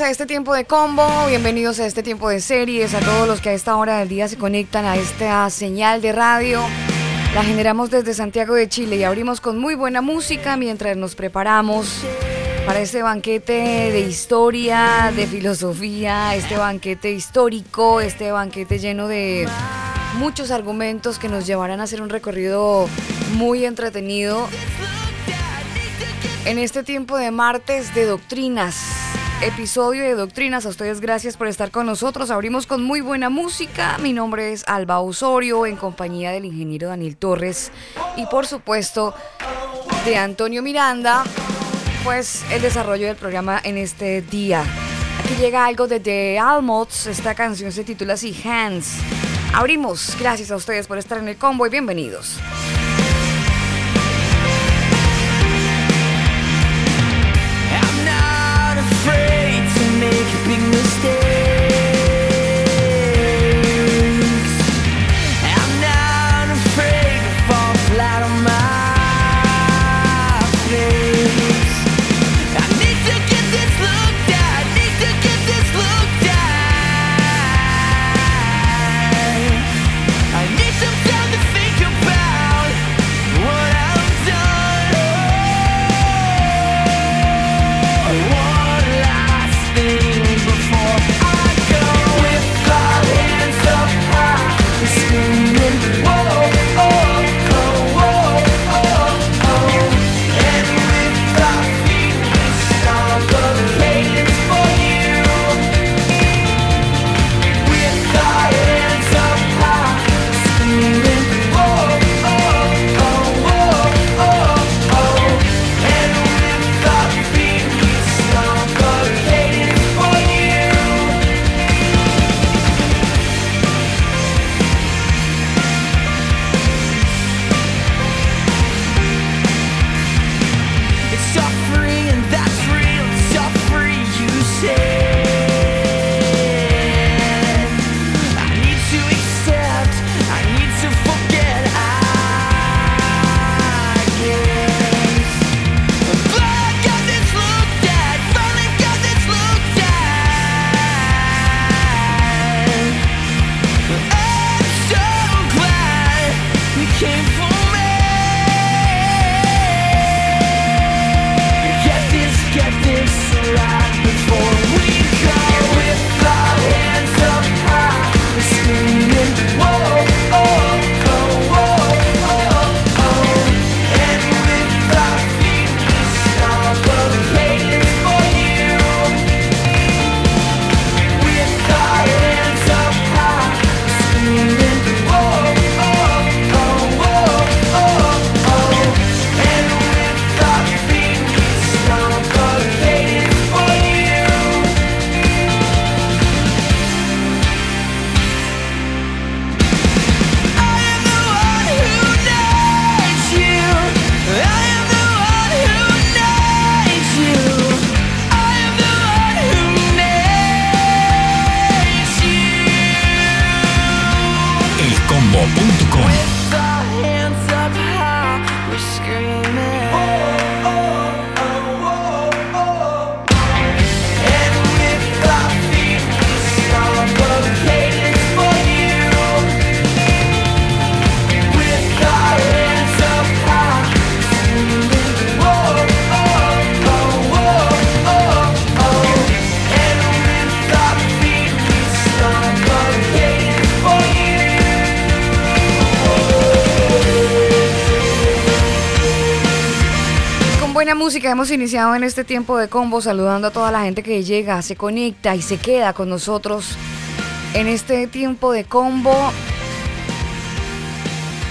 Bienvenidos a este tiempo de combo, bienvenidos a este tiempo de series, a todos los que a esta hora del día se conectan a esta señal de radio. La generamos desde Santiago de Chile y abrimos con muy buena música mientras nos preparamos para este banquete de historia, de filosofía, este banquete histórico, este banquete lleno de muchos argumentos que nos llevarán a hacer un recorrido muy entretenido en este tiempo de martes de doctrinas episodio de Doctrinas. A ustedes gracias por estar con nosotros. Abrimos con muy buena música. Mi nombre es Alba Osorio en compañía del ingeniero Daniel Torres y por supuesto de Antonio Miranda, pues el desarrollo del programa en este día. Aquí llega algo de The Almots. Esta canción se titula así Hands. Abrimos. Gracias a ustedes por estar en el combo y bienvenidos. stay. Música hemos iniciado en este tiempo de combo saludando a toda la gente que llega, se conecta y se queda con nosotros en este tiempo de combo.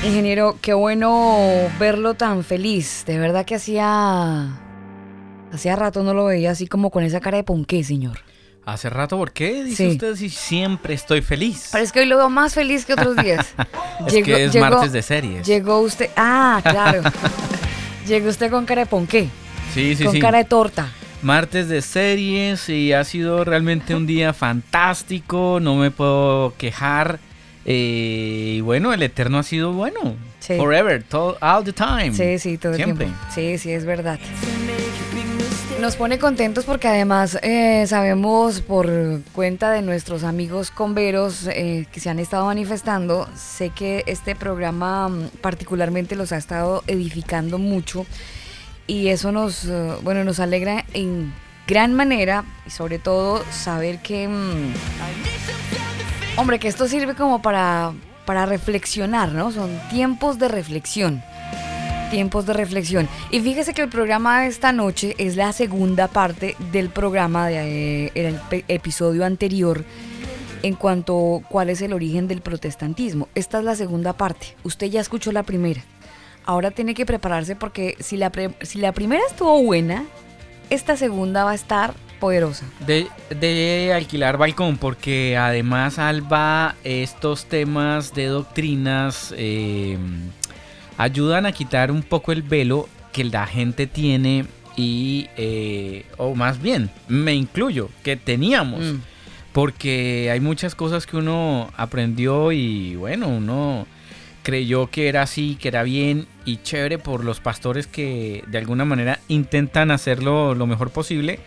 Ingeniero, qué bueno verlo tan feliz. De verdad que hacía. Hacía rato no lo veía así como con esa cara de ponqué, señor. Hace rato, ¿por qué? Dice usted si siempre estoy feliz. Pero es que hoy lo veo más feliz que otros días. es que es martes de series. Llegó usted. Ah, claro. llegó usted con cara de ponqué. Sí, sí, con sí. Cara de torta. Martes de series y ha sido realmente un día fantástico. No me puedo quejar. Eh, y bueno, el Eterno ha sido bueno. Forever, all the time. Sí, sí, todo el tiempo. Sí, sí, es verdad. Nos pone contentos porque además eh, sabemos por cuenta de nuestros amigos converos eh, que se han estado manifestando, sé que este programa mm, particularmente los ha estado edificando mucho y eso nos, uh, bueno, nos alegra en gran manera y sobre todo saber que... Mm, Hombre, que esto sirve como para, para reflexionar, ¿no? Son tiempos de reflexión. Tiempos de reflexión. Y fíjese que el programa de esta noche es la segunda parte del programa de, eh, episodio anterior en cuanto a cuál es el origen del protestantismo. Esta es la segunda parte. Usted ya escuchó la primera. Ahora tiene que prepararse porque si la, si la primera estuvo buena, esta segunda va a estar poderosa. De, de, alquilar balcón, porque además, Alba, estos temas de doctrinas eh, ayudan a quitar un poco el velo que la gente tiene y, eh, o más bien, me incluyo, que teníamos. Mm. Porque hay muchas cosas que uno aprendió y bueno, uno creyó que era así, que era bien y chévere por los pastores que de alguna manera intentan hacerlo lo mejor posible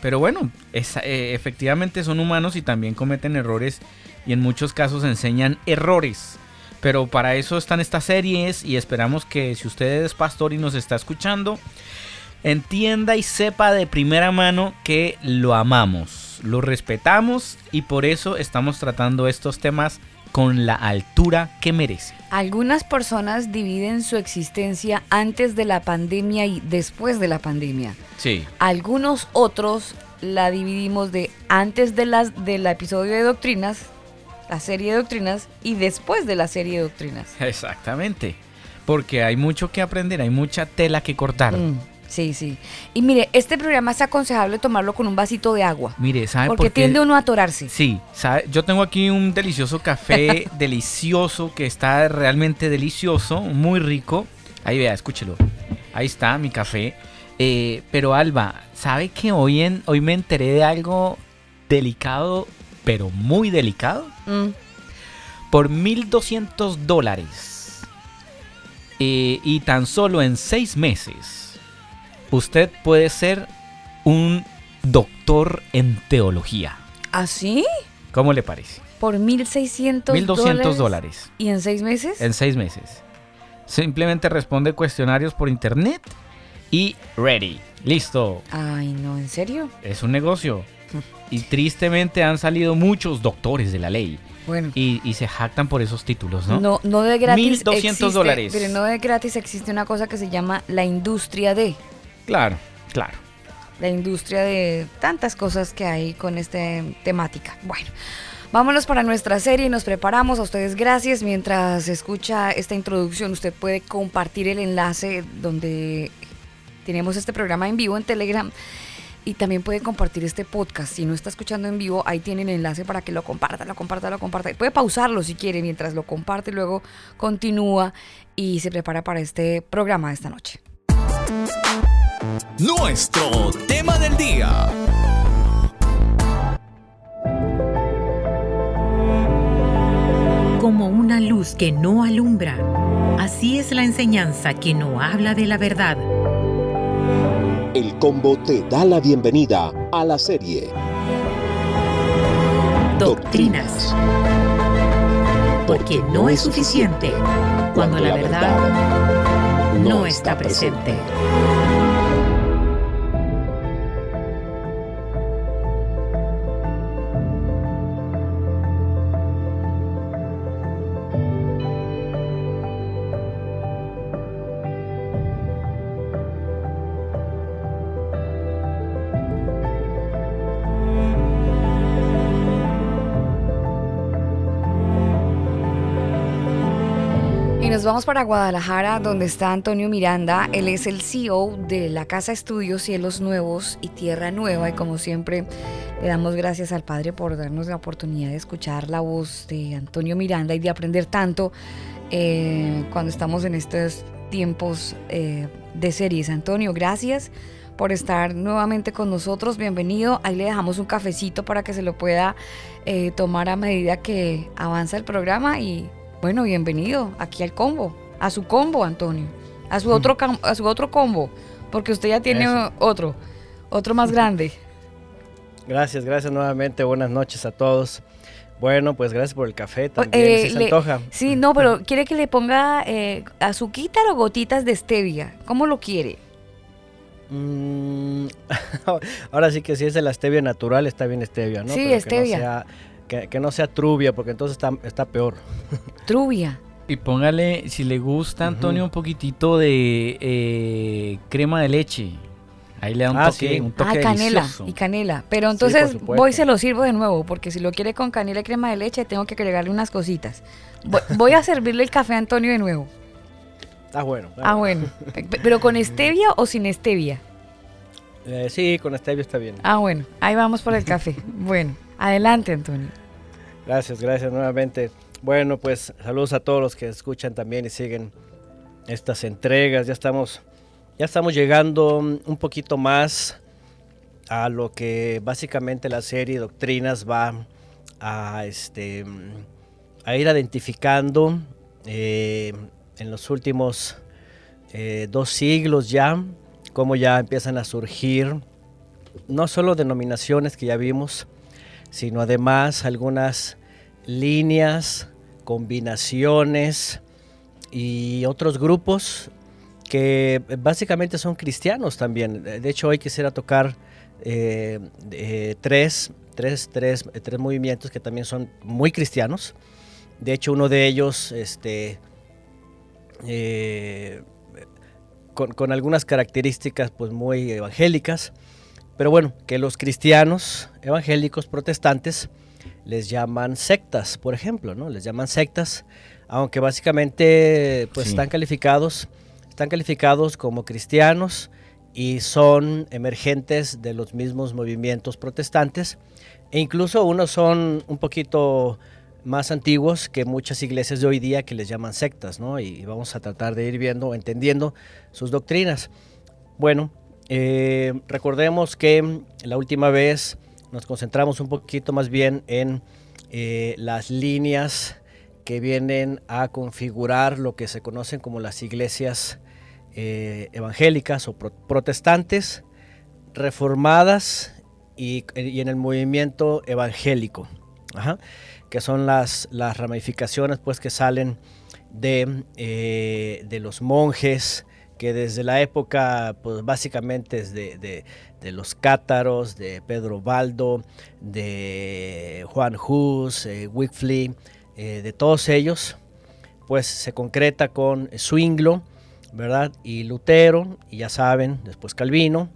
pero bueno, eh, efectivamente son humanos y también cometen errores y en muchos casos enseñan errores. Pero para eso están estas series y esperamos que si usted es pastor y nos está escuchando, entienda y sepa de primera mano que lo amamos, lo respetamos y por eso estamos tratando estos temas con la altura que merece. Algunas personas dividen su existencia antes de la pandemia y después de la pandemia. Sí. Algunos otros la dividimos de antes de las del episodio de doctrinas, la serie de doctrinas y después de la serie de doctrinas. Exactamente. Porque hay mucho que aprender, hay mucha tela que cortar. Mm. Sí, sí. Y mire, este programa es aconsejable tomarlo con un vasito de agua. Mire, ¿sabe Porque tiende uno a atorarse. Sí, ¿sabe? Yo tengo aquí un delicioso café delicioso que está realmente delicioso, muy rico. Ahí vea, escúchelo. Ahí está mi café. Eh, pero Alba, ¿sabe que hoy, en, hoy me enteré de algo delicado, pero muy delicado? Mm. Por 1.200 dólares. Eh, y tan solo en seis meses usted puede ser un doctor en teología. ¿Ah, sí? ¿Cómo le parece? Por 1.600 1.200 dólares. ¿Y en seis meses? En seis meses. Simplemente responde cuestionarios por internet y ready. Listo. Ay, no, ¿en serio? Es un negocio. y tristemente han salido muchos doctores de la ley. Bueno. Y, se jactan por esos títulos, ¿no? No, no de gratis. 1.200 dólares. Pero no de gratis existe una cosa que se llama la industria de. Claro, claro. La industria de tantas cosas que hay con esta temática. Bueno. Vámonos para nuestra serie y nos preparamos. A ustedes gracias. Mientras escucha esta introducción, usted puede compartir el enlace donde tenemos este programa en vivo en Telegram y también puede compartir este podcast. Si no está escuchando en vivo, ahí tienen el enlace para que lo comparta, lo comparta, lo comparta. Puede pausarlo si quiere mientras lo comparte y luego continúa y se prepara para este programa de esta noche. Nuestro tema del día. Como una luz que no alumbra, así es la enseñanza que no habla de la verdad. El combo te da la bienvenida a la serie Doctrinas. Porque no es suficiente cuando la verdad no está presente. Vamos para Guadalajara, donde está Antonio Miranda. Él es el CEO de la Casa Estudios Cielos Nuevos y Tierra Nueva. Y como siempre, le damos gracias al Padre por darnos la oportunidad de escuchar la voz de Antonio Miranda y de aprender tanto eh, cuando estamos en estos tiempos eh, de series. Antonio, gracias por estar nuevamente con nosotros. Bienvenido. Ahí le dejamos un cafecito para que se lo pueda eh, tomar a medida que avanza el programa. Y bueno, bienvenido aquí al combo, a su combo, Antonio, a su otro, a su otro combo, porque usted ya tiene otro, otro más grande. Gracias, gracias nuevamente. Buenas noches a todos. Bueno, pues gracias por el café también. Eh, se antoja. Sí, no, pero quiere que le ponga eh, azuquita o gotitas de stevia. ¿Cómo lo quiere? Mm, ahora sí que si es de la stevia natural, está bien stevia, ¿no? Sí, stevia. Que no, sea, trubia, porque entonces está, peor. Trubia. Y póngale, si le gusta, Antonio, un poquitito de eh, crema de leche. Ahí le da un ah, toque, un toque ah, canela y canela. Pero entonces voy y se lo sirvo de nuevo, porque si lo quiere con canela y crema de leche, tengo que agregarle unas cositas. Voy, a servirle el café a Antonio de nuevo. Ah, bueno. Ah, bueno. ¿Pero con stevia o sin stevia? Eh, sí, con stevia está bien. Ah, bueno. Ahí vamos por el café. bueno, adelante, Antonio. Gracias, gracias nuevamente. Bueno, pues saludos a todos los que escuchan también y siguen estas entregas. Ya estamos, ya estamos llegando un poquito más a lo que básicamente la serie Doctrinas va a, este, a ir identificando eh, en los últimos eh, dos siglos ya, cómo ya empiezan a surgir no solo denominaciones que ya vimos, sino además algunas líneas, combinaciones y otros grupos que básicamente son cristianos también. De hecho, hoy quisiera tocar eh, tres, tres, tres, tres movimientos que también son muy cristianos. De hecho, uno de ellos este, eh, con, algunas características pues muy evangélicas, pero bueno, que los cristianos evangélicos protestantes les llaman sectas, por ejemplo, ¿no? Les llaman sectas, aunque básicamente pues están calificados, están calificados como cristianos y son emergentes de los mismos movimientos protestantes e incluso unos son un poquito más antiguos que muchas iglesias de hoy día que les llaman sectas, ¿no? Y vamos a tratar de ir viendo, entendiendo sus doctrinas. Bueno, eh, recordemos que la última vez nos concentramos un poquito más bien en eh, las líneas que vienen a configurar lo que se conocen como las iglesias eh, evangélicas o protestantes, reformadas y, en el movimiento evangélico. Que son las, ramificaciones pues, que salen de, eh, de los monjes, que desde la época, pues básicamente de, de, los cátaros, de Pedro Baldo, de Juan Hus, eh, Wycliffe, eh, de todos ellos, pues se concreta con Zwinglo, ¿verdad? Y Lutero, y ya saben, después Calvino,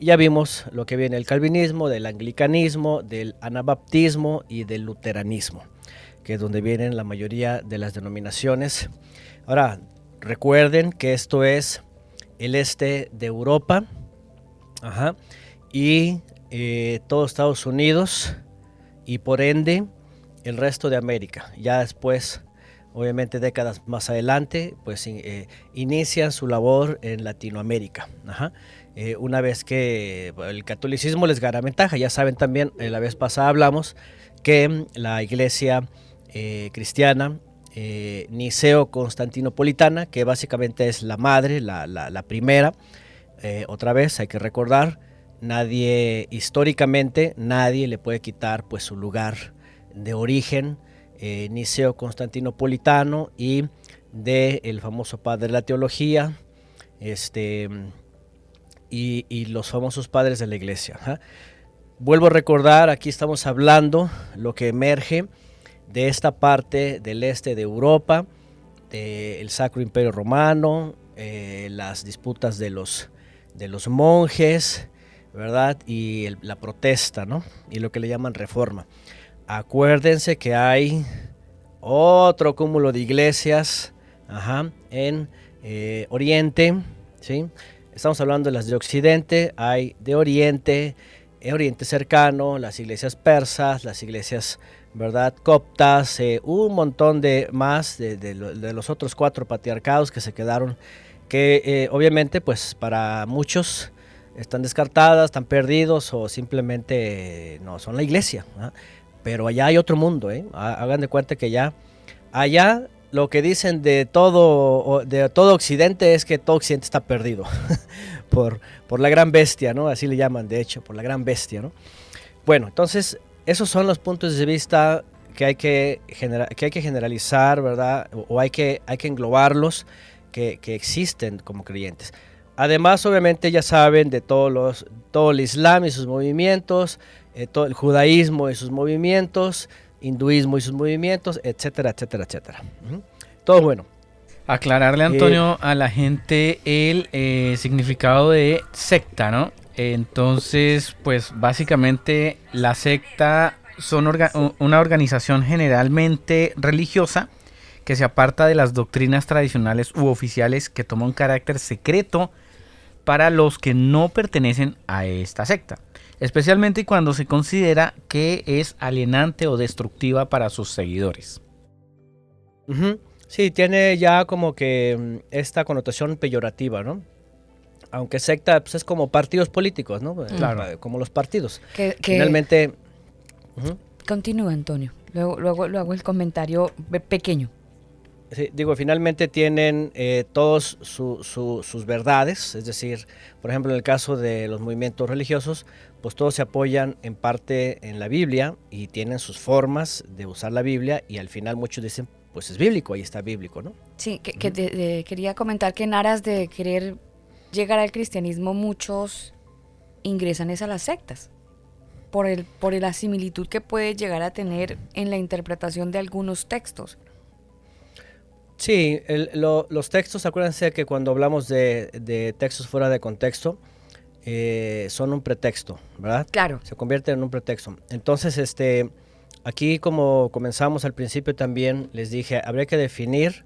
y ya vimos lo que viene del calvinismo, del anglicanismo, del anabaptismo y del luteranismo, que es donde vienen la mayoría de las denominaciones. Ahora, recuerden que esto es el este de Europa y eh, todo Estados Unidos y por ende el resto de América. Ya después, obviamente décadas más adelante, pues eh, inician su labor en Latinoamérica. Ajá. Eh, una vez que el catolicismo les gana ventaja. Ya saben también, eh, la vez pasada hablamos que la iglesia eh, cristiana niceo-constantinopolitana, que básicamente es la madre, la, primera, otra vez hay que recordar, nadie, históricamente, nadie le puede quitar pues su lugar de origen niceo-constantinopolitano y del el famoso padre de la teología, este y, los famosos padres de la iglesia. Vuelvo a recordar, aquí estamos hablando lo que emerge de esta parte del este de Europa, del Sacro Imperio Romano, eh, las disputas de los, de los monjes, ¿verdad? Y la protesta, ¿no? Y lo que le llaman reforma. Acuérdense que hay otro cúmulo de iglesias en eh, Oriente, ¿sí? Estamos hablando de las de Occidente, hay de Oriente, eh, Oriente cercano, las iglesias persas, las iglesias, ¿verdad? Coptas, eh, un montón de más de, los otros cuatro patriarcados que se quedaron, que eh, obviamente pues para muchos están descartadas, están perdidos o simplemente no son la iglesia. ¿no? Pero allá hay otro mundo, ¿eh? Hagan de cuenta que ya allá lo que dicen de todo, de todo Occidente es que todo Occidente está perdido por, por la gran bestia, ¿no? Así le llaman, de hecho, por la gran bestia, ¿no? Bueno, entonces, esos son los puntos de vista que hay que, genera que, hay que generalizar, ¿verdad? O, hay, que, hay que englobarlos, que, que, existen como creyentes. Además, obviamente, ya saben de todos los, todo el Islam y sus movimientos, eh, todo el judaísmo y sus movimientos, hinduismo y sus movimientos, etcétera, etcétera, etcétera. Todo bueno. Aclararle, Antonio, eh, a la gente el eh, significado de secta, ¿no? Entonces, pues básicamente la secta son orga una organización generalmente religiosa que se aparta de las doctrinas tradicionales u oficiales que toma un carácter secreto para los que no pertenecen a esta secta especialmente cuando se considera que es alienante o destructiva para sus seguidores. Uh -huh. Sí, tiene ya como que esta connotación peyorativa, ¿no? Aunque secta pues, es como partidos políticos, ¿no? Claro. Como los partidos. Que, que Finalmente... Uh -huh. Continúa, Antonio. Luego, luego, luego el comentario pequeño. Sí, digo, finalmente tienen eh, todos su, su, sus verdades, es decir, por ejemplo, en el caso de los movimientos religiosos, pues todos se apoyan en parte en la Biblia y tienen sus formas de usar la Biblia y al final muchos dicen, pues es bíblico, ahí está bíblico, ¿no? Sí, que, que de, de, quería comentar que en aras de querer llegar al cristianismo muchos ingresan es a las sectas. Por, el, por la similitud que puede llegar a tener en la interpretación de algunos textos. Sí, el, lo, los textos, acuérdense que cuando hablamos de, de textos fuera de contexto, eh, son un pretexto, ¿verdad? Claro. Se convierten en un pretexto. Entonces, este, aquí como comenzamos al principio también, les dije, habría que definir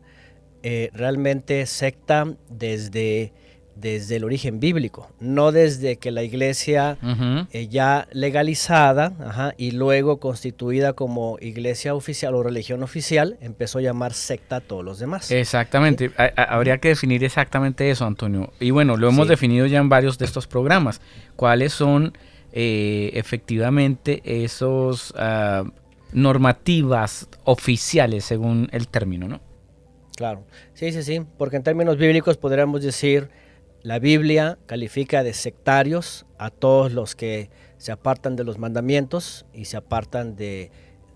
eh, realmente secta desde desde el origen bíblico, no desde que la iglesia uh -huh. eh, ya legalizada ajá, y luego constituida como iglesia oficial o religión oficial empezó a llamar secta a todos los demás. Exactamente, ¿Sí? habría que definir exactamente eso, Antonio. Y bueno, lo hemos sí. definido ya en varios de estos programas. ¿Cuáles son eh, efectivamente esos uh, normativas oficiales según el término, no? Claro, sí, sí, sí, porque en términos bíblicos podríamos decir la Biblia califica de sectarios a todos los que se apartan de los mandamientos y se apartan de,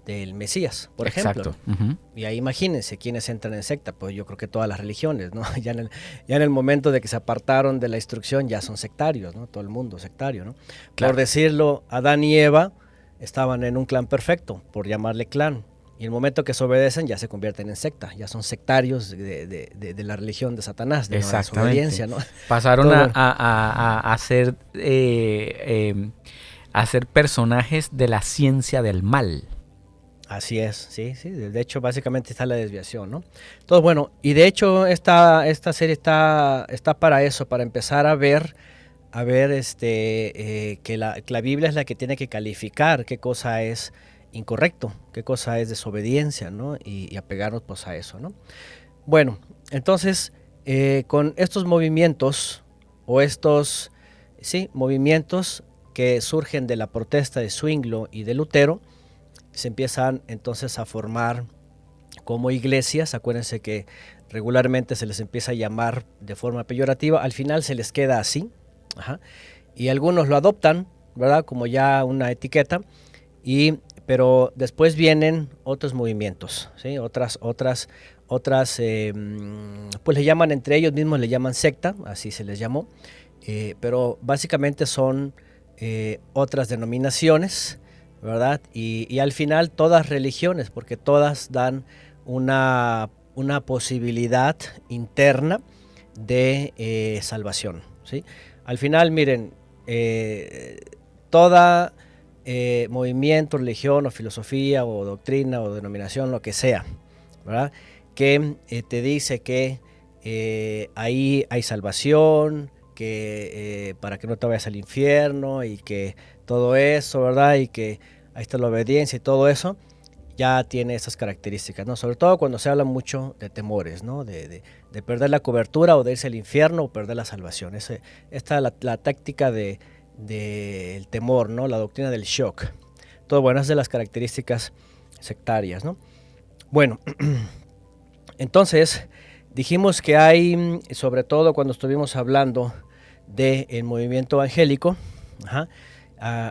del Mesías, por Exacto. ejemplo. Uh -huh. Y ahí imagínense quiénes entran en secta, pues yo creo que todas las religiones, ¿no? Ya en, el, ya en el momento de que se apartaron de la instrucción ya son sectarios, ¿no? Todo el mundo sectario, ¿no? Claro. Por decirlo, Adán y Eva estaban en un clan perfecto, por llamarle clan. Y el momento que se obedecen ya se convierten en secta, ya son sectarios de, de, de, de la religión de Satanás, de la desobediencia. ¿no? Pasaron a, a, a, a, ser, eh, eh, a ser personajes de la ciencia del mal. Así es, sí, sí. De hecho, básicamente está la desviación, ¿no? Entonces, bueno, y de hecho esta, esta serie está, está para eso, para empezar a ver, a ver este, eh, que, la, la Biblia es la que tiene que calificar qué cosa es incorrecto, qué cosa es desobediencia, ¿no? Y, apegarnos pues a eso, ¿no? Bueno, entonces, eh, con estos movimientos o estos, sí, movimientos que surgen de la protesta de Zwinglo y de Lutero, se empiezan entonces a formar como iglesias, acuérdense que regularmente se les empieza a llamar de forma peyorativa, al final se les queda así, y algunos lo adoptan, ¿verdad? Como ya una etiqueta, y pero después vienen otros movimientos, ¿sí? otras, otras, otras, eh, pues le llaman entre ellos mismos, le llaman secta, así se les llamó, eh, pero básicamente son eh, otras denominaciones, ¿verdad? Y, y, al final todas religiones, porque todas dan una, una posibilidad interna de eh, salvación, ¿sí? Al final, miren, toda eh, movimiento, religión o filosofía o doctrina o denominación, lo que sea, ¿verdad? Que eh, te dice que eh, ahí hay salvación, que eh, para que no te vayas al infierno y que todo eso, ¿verdad? Y que ahí está la obediencia y todo eso, ya tiene esas características, ¿no? Sobre todo cuando se habla mucho de temores, ¿no? De, perder la cobertura o de irse al infierno o perder la salvación. esta es la, táctica del de, temor, ¿no? La doctrina del shock. Todo bueno, es de las características sectarias, ¿no? Bueno, entonces dijimos que hay, sobre todo cuando estuvimos hablando del movimiento evangélico, ah,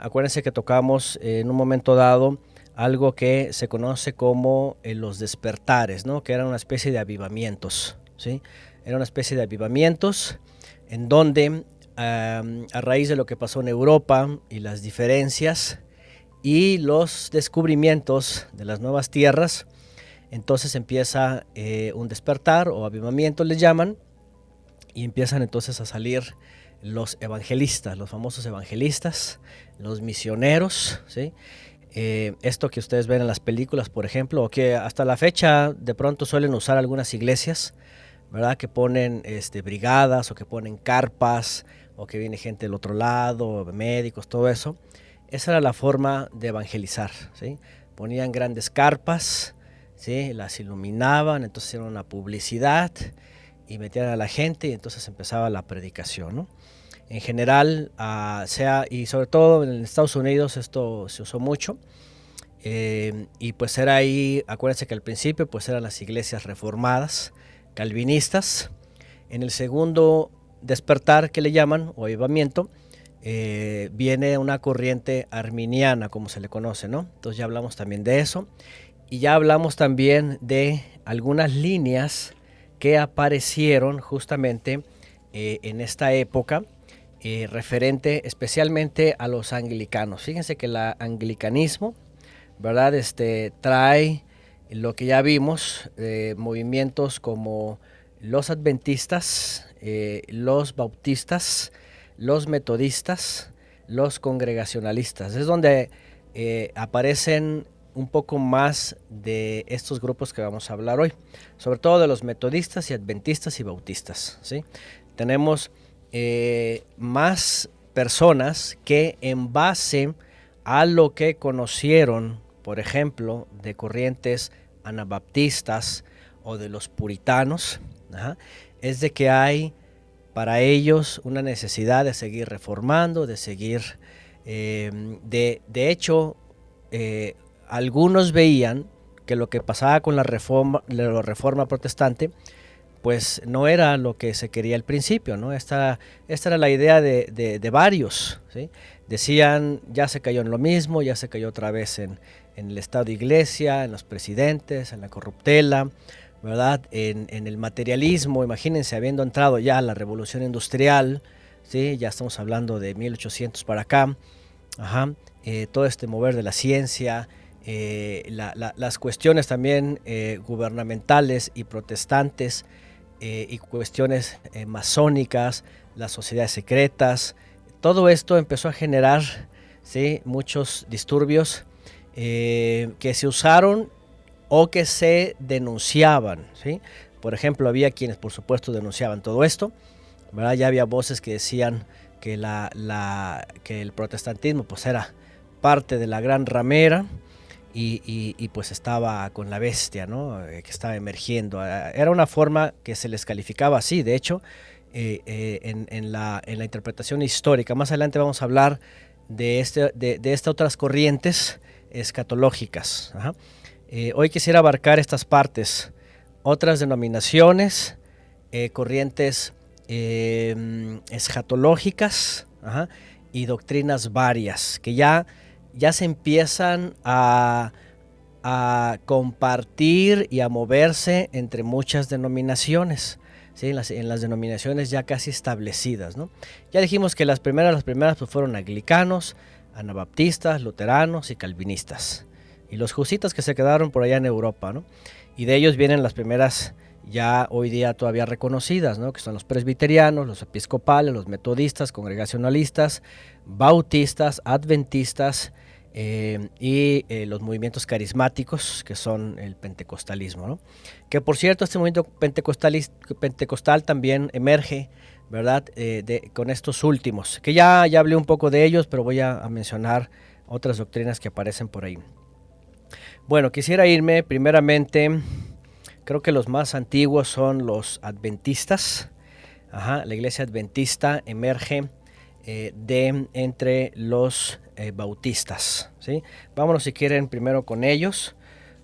acuérdense que tocamos en un momento dado algo que se conoce como eh, los despertares, ¿no? que eran una especie de avivamientos. ¿Sí? Era una especie de avivamientos en donde a raíz de lo que pasó en Europa y las diferencias y los descubrimientos de las nuevas tierras, entonces empieza eh, un despertar o avivamiento les llaman y empiezan entonces a salir los evangelistas, los famosos evangelistas, los misioneros, ¿sí? Eh, esto que ustedes ven en las películas, por ejemplo, o que hasta la fecha de pronto suelen usar algunas iglesias, ¿verdad? Que ponen este, brigadas o que ponen carpas o que viene gente del otro lado, médicos, todo eso. Esa era la forma de evangelizar, ¿sí? Ponían grandes carpas, ¿sí? Las iluminaban, entonces hicieron una publicidad y metían a la gente y entonces empezaba la predicación, ¿no? En general, ah, sea, y sobre todo en Estados Unidos esto se usó mucho, eh, y pues era ahí, acuérdense que al principio pues eran las iglesias reformadas, calvinistas. En el segundo despertar que le llaman, o avivamiento, eh, viene una corriente arminiana, como se le conoce, ¿no? Entonces ya hablamos también de eso. Y ya hablamos también de algunas líneas que aparecieron justamente eh, en esta época, eh, referente especialmente a los anglicanos. Fíjense que el anglicanismo, ¿verdad? Este, trae lo que ya vimos, movimientos como los adventistas, los bautistas, los metodistas, los congregacionalistas. Es donde eh, aparecen un poco más de estos grupos que vamos a hablar hoy, sobre todo de los metodistas y adventistas y bautistas. ¿sí? Tenemos eh, más personas que en base a lo que conocieron, por ejemplo, de corrientes anabaptistas o de los puritanos, es de que hay para ellos una necesidad de seguir reformando, de seguir, eh, de, hecho, eh, algunos veían que lo que pasaba con la reforma, la reforma protestante, pues no era lo que se quería al principio, ¿no? Esta, esta era la idea de, varios, Decían, ya se cayó en lo mismo, ya se cayó otra vez en, en el Estado de Iglesia, en los presidentes, en la corruptela, ¿verdad? En, el materialismo, imagínense habiendo entrado ya la revolución industrial, ¿sí? Ya estamos hablando de 1800 para acá, eh, todo este mover de la ciencia, eh, las cuestiones también eh, gubernamentales y protestantes y cuestiones masónicas, las sociedades secretas, todo esto empezó a generar ¿sí? muchos disturbios que se usaron o que se denunciaban. ¿sí? Por ejemplo, había quienes por supuesto denunciaban todo esto. Ya había voces que decían que, el protestantismo pues, era parte de la gran ramera y, pues estaba con la bestia, ¿no? Eh, que estaba emergiendo. Eh, era una forma que se les calificaba así, de hecho, eh, en, la, interpretación histórica. Más adelante vamos a hablar de, este, de estas otras corrientes escatológicas. Eh, hoy quisiera abarcar estas partes, otras denominaciones, eh, corrientes eh, escatológicas y doctrinas varias que ya, ya se empiezan a, a, compartir y a moverse entre muchas denominaciones. ¿sí? En, las, en, las, denominaciones ya casi establecidas. ¿no? Ya dijimos que las primeras, las primeras pues, fueron anglicanos, anabaptistas, luteranos y calvinistas y los jusitas que se quedaron por allá en Europa, ¿no? Y de ellos vienen las primeras ya hoy día todavía reconocidas, ¿no? Que son los presbiterianos, los episcopales, los metodistas, congregacionalistas, bautistas, adventistas, eh, y eh, los movimientos carismáticos, que son el pentecostalismo. ¿no? Que por cierto, este movimiento pentecostal también emerge, ¿verdad? De, con estos últimos, que ya, ya hablé un poco de ellos, pero voy a, a mencionar otras doctrinas que aparecen por ahí. Bueno, quisiera irme primeramente, creo que los más antiguos son los adventistas. Ajá, la iglesia adventista emerge eh, de entre los eh, bautistas. ¿sí? Vámonos si quieren primero con ellos,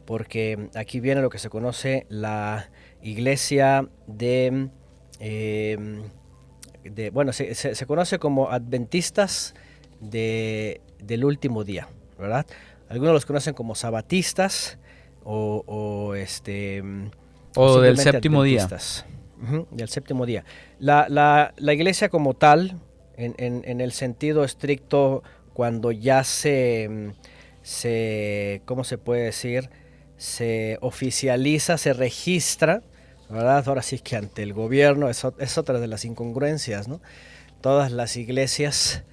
porque aquí viene lo que se conoce la iglesia de, em, de bueno, se, se, conoce como adventistas de, del último día, ¿verdad? Algunos los conocen como sabatistas o, este... O del séptimo día. del séptimo día. La, la, la iglesia como tal, en, el sentido estricto cuando ya se, se, ¿cómo se puede decir? Se oficializa, se registra, ¿verdad? Ahora sí que ante el gobierno es, es otra de las incongruencias, ¿no? Todas las iglesias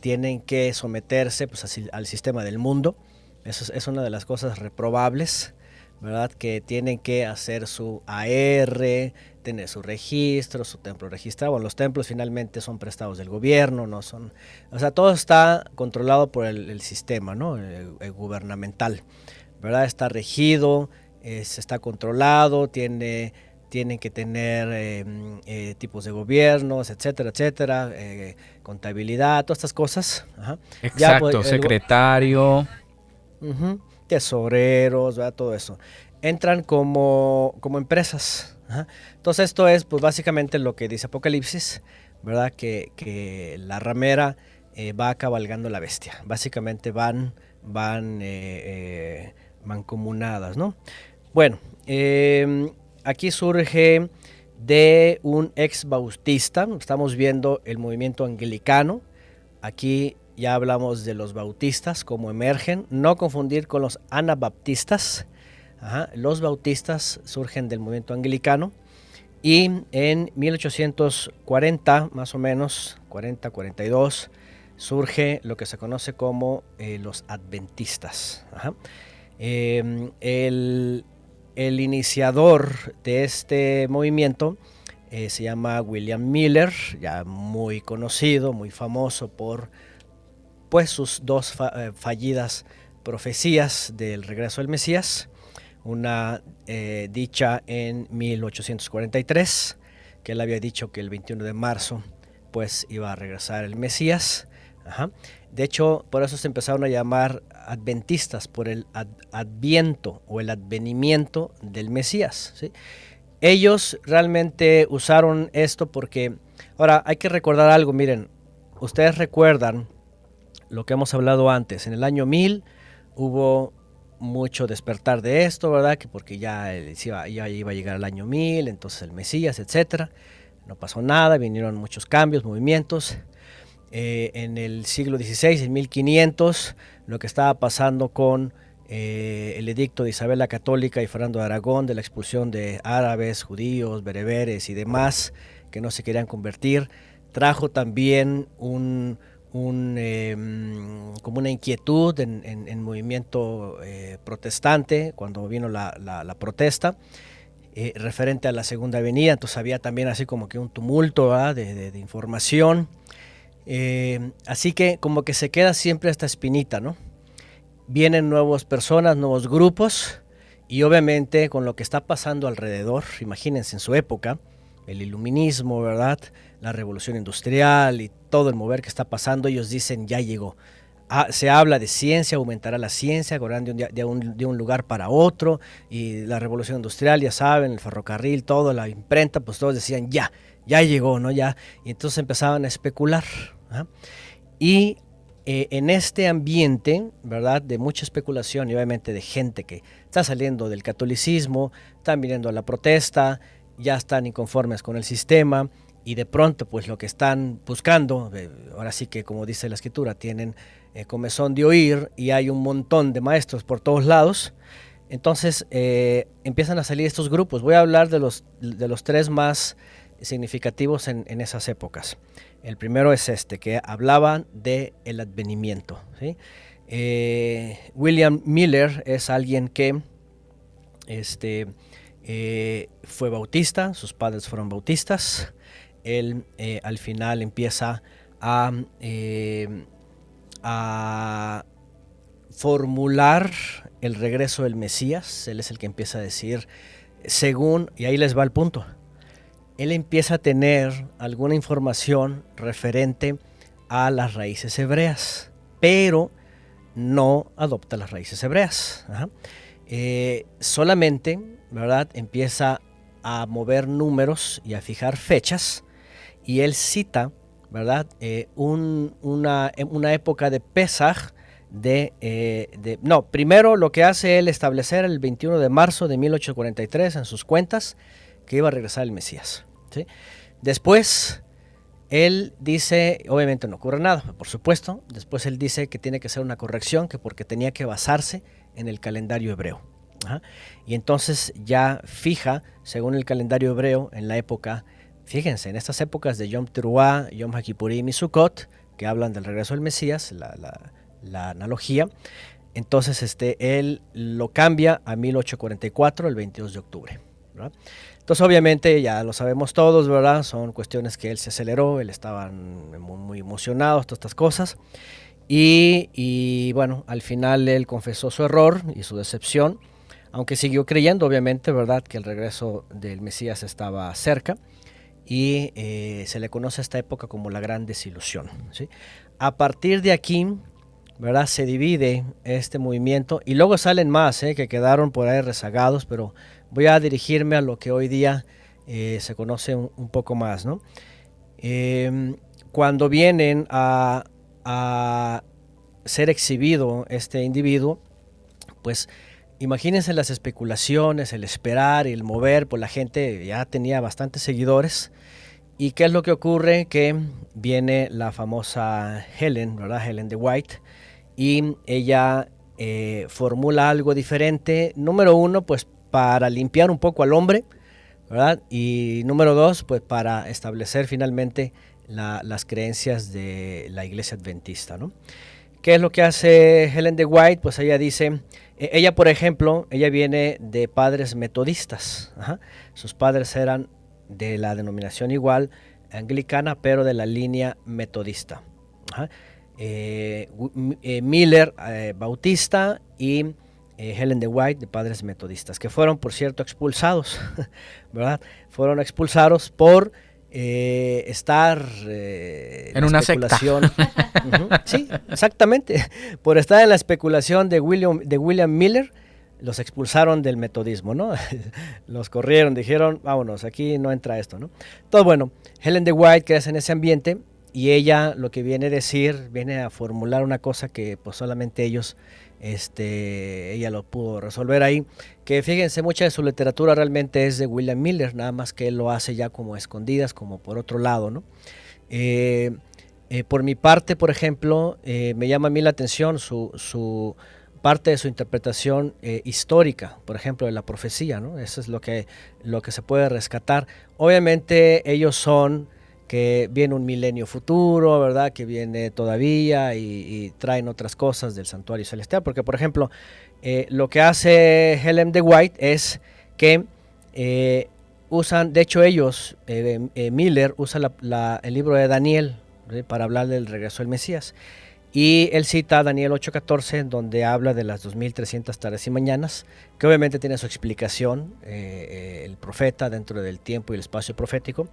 tienen que someterse pues, al sistema del mundo. Eso es una de las cosas reprobables ¿verdad? Que tienen que hacer su AR, tener su registro, su templo registrado. Los templos finalmente son prestados del gobierno, no son... O sea, todo está controlado por el, sistema, ¿no? El, gubernamental, ¿verdad? Está regido, está controlado, tiene tienen que tener em, eh, tipos de gobiernos, etcétera, etcétera, eh, contabilidad, todas estas cosas. Exacto, pues, secretario tesoreros, todo eso. Entran como, como empresas. Entonces esto es pues básicamente lo que dice Apocalipsis, ¿verdad? Que, la ramera eh, va cabalgando la bestia. Básicamente van, van eh, eh, mancomunadas, ¿no? Bueno, em, aquí surge de un ex bautista, estamos viendo el movimiento anglicano, aquí ya hablamos de los bautistas, cómo emergen, no confundir con los anabaptistas. Los bautistas surgen del movimiento anglicano. Y en 1840, más o menos, 40-42, surge lo que se conoce como eh, los adventistas. Em, el, iniciador de este movimiento eh, se llama William Miller, ya muy conocido, muy famoso por pues sus dos eh, fallidas profecías del regreso del Mesías, una eh, dicha en 1843, que él había dicho que el 21 de marzo pues iba a regresar el Mesías. De hecho, por eso se empezaron a llamar adventistas, por el adviento o el advenimiento del Mesías. Ellos realmente usaron esto porque, ahora hay que recordar algo, miren, ustedes recuerdan lo que hemos hablado antes. En el año 1000 hubo mucho despertar de esto, ¿verdad? Que porque ya, ya iba a llegar el año 1000, entonces el Mesías, etcétera. No pasó nada, vinieron muchos cambios, movimientos. Eh, en el siglo XVI, en 1500, lo que estaba pasando con eh, el edicto de Isabel la Católica y Fernando de Aragón de la expulsión de árabes, judíos, bereberes y demás que no se querían convertir, trajo también un, em, como una inquietud en, en, movimiento eh, protestante cuando vino la, protesta referente a la Segunda Avenida, entonces había también así como que un tumulto de, de, información, em, así que como que se queda siempre esta espinita, ¿no? Vienen nuevas personas, nuevos grupos, y obviamente con lo que está pasando alrededor, imagínense en su época, el iluminismo, ¿verdad? La revolución industrial y todo el mover que está pasando, ellos dicen ya llegó. Ah, se habla de ciencia, aumentará la ciencia, correrán de un, de, un, lugar para otro, y la revolución industrial, ya saben, el ferrocarril, todo, la imprenta, pues todos decían ya, ya llegó, ¿no? Ya. Y entonces empezaban a especular. ¿Ah? Y eh, en este ambiente, ¿verdad? De mucha especulación y obviamente de gente que está saliendo del catolicismo, están viniendo a la protesta, ya están inconformes con el sistema, y de pronto pues lo que están buscando, eh, ahora sí que como dice la escritura, tienen eh, comezón de oír y hay un montón de maestros por todos lados, entonces empiezan a salir estos grupos. Voy a hablar de los, de los tres más significativos en, esas épocas. El primero es este, que hablaban del el advenimiento. Eh, William Miller es alguien que este, eh, fue bautista, sus padres fueron bautistas. Él eh, al final empieza a, a formular el regreso del Mesías. Él es el que empieza a decir, según, y ahí les va el punto, él empieza a tener alguna información referente a las raíces hebreas, pero no adopta las raíces hebreas. Eh, solamente, ¿verdad? Empieza a mover números y a fijar fechas y él cita, ¿verdad? Eh, una, época de Pesaj de, eh, de, No, primero lo que hace él establecer el 21 de marzo de 1843 en sus cuentas que iba a regresar el Mesías. Después él dice, obviamente no ocurre nada, por supuesto. Después él dice que tiene que ser una corrección, que porque tenía que basarse en el calendario hebreo. Y entonces ya fija, según el calendario hebreo, en la época, fíjense, en estas épocas de Yom Teruah, Yom HaKippurim y Sukkot, que hablan del regreso del Mesías, la, analogía, entonces este, él lo cambia a 1844, el 22 de octubre. Entonces, obviamente, ya lo sabemos todos, ¿verdad? Son cuestiones que él se aceleró, él estaba muy, emocionado, todas estas cosas. Y, bueno, al final él confesó su error y su decepción, aunque siguió creyendo, obviamente, ¿verdad?, que el regreso del Mesías estaba cerca. Y eh, se le conoce a esta época como la gran desilusión. A partir de aquí, ¿verdad? Se divide este movimiento y luego salen más, ¿eh? que quedaron por ahí rezagados, pero voy a dirigirme a lo que hoy día eh, se conoce un, poco más. ¿no? Em, cuando vienen a, ser exhibido este individuo, pues imagínense las especulaciones, el esperar el mover, pues la gente ya tenía bastantes seguidores. ¿Y qué es lo que ocurre? Que viene la famosa Helen, ¿verdad? Helen de White, y ella eh, formula algo diferente. Número uno, pues para limpiar un poco al hombre, ¿verdad? Y número dos, pues para establecer finalmente las creencias de la iglesia adventista, ¿no? ¿Qué es lo que hace Helen de White? Pues ella dice, e, ella por ejemplo, ella viene de padres metodistas, sus padres eran de la denominación igual, anglicana, pero de la línea metodista. Eh, Miller, eh, Bautista y eh, Helen de White de padres metodistas, que fueron, por cierto, expulsados, ¿verdad? Fueron expulsados por eh, estar eh, en, una especulación. Sí, exactamente. Por estar en la especulación de William, de William Miller, los expulsaron del metodismo, ¿no? los corrieron, dijeron, vámonos, aquí no entra esto, ¿no? Todo bueno, Helen de White, es en ese ambiente, y ella lo que viene a decir, viene a formular una cosa que pues solamente ellos este, ella lo pudo resolver ahí. Que fíjense, mucha de su literatura realmente es de William Miller, nada más que él lo hace ya como escondidas, como por otro lado, ¿no? Eh, eh, por mi parte, por ejemplo, eh, me llama a mí la atención su, parte de su interpretación histórica, por ejemplo, de la profecía, ¿no? Eso es lo que, lo que se puede rescatar. Obviamente ellos son que viene un milenio futuro, ¿verdad? Que viene todavía y, traen otras cosas del santuario celestial. Porque, por ejemplo, eh, lo que hace Helen de White es que eh, usan, de hecho ellos, eh, Miller usa el libro de Daniel para hablar del regreso del Mesías. Y él cita Daniel 8:14, donde habla de las 2300 tardes y mañanas, que obviamente tiene su explicación, el profeta dentro del tiempo y el espacio profético,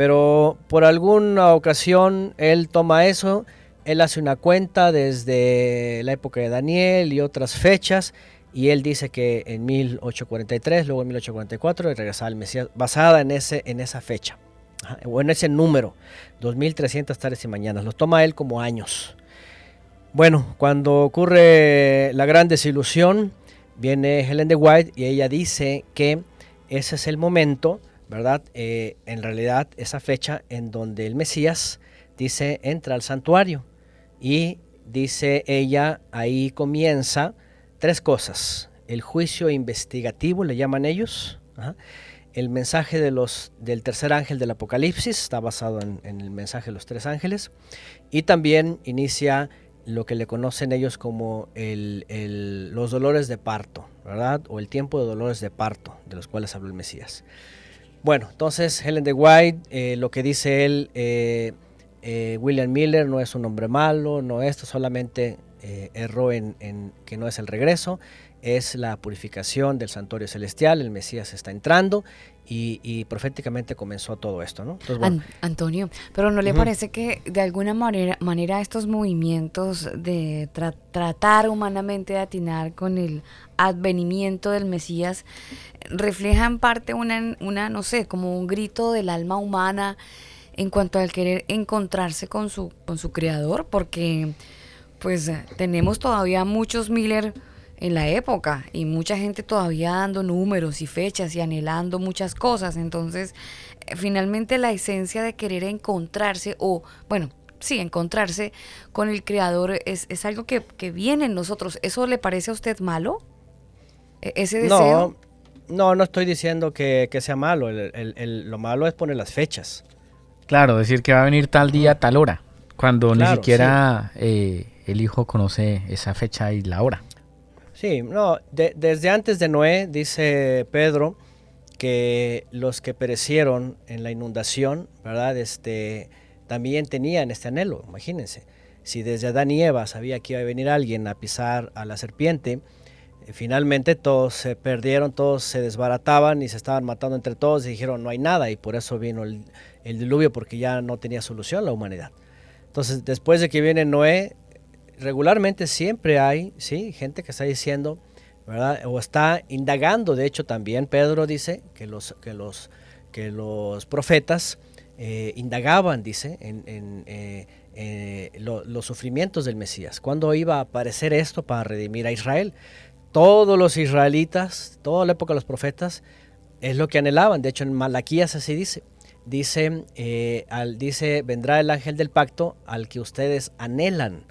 pero por alguna ocasión él toma eso, él hace una cuenta desde la época de Daniel y otras fechas, y él dice que en 1843, luego en 1844, regresaba al Mesías, basada en, ese, en esa fecha, o en ese número, 2300 tardes y mañanas. Lo toma él como años. Bueno, cuando ocurre la gran desilusión, viene Helen de White y ella dice que ese es el momento ¿verdad? Eh, en realidad esa fecha en donde el Mesías dice entra al santuario y dice ella ahí comienza tres cosas el juicio investigativo le llaman ellos el mensaje de los, del tercer ángel del Apocalipsis está basado en, el mensaje de los tres ángeles y también inicia lo que le conocen ellos como los dolores de parto, ¿verdad? O el tiempo de dolores de parto, de los cuales habló el Mesías. Bueno, entonces Helen de White, eh, lo que dice él, eh, eh, William Miller no es un hombre malo, no esto, solamente erró en, en, que no es el regreso, es la purificación del santuario celestial, el Mesías está entrando y, proféticamente comenzó todo esto, ¿no? Antonio, pero ¿no le parece que de alguna manera, manera estos movimientos de tratar humanamente de atinar con el advenimiento del Mesías reflejan parte una, una, no sé, como un grito del alma humana en cuanto al querer encontrarse con su, con su creador? Porque pues tenemos todavía muchos Miller en la época y mucha gente todavía dando números y fechas y anhelando muchas cosas. Entonces, eh, finalmente la esencia de querer encontrarse o, bueno, sí, encontrarse con el creador es, es algo que, viene en nosotros. ¿Eso le parece a usted malo? E, ¿Ese deseo? No, no, no estoy diciendo que, sea malo. lo malo es poner las fechas. Claro, decir que va a venir tal día, tal hora, cuando ni siquiera eh, el hijo conoce esa fecha y la hora. Sí, no, desde antes de Noé, dice Pedro, que los que perecieron en la inundación, ¿verdad? Este, también tenían este anhelo, imagínense. Si desde Adán y Eva sabía que iba a venir alguien a pisar a la serpiente, eh, finalmente todos se perdieron, todos se desbarataban y se estaban matando entre todos y dijeron no hay nada y por eso vino el, el diluvio porque ya no tenía solución la humanidad. Entonces, después de que viene Noé, regularmente siempre hay, sí, gente que está diciendo, ¿verdad? O está indagando, de hecho también Pedro dice que los, que los, que los profetas eh, indagaban, dice, en, eh, eh, los sufrimientos del Mesías. ¿Cuándo iba a aparecer esto para redimir a Israel? Todos los israelitas, toda la época de los profetas, es lo que anhelaban. De hecho, en Malaquías así dice. Dice, al, dice, vendrá el ángel del pacto al que ustedes anhelan.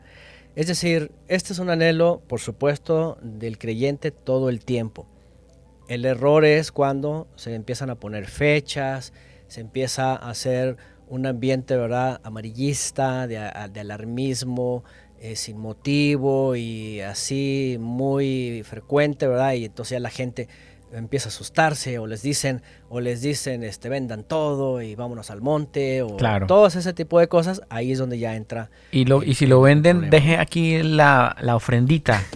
Es decir, este es un anhelo, por supuesto, del creyente todo el tiempo. El error es cuando se empiezan a poner fechas, se empieza a hacer un ambiente ¿verdad? amarillista, de, alarmismo, eh, sin motivo y así muy frecuente, ¿verdad? Y entonces ya la gente empieza a asustarse o les dicen o les dicen este vendan todo y vámonos al monte o claro. todos ese tipo de cosas ahí es donde ya entra y lo y si lo venden deje aquí la, ofrendita.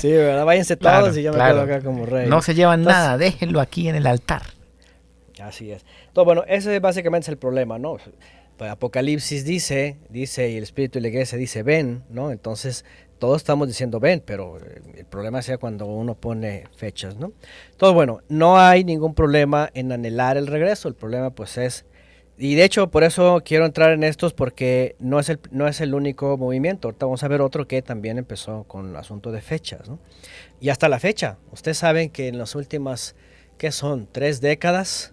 Sí verdad váyanse todos y yo me quedo acá como rey. No se llevan nada déjenlo aquí en el altar. Así es. Todo bueno ese básicamente es el problema no pues, Apocalipsis dice dice y el espíritu de la iglesia dice ven no entonces todos estamos diciendo ven, pero eh, el problema sea cuando uno pone fechas, ¿no? Todo bueno, no hay ningún problema en anhelar el regreso, el problema pues es, y de hecho por eso quiero entrar en estos porque no es el, no es el único movimiento, ahorita vamos a ver otro que también empezó con el asunto de fechas, ¿no? Y hasta la fecha, ustedes saben que en las últimas, ¿qué son? Tres décadas,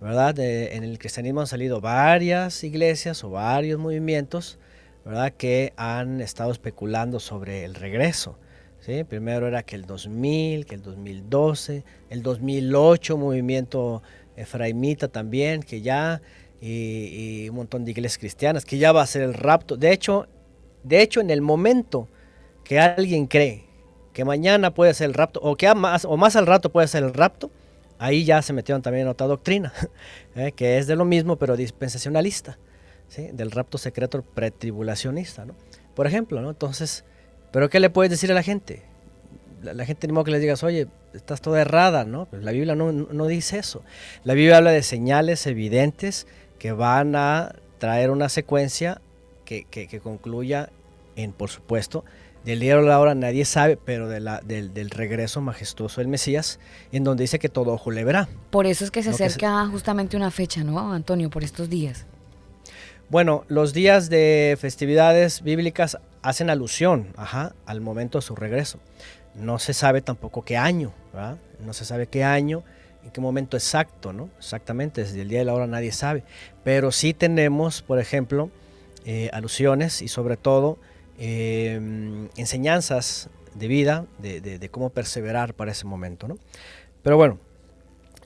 ¿verdad? en el cristianismo han salido varias iglesias o varios movimientos, ¿verdad? Que han estado especulando sobre el regreso. ¿sí? Primero era que el 2000, que el 2012, el 2008 movimiento efraimita también, que ya, y, un montón de iglesias cristianas, que ya va a ser el rapto. De hecho, de hecho en el momento que alguien cree que mañana puede ser el rapto, o que más, o más al rato puede ser el rapto, ahí ya se metieron también en otra doctrina, ¿eh? que es de lo mismo, pero dispensacionalista del rapto secreto pretribulacionista, ¿no? Por ejemplo, ¿no? Entonces, ¿pero qué le puedes decir a la gente? La, gente ni modo que le digas, oye, estás toda errada, ¿no? Pues la Biblia no, dice eso. La Biblia habla de señales evidentes que van a traer una secuencia que, concluya en, por supuesto, del día de la hora nadie sabe, pero de la, del, del, regreso majestuoso del Mesías, en donde dice que todo ojo le verá. Por eso es que se acerca justamente una fecha, ¿no, Antonio? Por estos días. Bueno, los días de festividades bíblicas hacen alusión al momento de su regreso. No se sabe tampoco qué año, no se sabe qué año, en qué momento exacto, ¿no? Exactamente, desde el día de la hora nadie sabe. Pero sí tenemos, por ejemplo, eh, alusiones y sobre todo em, enseñanzas de vida, de, de, cómo perseverar para ese momento, ¿no? Pero bueno,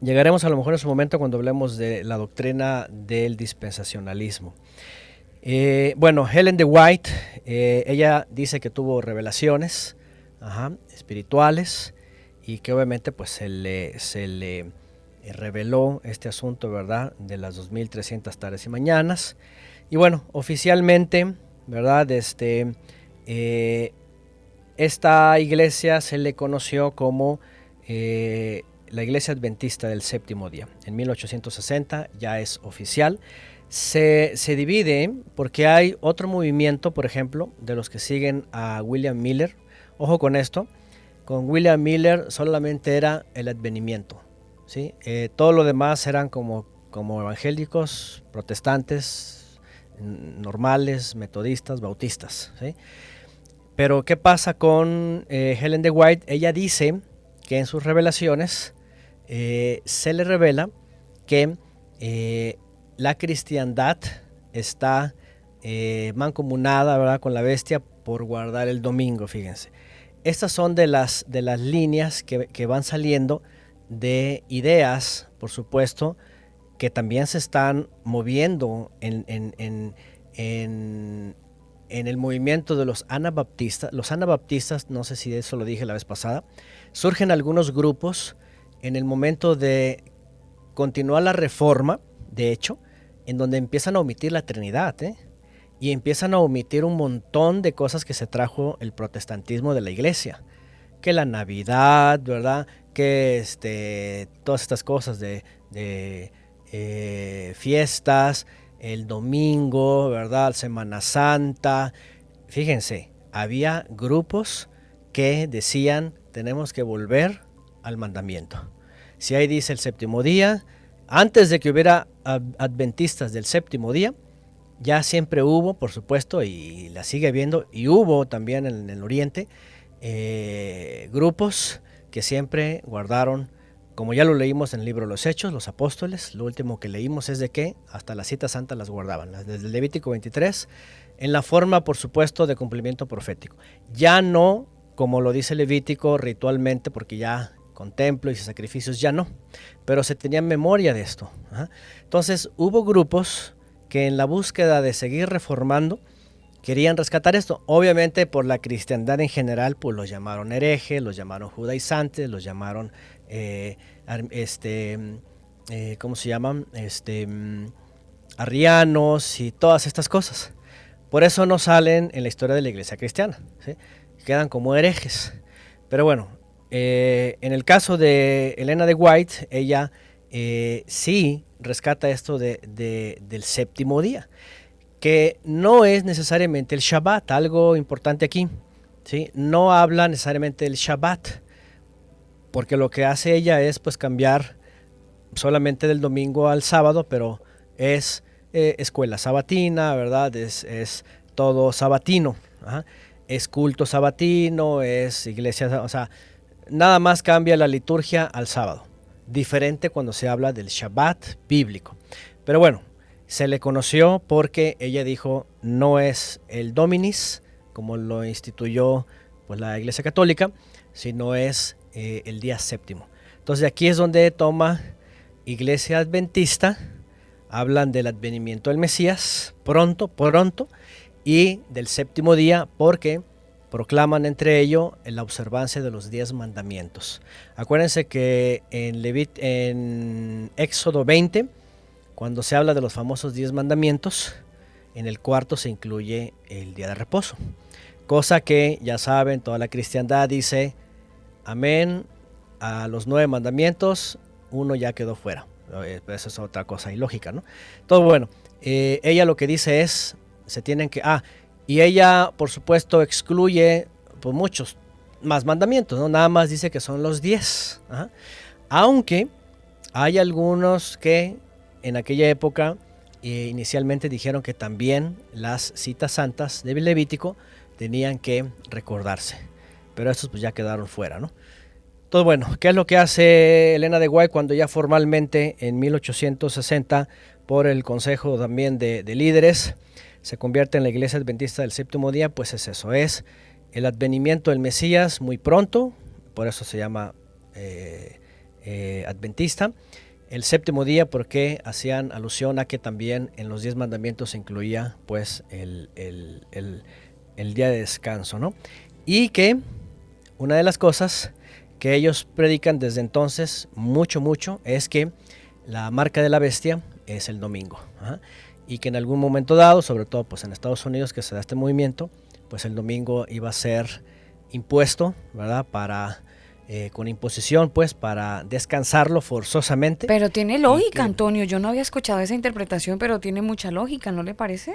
Llegaremos a lo mejor en su momento cuando hablemos de la doctrina del dispensacionalismo. Eh, bueno, Helen de White, eh, ella dice que tuvo revelaciones espirituales y que obviamente pues se le, se le reveló este asunto, ¿verdad? De las 2300 tardes y mañanas. Y bueno, oficialmente, ¿verdad? Este, esta iglesia se le conoció como la Iglesia Adventista del Séptimo Día. En 1860 ya es oficial. Se, divide porque hay otro movimiento, por ejemplo, de los que siguen a William Miller. Ojo con esto, con William Miller solamente era el advenimiento. ¿sí? Eh, todo lo demás eran como, como evangélicos, protestantes, normales, metodistas, bautistas. Pero ¿qué pasa con eh, Helen de White? Ella dice que en sus revelaciones eh, se le revela que la cristiandad está eh, mancomunada ¿verdad? con la bestia por guardar el domingo, fíjense. Estas son de las, de las líneas que, van saliendo de ideas, por supuesto, que también se están moviendo en, en, el movimiento de los anabaptistas. Los anabaptistas, no sé si eso lo dije la vez pasada, surgen algunos grupos en el momento de continuar la reforma, de hecho, en donde empiezan a omitir la Trinidad, ¿eh? y empiezan a omitir un montón de cosas que se trajo el protestantismo de la iglesia. Que la Navidad, ¿verdad? Que este, todas estas cosas de, eh, fiestas, el domingo, ¿verdad? Semana Santa. Fíjense, había grupos que decían tenemos que volver al mandamiento. Si ahí dice el séptimo día, antes de que hubiera adventistas del séptimo día, ya siempre hubo, por supuesto, y la sigue habiendo, y hubo también en el Oriente, eh, grupos que siempre guardaron, como ya lo leímos en el libro de los Hechos, los apóstoles, lo último que leímos es de que hasta las citas santas las guardaban, desde Levítico 23, en la forma, por supuesto, de cumplimiento profético. Ya no, como lo dice Levítico, ritualmente, porque ya con templos y sacrificios, ya no, pero se tenía memoria de esto. Entonces hubo grupos que en la búsqueda de seguir reformando querían rescatar esto. Obviamente por la cristiandad en general, pues los llamaron herejes, los llamaron judaizantes, los llamaron, eh, este, eh, ¿cómo se llaman? Este, mm, arrianos y todas estas cosas. Por eso no salen en la historia de la iglesia cristiana, quedan como herejes. Pero bueno, eh, en el caso de Elena de White, ella eh, sí rescata esto del séptimo día, que no es necesariamente el Shabbat, algo importante aquí. ¿sí? No habla necesariamente del Shabbat, porque lo que hace ella es pues cambiar solamente del domingo al sábado, pero es eh, escuela sabatina, ¿verdad? Es, todo sabatino. Es culto sabatino, es iglesia, o sea, nada más cambia la liturgia al sábado, diferente cuando se habla del Shabbat bíblico. Pero bueno, se le conoció porque ella dijo no es el Dominis, como lo instituyó pues, la Iglesia Católica, sino es eh, el día séptimo. Entonces aquí es donde toma Iglesia Adventista, hablan del advenimiento del Mesías, pronto, pronto, y del séptimo día, porque proclaman entre ellos la observancia de los diez mandamientos. Acuérdense que en, Levit en Éxodo 20, cuando se habla de los famosos diez mandamientos, en el cuarto se incluye el día de reposo. Cosa que ya saben, toda la cristiandad dice, amén, a los nueve mandamientos, uno ya quedó fuera. Eh, Esa es otra cosa ilógica, ¿no? Todo bueno, eh, ella lo que dice es, se tienen que, ah, y ella, por supuesto, excluye pues, muchos más mandamientos, ¿no? Nada más dice que son los 10. Aunque hay algunos que en aquella época eh, inicialmente dijeron que también las citas santas de Levítico tenían que recordarse. Pero estos pues ya quedaron fuera, ¿no? Entonces, bueno, ¿qué es lo que hace Elena de Guay cuando ya formalmente en 1860 por el Consejo también de, de Líderes se convierte en la iglesia adventista del séptimo día, pues es eso, es el advenimiento del Mesías muy pronto, por eso se llama eh, eh, adventista. el séptimo día porque hacían alusión a que también en los diez mandamientos se incluía pues el, el día de descanso, ¿no? Y que una de las cosas que ellos predican desde entonces mucho, mucho, es que la marca de la bestia es el domingo. Y que en algún momento dado, sobre todo pues en Estados Unidos que se da este movimiento, pues el domingo iba a ser impuesto, ¿verdad? Para, eh, con imposición, pues para descansarlo forzosamente. Pero tiene lógica, Antonio. Yo no había escuchado esa interpretación, pero tiene mucha lógica, ¿no le parece?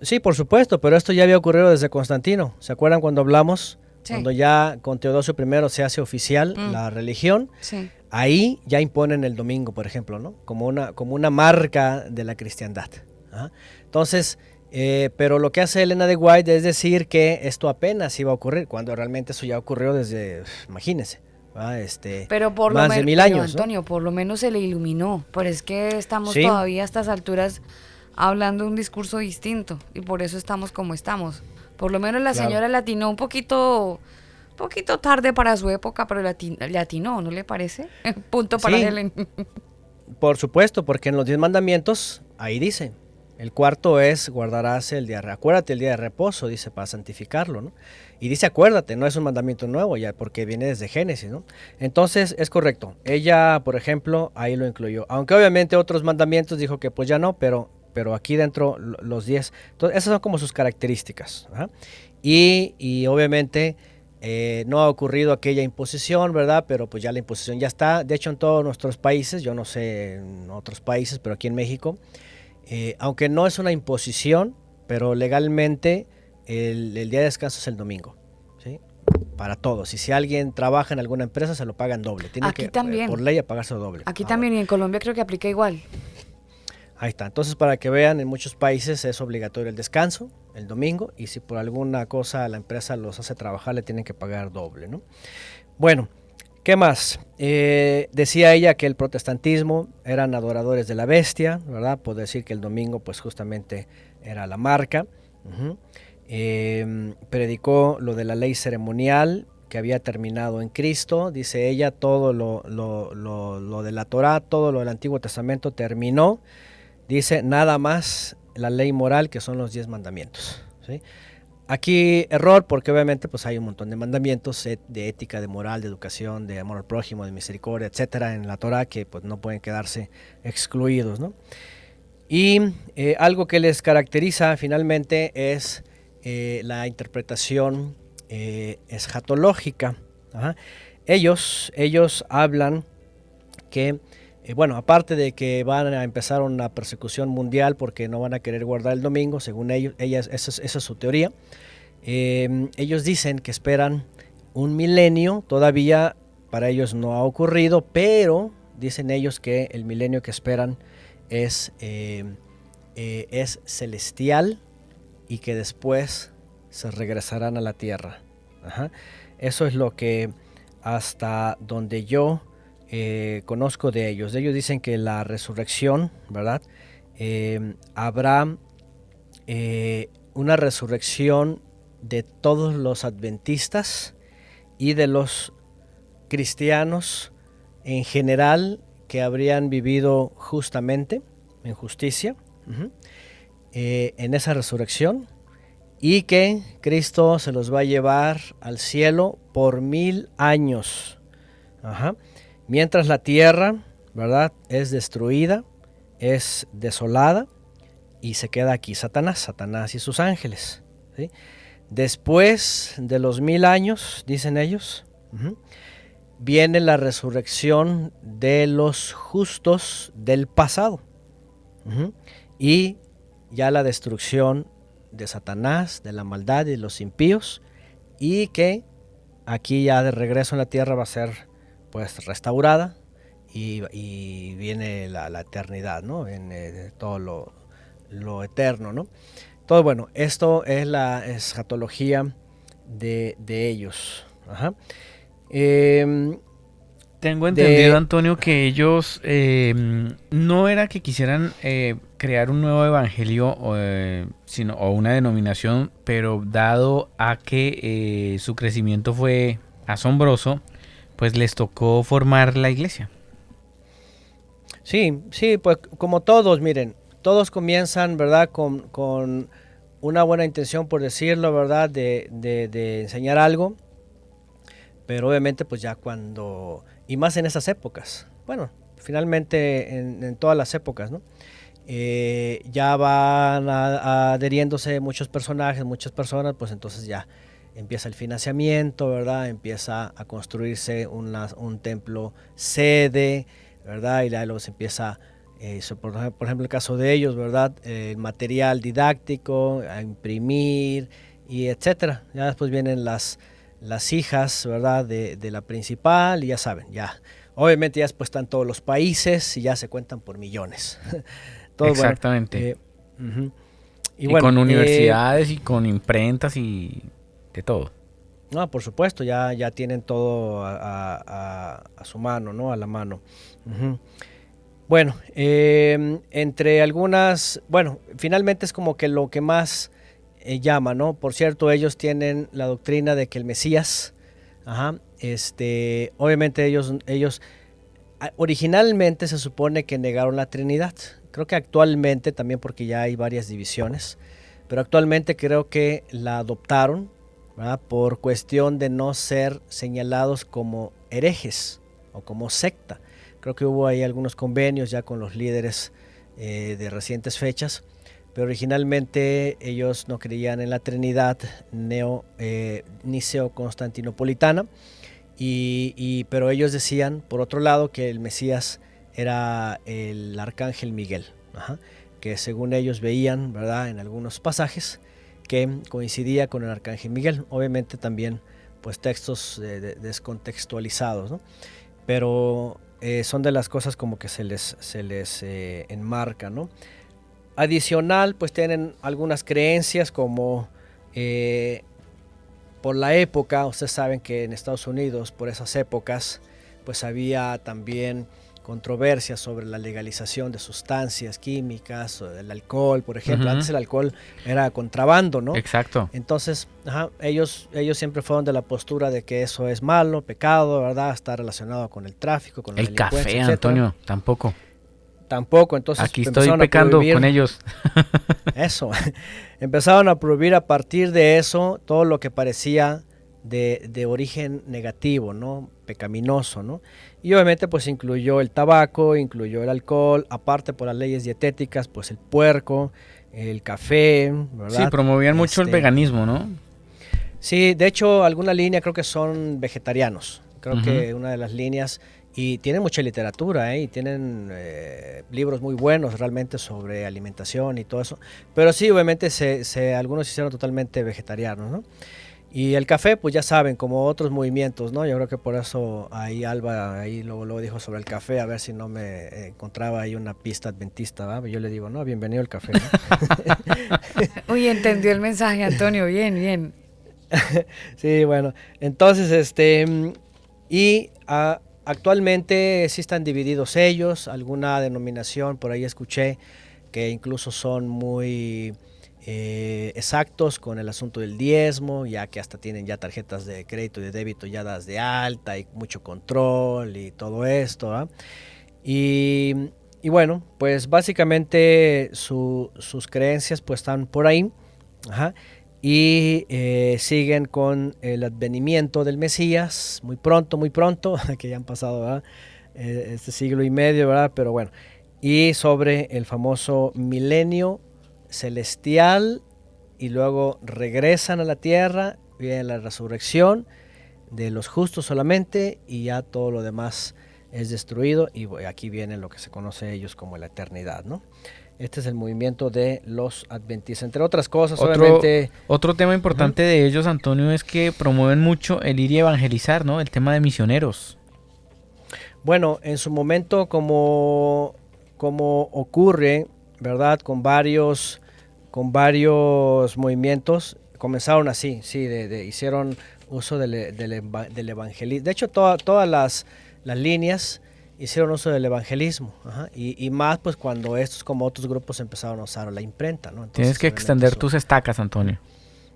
Sí, por supuesto, pero esto ya había ocurrido desde Constantino. ¿Se acuerdan cuando hablamos cuando ya con Teodosio I se hace oficial mm. la religión, ahí ya imponen el domingo, por ejemplo, ¿no? Como una, como una marca de la cristiandad. ¿ah? Entonces, eh, pero lo que hace Elena de White es decir que esto apenas iba a ocurrir, cuando realmente eso ya ocurrió desde, imagínense. Este, pero por más lo de mil años. Antonio, por lo menos se le iluminó, pero es que estamos todavía a estas alturas hablando un discurso distinto y por eso estamos como estamos. Por lo menos la señora latinó un poquito, poquito tarde para su época, pero latinó, ¿no le parece? Punto para Helen. Por supuesto, porque en los diez mandamientos, ahí dice, el cuarto es guardarás el día, acuérdate el día de reposo, dice, para santificarlo, ¿no? Y dice acuérdate, no es un mandamiento nuevo ya, porque viene desde Génesis, ¿no? Entonces, es correcto. Ella, por ejemplo, ahí lo incluyó. Aunque obviamente otros mandamientos dijo que pues ya no, pero pero aquí dentro los 10. Entonces, esas son como sus características. Y, obviamente eh, no ha ocurrido aquella imposición, ¿verdad? Pero pues ya la imposición ya está. De hecho, en todos nuestros países, yo no sé en otros países, pero aquí en México, eh, aunque no es una imposición, pero legalmente el, día de descanso es el domingo. ¿sí? Para todos. Y si alguien trabaja en alguna empresa, se lo pagan doble. Tiene aquí que, también. por ley, pagarse doble. Aquí también y en Colombia creo que aplica igual. Ahí está. Entonces, para que vean, en muchos países es obligatorio el descanso el domingo y si por alguna cosa la empresa los hace trabajar, le tienen que pagar doble, ¿no? Bueno, ¿qué más? Eh, decía ella que el protestantismo eran adoradores de la bestia, ¿verdad? Puedo decir que el domingo, pues justamente era la marca. Em, predicó lo de la ley ceremonial que había terminado en Cristo, dice ella, todo lo, lo, lo de la Torah, todo lo del Antiguo Testamento terminó dice nada más la ley moral que son los diez mandamientos. Aquí error porque obviamente pues hay un montón de mandamientos de ética, de moral, de educación, de amor al prójimo, de misericordia, etcétera en la Torah que pues no pueden quedarse excluidos. Y eh, algo que les caracteriza finalmente es eh, la interpretación eh. Ellos, ellos hablan que eh, bueno, aparte de que van a empezar una persecución mundial porque no van a querer guardar el domingo, según ellos, ellas, esa, es, su teoría, em, ellos dicen que esperan un milenio, todavía para ellos no ha ocurrido, pero dicen ellos que el milenio que esperan es, em, eh, es celestial y que después se regresarán a la tierra. Eso es lo que hasta donde yo eh, conozco de ellos. Ellos dicen que la resurrección, ¿verdad? Eh, habrá eh, una resurrección de todos los adventistas y de los cristianos en general que habrían vivido justamente, en justicia, en esa resurrección, y que Cristo se los va a llevar al cielo por mil años. Ajá. Mientras la tierra, ¿verdad? Es destruida, es desolada y se queda aquí Satanás, Satanás y sus ángeles. Después de los mil años, dicen ellos, viene la resurrección de los justos del pasado y ya la destrucción de Satanás, de la maldad y de los impíos y que aquí ya de regreso en la tierra va a ser pues restaurada y, viene la, eternidad, ¿no? En eh, todo lo, eterno, ¿no? Todo bueno, esto es la escatología de, ellos. Em, Tengo entendido, Antonio, que ellos em, no era que quisieran eh, crear un nuevo evangelio eh, sino, o una denominación, pero dado a que su crecimiento fue asombroso, pues les tocó formar la iglesia. Sí, sí, pues como todos, miren, todos comienzan, ¿verdad? Con, con una buena intención, por decirlo, ¿verdad? De, de, enseñar algo, pero obviamente pues ya cuando, y más en esas épocas, bueno, finalmente en, todas las épocas, ¿no? Eh, ya van adheriéndose muchos personajes, muchas personas, pues entonces ya empieza el financiamiento, ¿verdad? Empieza a construirse un templo sede, ¿verdad? Y luego se empieza, eh, por, ejemplo, el caso de ellos, ¿verdad? El material didáctico, a imprimir y etcétera. Ya después vienen las, las hijas, ¿verdad? De, de la principal y ya saben, ya. Obviamente ya después están todos los países y ya se cuentan por millones. Exactamente. Eh, y, con eh, universidades y con imprentas y de todo. No, por supuesto, ya, ya tienen todo a, su mano, ¿no? A la mano. Bueno, em, entre algunas, bueno, finalmente es como que lo que más eh, llama, ¿no? Por cierto, ellos tienen la doctrina de que el Mesías, ajá, este, obviamente ellos, ellos, originalmente se supone que negaron la Trinidad. Creo que actualmente, también porque ya hay varias divisiones, pero actualmente creo que la adoptaron por cuestión de no ser señalados como herejes o como secta. Creo que hubo ahí algunos convenios ya con los líderes eh, de recientes fechas, pero originalmente ellos no creían en la Trinidad neo, eh, niceo-constantinopolitana, y, pero ellos decían, por otro lado, que el Mesías era el arcángel Miguel, que según ellos veían, ¿verdad? En algunos pasajes, que coincidía con el arcángel Miguel. Obviamente también pues textos descontextualizados, pero eh, son de las cosas como que se les, se les eh, enmarca. ¿no? Adicional pues tienen algunas creencias como eh, por la época, ustedes saben que en Estados Unidos por esas épocas pues había también controversias sobre la legalización de sustancias químicas, o del alcohol, por ejemplo. Antes el alcohol era contrabando, ¿no? Exacto. Entonces, ellos, ellos siempre fueron de la postura de que eso es malo, pecado, ¿verdad? Está relacionado con el tráfico, con la El café, Antonio, tampoco. Tampoco, entonces Aquí estoy pecando con ellos. eso. Empezaron a prohibir a partir de eso todo lo que parecía de, de origen negativo, ¿no? Pecaminoso, ¿no? Y obviamente pues incluyó el tabaco, incluyó el alcohol, aparte por las leyes dietéticas, pues el puerco, el café, ¿verdad? Sí, promovían mucho el este, veganismo, ¿no? Sí, de hecho alguna línea creo que son vegetarianos. Creo que una de las líneas y tienen mucha literatura, ¿eh? y tienen eh, libros muy buenos realmente sobre alimentación y todo eso. Pero sí, obviamente se, se, algunos se hicieron totalmente vegetarianos, ¿no? Y el café, pues ya saben, como otros movimientos, ¿no? Yo creo que por eso ahí Alba ahí luego, luego dijo sobre el café, a ver si no me encontraba ahí una pista adventista, ¿va? Yo le digo, no, bienvenido al café. Uy, entendió el mensaje, Antonio, bien, bien. sí, bueno, entonces, este, y actualmente sí están divididos ellos, alguna denominación, por ahí escuché que incluso son muy eh, exactos con el asunto del diezmo, ya que hasta tienen ya tarjetas de crédito y de débito ya das de alta y mucho control y todo esto. Y, bueno, pues básicamente sus creencias pues están por ahí y eh, siguen con el advenimiento del Mesías muy pronto, muy pronto, que ya han pasado eh, este siglo y medio, ¿verdad? Pero bueno, y sobre el famoso milenio celestial y luego regresan a la tierra, viene la resurrección de los justos solamente y ya todo lo demás es destruido y aquí viene lo que se conoce ellos como la eternidad, ¿no? Este es el movimiento de los adventistas, entre otras cosas, otro, obviamente. Otro tema importante de ellos, Antonio, es que promueven mucho el ir y evangelizar, ¿no? El tema de misioneros. Bueno, en su momento, como, como ocurre, ¿verdad? Con varios con varios movimientos. Comenzaron así, sí, de, hicieron uso del, del, evangelismo. De hecho, todas las, las, líneas hicieron uso del evangelismo. Y, más pues cuando estos como otros grupos empezaron a usar la imprenta. ¿no? Tienes que extender tus estacas, Antonio.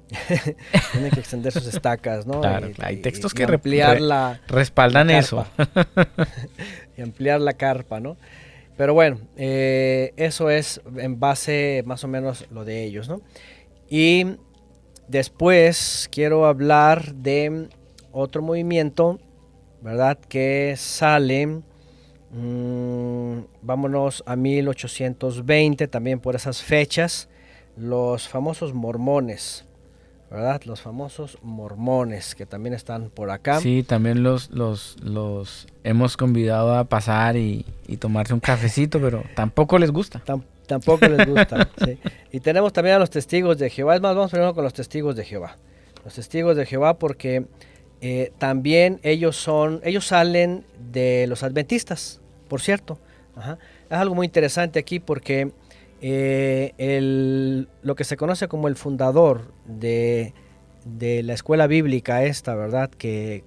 Tienen que extender sus estacas, ¿no? Claro, hay textos que ampliar la, respaldan eso. y ampliar la carpa, ¿no? Pero bueno, eh, eso es en base más o menos lo de ellos, ¿no? Y después quiero hablar de otro movimiento, ¿verdad? Que sale, mm, vámonos a 1820, también por esas fechas, los famosos mormones. ¿Verdad? Los famosos mormones que también están por acá. Sí, también los, los, los hemos convidado a pasar y, tomarse un cafecito, pero tampoco les gusta. tampoco les gusta. sí. Y tenemos también a los testigos de Jehová. Es más, vamos primero con los testigos de Jehová. Los testigos de Jehová porque eh, también ellos son, ellos salen de los adventistas, por cierto. Es algo muy interesante aquí porque eh, el, lo que se conoce como el fundador de, la escuela bíblica esta, ¿verdad? Que,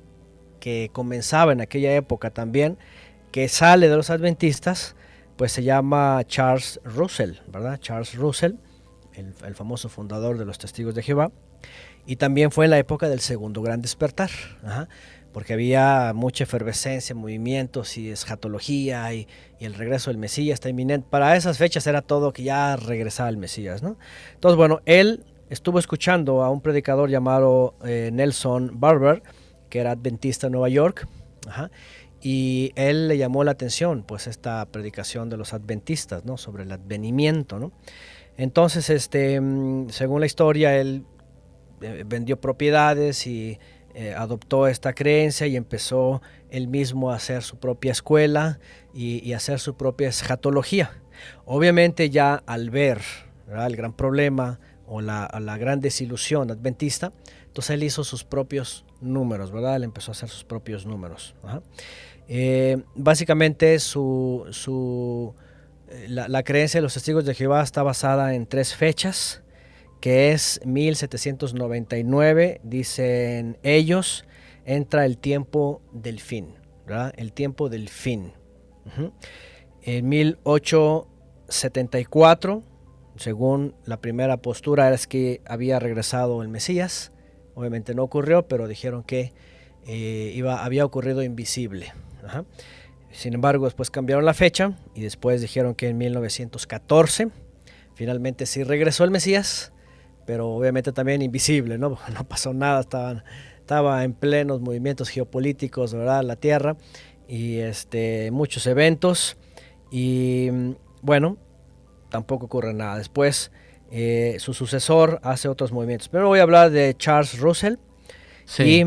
que, comenzaba en aquella época también, que sale de los adventistas, pues se llama Charles Russell, ¿verdad? Charles Russell, el, el famoso fundador de los Testigos de Jehová, y también fue en la época del segundo gran despertar. Porque había mucha efervescencia, movimientos y escatología y, el regreso del Mesías está inminente. Para esas fechas era todo que ya regresaba el Mesías, ¿no? Entonces, bueno, él estuvo escuchando a un predicador llamado eh, Nelson Barber, que era adventista en Nueva York, y él le llamó la atención, pues, esta predicación de los adventistas, ¿no? Sobre el advenimiento, ¿no? Entonces, este, mm, según la historia, él eh, vendió propiedades y eh, adoptó esta creencia y empezó él mismo a hacer su propia escuela y, hacer su propia escatología. Obviamente ya al ver el gran problema o la, gran desilusión adventista, entonces él hizo sus propios números, ¿verdad? Él empezó a hacer sus propios números. Eh, básicamente su, eh, la, la, creencia de los testigos de Jehová está basada en tres fechas que es 1799, dicen ellos, entra el tiempo del fin. El tiempo del fin. En 1874, según la primera postura, es que había regresado el Mesías. Obviamente no ocurrió, pero dijeron que eh, iba, había ocurrido invisible. Sin embargo, después cambiaron la fecha y después dijeron que en 1914 finalmente sí regresó el Mesías pero obviamente también invisible, ¿no? No pasó nada, estaban, estaba en plenos movimientos geopolíticos, ¿verdad? La Tierra y este, muchos eventos y bueno, tampoco ocurre nada. Después eh, su sucesor hace otros movimientos. Pero voy a hablar de Charles Russell y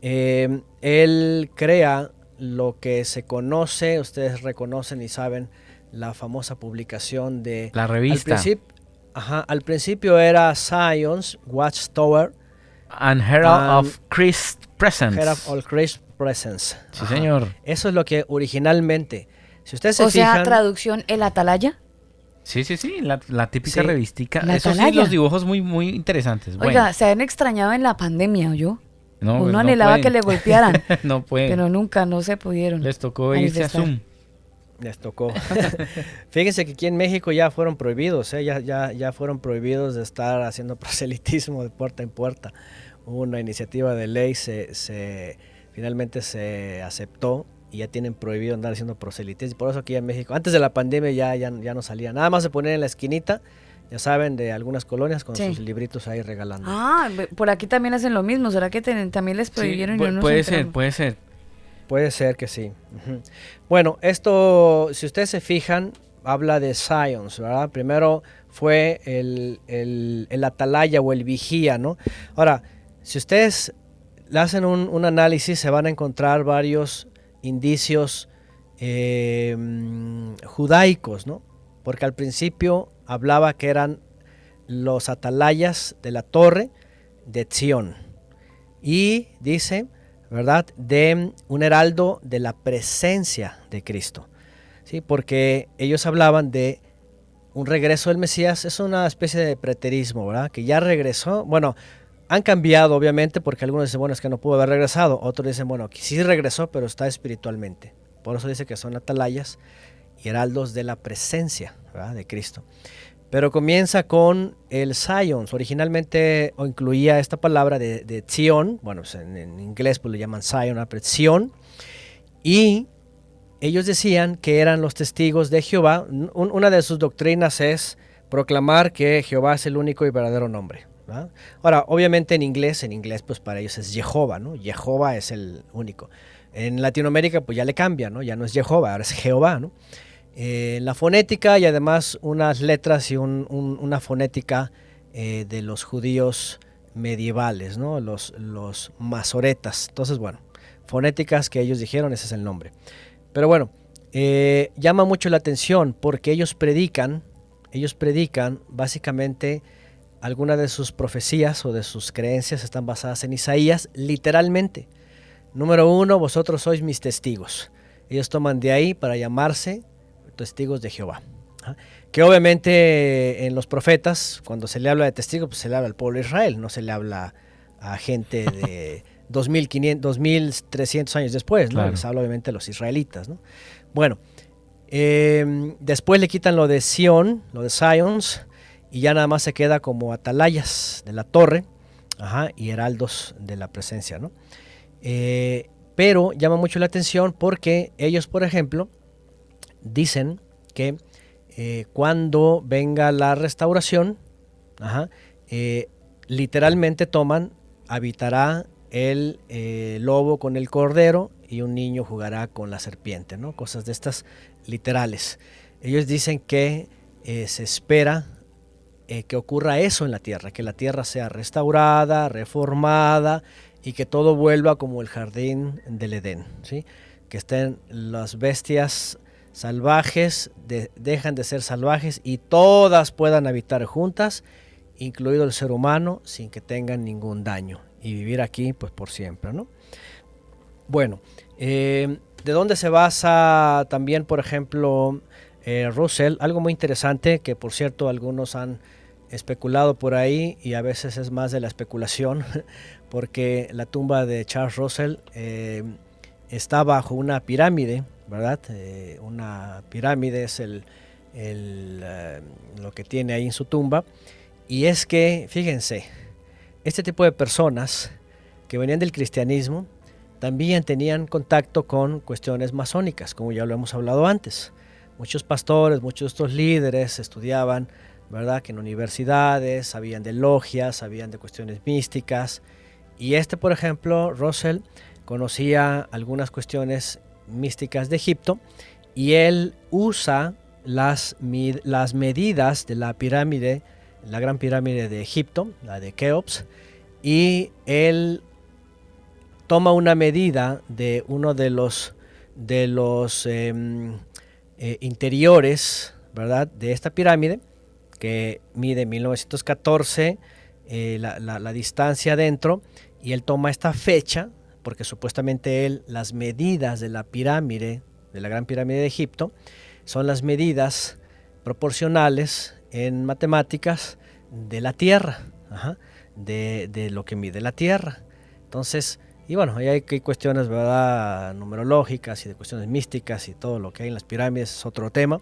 eh, él crea lo que se conoce, ustedes reconocen y saben la famosa publicación de la revista. Ajá, al principio era Science, Watchtower. And Herald of Christ Presence. Herald of Christ Presence. Sí, señor. Eso es lo que originalmente. Si ustedes se o sea, traducción, el atalaya. Sí, sí, sí, la, típica revistica. Eso sí, los dibujos muy, muy interesantes. Oiga, se han extrañado en la pandemia, ¿o yo? No, Uno pues anhelaba que le golpearan. no pueden. Pero nunca, no se pudieron. Les tocó irse a Zoom. Les tocó. Fíjense que aquí en México ya fueron prohibidos, ¿eh? ya, ya, ya fueron prohibidos de estar haciendo proselitismo de puerta en puerta. Hubo una iniciativa de ley, se, se finalmente se aceptó y ya tienen prohibido andar haciendo proselitismo. Por eso aquí en México, antes de la pandemia ya, ya, ya no salía. Nada más se ponían en la esquinita ya saben, de algunas colonias con sus libritos ahí regalando. Ah, por aquí también hacen lo mismo. ¿Será que también les prohibieron? y no puede ser, puede ser. Puede ser que sí. Bueno, esto, si ustedes se fijan, habla de Science, ¿verdad? Primero fue el, el, atalaya o el vigía, ¿no? Ahora, si ustedes hacen un, análisis, se van a encontrar varios indicios eh, judaicos, ¿no? Porque al principio hablaba que eran los atalayas de la torre de Zion. Y dice ¿verdad? De un heraldo de la presencia de Cristo. ¿sí? Porque ellos hablaban de un regreso del Mesías, es una especie de preterismo, ¿verdad? Que ya regresó. Bueno, han cambiado obviamente porque algunos dicen, bueno, es que no pudo haber regresado. Otros dicen, bueno, que sí regresó, pero está espiritualmente. Por eso dice que son atalayas y heraldos de la presencia de Cristo pero comienza con el Science. Originalmente incluía esta palabra de, de Zion, bueno, pues en, inglés pues le llaman Zion, pero Zion, y ellos decían que eran los testigos de Jehová. una de sus doctrinas es proclamar que Jehová es el único y verdadero nombre. Ahora, obviamente en inglés, en inglés pues para ellos es Jehová, ¿no? Jehová es el único. En Latinoamérica pues ya le cambia, ¿no? Ya no es Jehová, ahora es Jehová, ¿no? Eh, la fonética y además unas letras y una fonética eh, de los judíos medievales, ¿no? Los, masoretas. Entonces, bueno, fonéticas que ellos dijeron, ese es el nombre. Pero bueno, eh, llama mucho la atención porque ellos predican, ellos predican básicamente algunas de sus profecías o de sus creencias están basadas en Isaías, literalmente. Número uno, vosotros sois mis testigos. Ellos toman de ahí para llamarse testigos de Jehová. Que obviamente en los profetas, cuando se le habla de testigos, pues se le habla al pueblo de Israel, no se le habla a gente de 2500, 2300 años después, ¿no? Se habla obviamente de los israelitas, ¿no? Bueno, em, después le quitan lo de Sion, lo de Sions, y ya nada más se queda como atalayas de la torre y heraldos de la presencia. ¿no? Eh, pero llama mucho la atención porque ellos, por ejemplo, dicen que eh, cuando venga la restauración, eh, literalmente toman, habitará el lobo con el cordero y un niño jugará con la serpiente, ¿no? Cosas de estas literales. Ellos dicen que se espera eh, que ocurra eso en la tierra, que la tierra sea restaurada, reformada y que todo vuelva como el jardín del Edén, ¿sí? que estén las bestias salvajes, dejan de ser salvajes y todas puedan habitar juntas, incluido el ser humano, sin que tengan ningún daño y vivir aquí pues por siempre. ¿no? Bueno, eh, ¿de dónde se basa también, por ejemplo, eh, Russell? Algo muy interesante que por cierto algunos han especulado por ahí y a veces es más de la especulación porque la tumba de Charles Russell eh, está bajo una pirámide, ¿verdad? Eh, una pirámide es el, eh, lo que tiene ahí en su tumba. Y es que, fíjense, este tipo de personas que venían del cristianismo también tenían contacto con cuestiones masónicas, como ya lo hemos hablado antes. Muchos pastores, muchos de estos líderes estudiaban ¿verdad? Que en universidades sabían de logias, sabían de cuestiones místicas. Y este, por ejemplo, Russell, conocía algunas cuestiones místicas de Egipto y él usa las, las medidas de la pirámide, la gran pirámide de Egipto, la de Keops, y él toma una medida de uno de los, de los em, eh, interiores, ¿verdad? De esta pirámide que mide 1914 eh, la, distancia dentro y él toma esta fecha porque supuestamente él las medidas de la pirámide, de la gran pirámide de Egipto, son las medidas proporcionales en matemáticas de la Tierra, de, lo que mide la Tierra. Entonces, y bueno, hay, hay cuestiones ¿verdad? numerológicas y de cuestiones místicas y todo lo que hay en las pirámides es otro tema,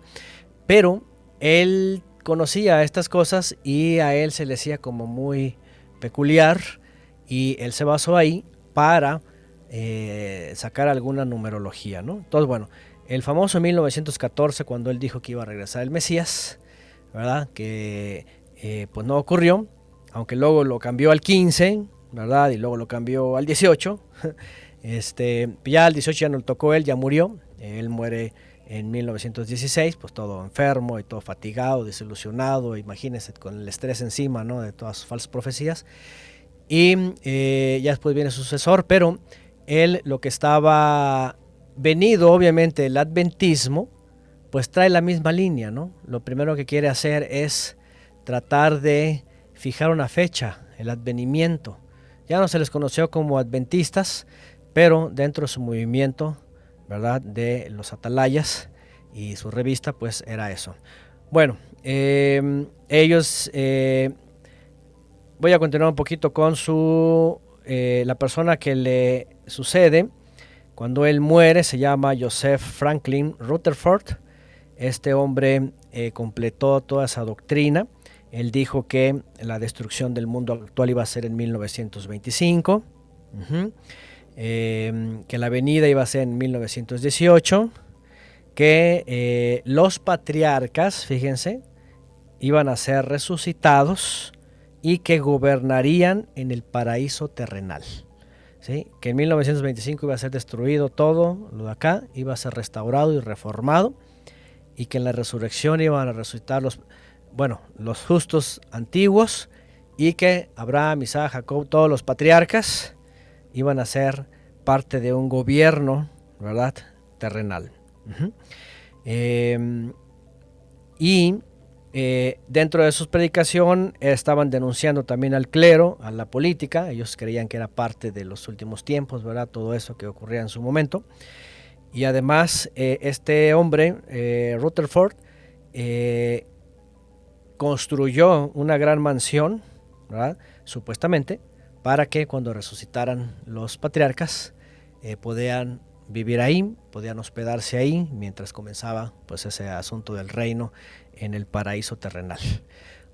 pero él conocía estas cosas y a él se le hacía como muy peculiar y él se basó ahí para eh, sacar alguna numerología, ¿no? Entonces, bueno, el famoso 1914, cuando él dijo que iba a regresar el Mesías, ¿verdad? Que eh, pues no ocurrió, aunque luego lo cambió al 15, ¿verdad? Y luego lo cambió al 18. Este, ya al 18 ya no le tocó él, ya murió. Él muere en 1916, pues todo enfermo y todo fatigado, desilusionado, imagínense con el estrés encima ¿no? de todas sus falsas profecías. Y eh, ya después viene su sucesor, pero él lo que estaba venido, obviamente, el adventismo, pues trae la misma línea, ¿no? Lo primero que quiere hacer es tratar de fijar una fecha, el advenimiento. Ya no se les conoció como adventistas, pero dentro de su movimiento ¿verdad? De los atalayas y su revista pues era eso. Bueno, em, ellos, eh, voy a continuar un poquito con su, eh, la persona que le sucede. Cuando él muere se llama Joseph Franklin Rutherford. Este hombre eh, completó toda esa doctrina. Él dijo que la destrucción del mundo actual iba a ser en 1925. Em, que la venida iba a ser en 1918 que eh, los patriarcas, fíjense, iban a ser resucitados y que gobernarían en el paraíso terrenal. ¿sí? Que en 1925 iba a ser destruido todo lo de acá, iba a ser restaurado y reformado, y que en la resurrección iban a resucitar los, bueno, los justos antiguos, y que Abraham, Isaac, Jacob, todos los patriarcas iban a ser parte de un gobierno, ¿verdad? Terrenal. Em, y eh, dentro de su predicación estaban denunciando también al clero, a la política, ellos creían que era parte de los últimos tiempos, ¿verdad? Todo eso que ocurría en su momento. Y además eh, este hombre, eh, Rutherford, construyó una gran mansión, ¿verdad? Supuestamente, para que cuando resucitaran los patriarcas podían vivir ahí, podían hospedarse ahí mientras comenzaba pues ese asunto del reino en el paraíso terrenal.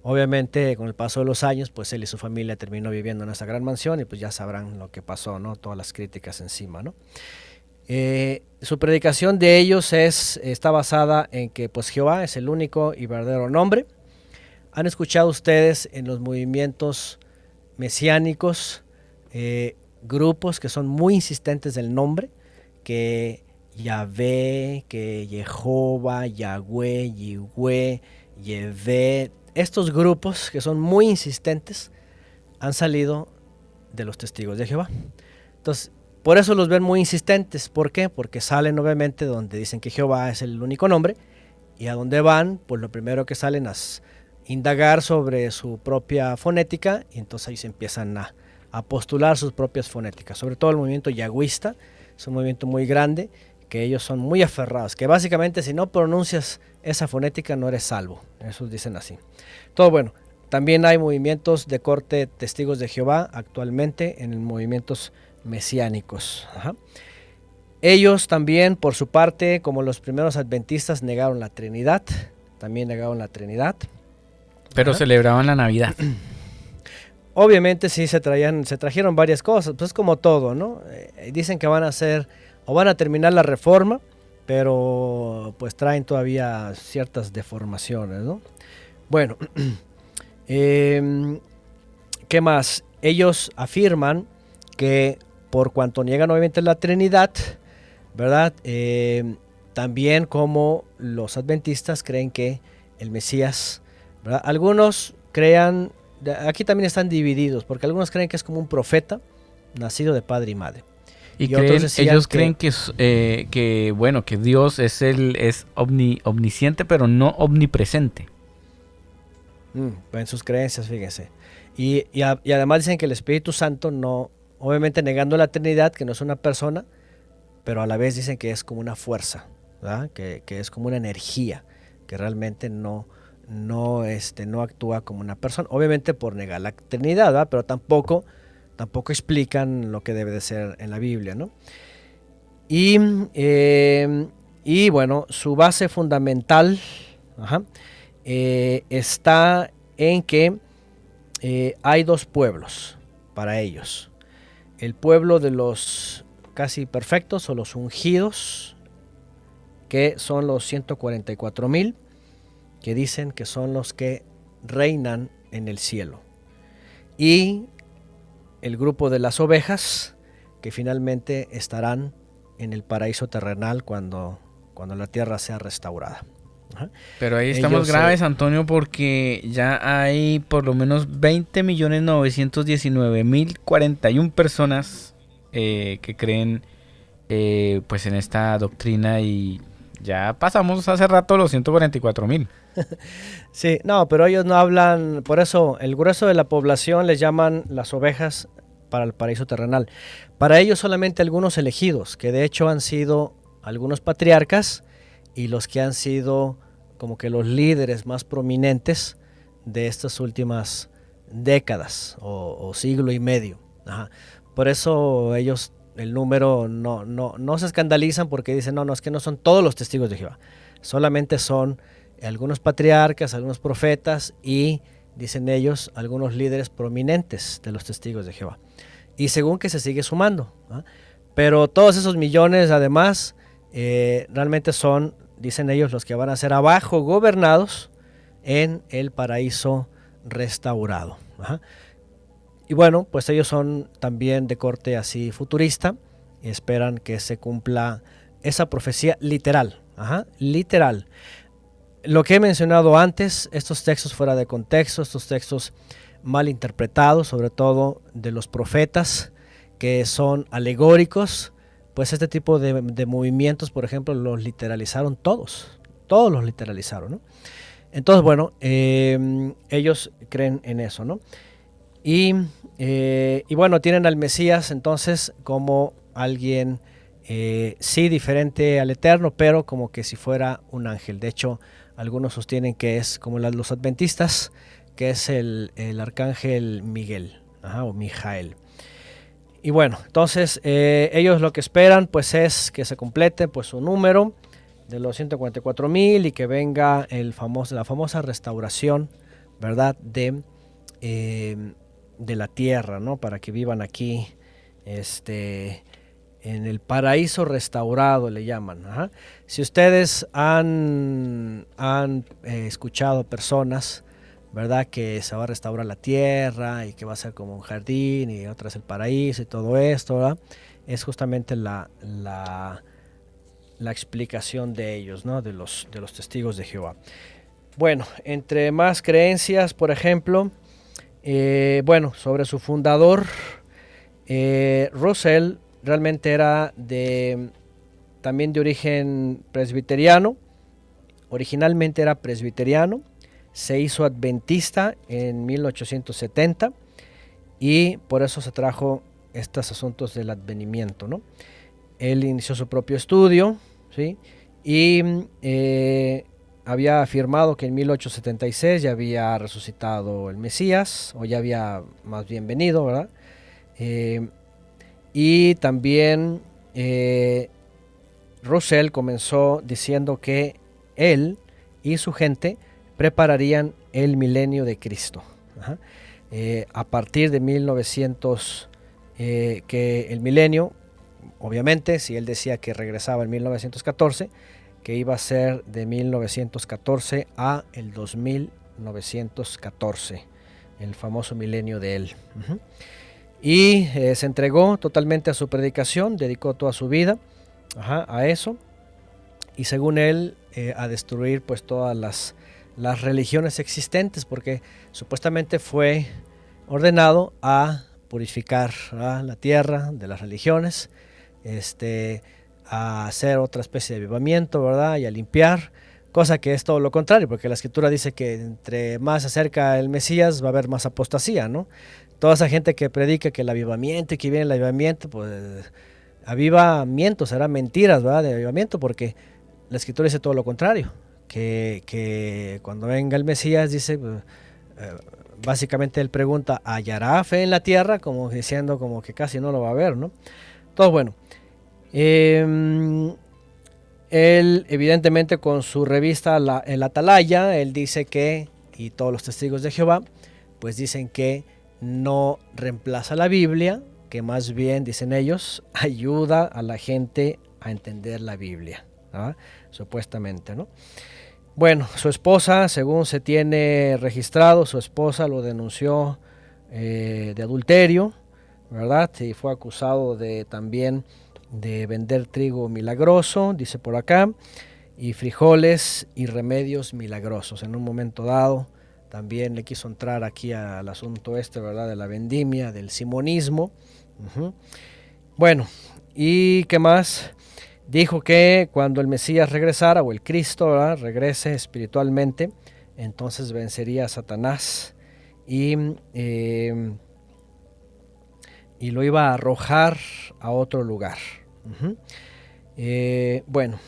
Obviamente, con el paso de los años, pues él y su familia terminó viviendo en esa gran mansión y pues ya sabrán lo que pasó, ¿no? Todas las críticas encima, ¿no? Eh, su predicación de ellos es, está basada en que pues Jehová es el único y verdadero nombre. Han escuchado ustedes en los movimientos mesiánicos eh, grupos que son muy insistentes del nombre, que Yahvé, que Jehová, Yahweh, Yihweh, Yevé, estos grupos que son muy insistentes han salido de los testigos de Jehová. Entonces, por eso los ven muy insistentes. ¿Por qué? Porque salen obviamente donde dicen que Jehová es el único nombre y a donde van, pues lo primero que salen es indagar sobre su propia fonética y entonces ahí se empiezan a, a postular sus propias fonéticas, sobre todo el movimiento yagüista, es un movimiento muy grande que ellos son muy aferrados, que básicamente si no pronuncias esa fonética no eres salvo. Eso dicen así. Todo bueno. También hay movimientos de corte testigos de Jehová actualmente en movimientos mesiánicos. Ellos también, por su parte, como los primeros adventistas, negaron la Trinidad. También negaron la Trinidad. Pero celebraban la Navidad. Obviamente sí se traían, se trajeron varias cosas, pues es como todo, ¿no? Eh, dicen que van a hacer o van a terminar la reforma, pero pues traen todavía ciertas deformaciones, ¿no? Bueno, em, ¿qué más? Ellos afirman que por cuanto niegan obviamente la Trinidad, ¿verdad? Em, también como los adventistas creen que el Mesías. Algunos crean, aquí también están divididos, porque algunos creen que es como un profeta nacido de padre y madre. Y, ellos creen que, eh, que, bueno, que Dios es el es omnisciente, pero no omnipresente. Mm, en sus creencias, fíjense. Y, y, además dicen que el Espíritu Santo no, obviamente negando la Trinidad, que no es una persona, pero a la vez dicen que es como una fuerza, que, que, es como una energía, que realmente no, no, este, no actúa como una persona. Obviamente por negar la Trinidad, pero tampoco tampoco explican lo que debe de ser en la Biblia, ¿no? Y, em, y bueno, su base fundamental eh, está en que eh, hay dos pueblos para ellos. El pueblo de los casi perfectos o los ungidos, que son los 144 mil, que dicen que son los que reinan en el cielo. Y el grupo de las ovejas que finalmente estarán en el paraíso terrenal cuando, cuando la tierra sea restaurada. Pero ahí estamos graves, Antonio, porque ya hay por lo menos 20.919.041 personas eh, que creen eh, pues en esta doctrina y ya pasamos hace rato los 144.000. sí, no, pero ellos no hablan, por eso el grueso de la población les llaman las ovejas para el paraíso terrenal. Para ellos solamente algunos elegidos, que de hecho han sido algunos patriarcas y los que han sido como que los líderes más prominentes de estas últimas décadas o, siglo y medio. Por eso ellos el número no, no, no se escandalizan porque dicen, no, no, es que no son todos los testigos de Jehová, solamente son algunos patriarcas, algunos profetas y, dicen ellos, algunos líderes prominentes de los testigos de Jehová. Y según que se sigue sumando. Pero todos esos millones, además, eh, realmente son dicen ellos, los que van a ser abajo gobernados en el paraíso restaurado. Y bueno, pues ellos son también de corte así futurista y esperan que se cumpla esa profecía literal, literal. Lo que he mencionado antes, estos textos fuera de contexto, estos textos mal interpretados, sobre todo de los profetas, que son alegóricos, pues este tipo de, movimientos, por ejemplo, los literalizaron todos, todos los literalizaron, Entonces, bueno, em, ellos creen en eso, ¿no? Y, eh, y, bueno, tienen al Mesías entonces como alguien, eh, sí, diferente al Eterno, pero como que si fuera un ángel. De hecho, algunos sostienen que es como los adventistas, que es el, arcángel Miguel o Mijael. Y bueno, entonces eh, ellos lo que esperan pues es que se complete pues su número de los 144 mil y que venga el famoso, la famosa restauración, ¿verdad? De, de la tierra, ¿no? Para que vivan aquí, este, en el paraíso restaurado le llaman. Si ustedes han, han eh, escuchado personas ¿verdad? Que se va a restaurar la tierra y que va a ser como un jardín y otra es el paraíso y todo esto, ¿verdad? Es justamente la, la, explicación de ellos, ¿no? De los, de los testigos de Jehová. Bueno, entre más creencias, por ejemplo, eh, bueno, sobre su fundador, eh, Russell realmente era de, también de origen presbiteriano, originalmente era presbiteriano, se hizo adventista en 1870 y por eso se trajo estos asuntos del advenimiento. ¿no? Él inició su propio estudio ¿sí? y eh, había afirmado que en 1876 ya había resucitado el Mesías, o ya había más bien venido, ¿verdad? Eh, y también eh, Russell comenzó diciendo que él y su gente prepararían el milenio de Cristo. Eh, a partir de 1900, eh, que el milenio, obviamente, si él decía que regresaba en 1914, que iba a ser de 1914 a el 2914, el famoso milenio de él. Y eh, se entregó totalmente a su predicación, dedicó toda su vida a eso, y según él, a destruir pues todas las las religiones existentes, porque supuestamente fue ordenado a purificar la tierra de las religiones, este, a hacer otra especie de avivamiento, ¿verdad? Y a limpiar, cosa que es todo lo contrario, porque la escritura dice que entre más se acerca el Mesías va a haber más apostasía, ¿no? Toda esa gente que predica que el avivamiento y que viene el avivamiento, pues avivamiento será mentiras, ¿verdad? De avivamiento, porque la escritura dice todo lo contrario que, cuando venga el Mesías dice, eh, básicamente él pregunta, ¿hallará fe en la tierra? Como diciendo como que casi no lo va a ver, ¿no? Todo bueno. Em, él, evidentemente, con su revista El Atalaya, él dice que, y todos los testigos de Jehová, pues dicen que no reemplaza la Biblia, que más bien, dicen ellos, ayuda a la gente a entender la Biblia, supuestamente, ¿no? Bueno, su esposa, según se tiene registrado, su esposa lo denunció eh, de adulterio, ¿verdad? Y fue acusado de también de vender trigo milagroso, dice por acá, y frijoles y remedios milagrosos. En un momento dado también le quiso entrar aquí al asunto este, ¿verdad? De la vendimia, del simonismo. Bueno, ¿y qué más? dijo que cuando el Mesías regresara, o el Cristo regrese espiritualmente, entonces vencería a Satanás y, eh, y lo iba a arrojar a otro lugar. Eh, bueno,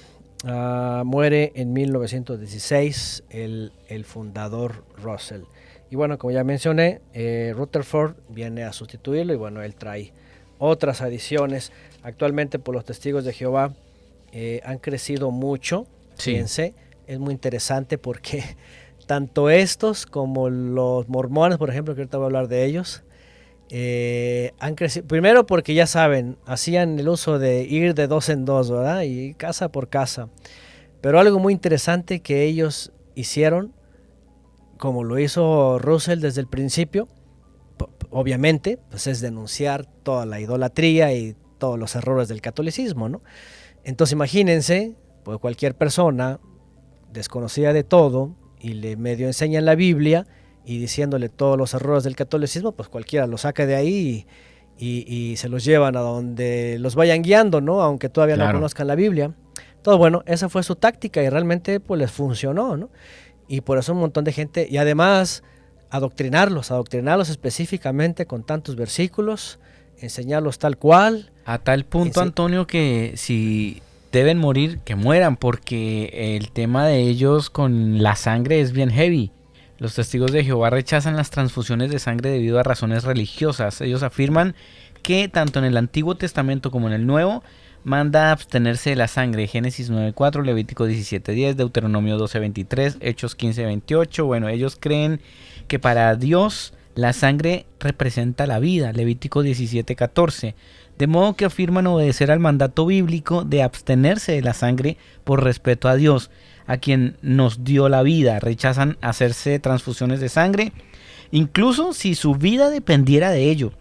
ah, muere en 1916 el, fundador Russell. Y bueno, como ya mencioné, eh, Rutherford viene a sustituirlo y bueno, él trae otras adiciones. Actualmente por los testigos de Jehová eh, han crecido mucho. Fíjense, es muy interesante porque tanto estos como los mormones, por ejemplo, que ahorita voy a hablar de ellos, eh, han crecido. Primero porque ya saben, hacían el uso de ir de dos en dos, ¿verdad? Y casa por casa. Pero algo muy interesante que ellos hicieron, como lo hizo Russell desde el principio, obviamente, pues es denunciar toda la idolatría y todos los errores del catolicismo, ¿no? Entonces imagínense, pues cualquier persona desconocida de todo y le medio enseñan la Biblia y diciéndole todos los errores del catolicismo, pues cualquiera lo saca de ahí y, se los llevan a donde los vayan guiando, ¿no? Aunque todavía no conozcan la Biblia. Todo bueno, esa fue su táctica y realmente pues les funcionó, ¿no? Y por eso un montón de gente, y además adoctrinarlos, adoctrinarlos específicamente con tantos versículos, enseñarlos tal cual. A tal punto, Antonio, que si deben morir, que mueran, porque el tema de ellos con la sangre es bien heavy. Los testigos de Jehová rechazan las transfusiones de sangre debido a razones religiosas. Ellos afirman que tanto en el Antiguo Testamento como en el Nuevo manda a abstenerse de la sangre. Génesis 9.4, Levítico 17.10, Deuteronomio 12.23, Hechos 15.28. Bueno, ellos creen que para Dios la sangre representa la vida. Levítico 17.14. De modo que afirman obedecer al mandato bíblico de abstenerse de la sangre por respeto a Dios, a quien nos dio la vida. Rechazan hacerse transfusiones de sangre, incluso si su vida dependiera de ello.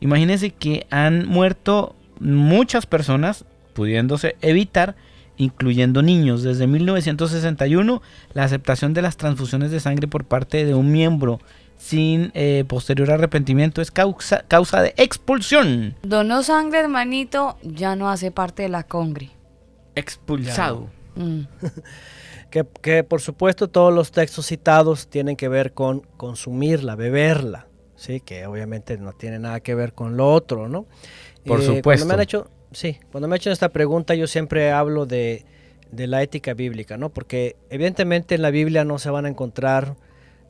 Imagínense que han muerto muchas personas, pudiéndose evitar, incluyendo niños. Desde 1961, la aceptación de las transfusiones de sangre por parte de un miembro sin eh, posterior arrepentimiento es causa, causa de expulsión. Donó sangre, hermanito, ya no hace parte de la congre. Expulsado. Mm. que, que, por supuesto todos los textos citados tienen que ver con consumirla, beberla, ¿sí? que obviamente no tiene nada que ver con lo otro, ¿no? Por supuesto. Cuando me han hecho, sí, cuando me han hecho esta pregunta yo siempre hablo de, de la ética bíblica, ¿no? Porque evidentemente en la Biblia no se van a encontrar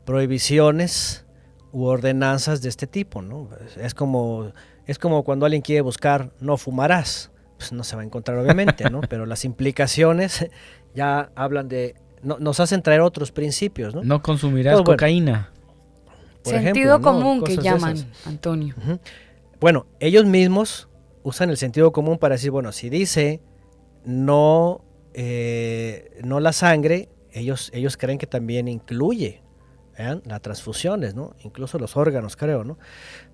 prohibiciones u ordenanzas de este tipo, ¿no? Es como, es como cuando alguien quiere buscar no fumarás, pues no se va a encontrar obviamente, ¿no? Pero las implicaciones ya hablan de, nos hacen traer otros principios, ¿no? No consumirás cocaína. Sentido común que llaman, Antonio. Bueno, ellos mismos usan el sentido común para decir, bueno, si dice no, eh, no la sangre, ellos, ellos creen que también incluye las transfusiones, ¿no? Incluso los órganos, creo, ¿no?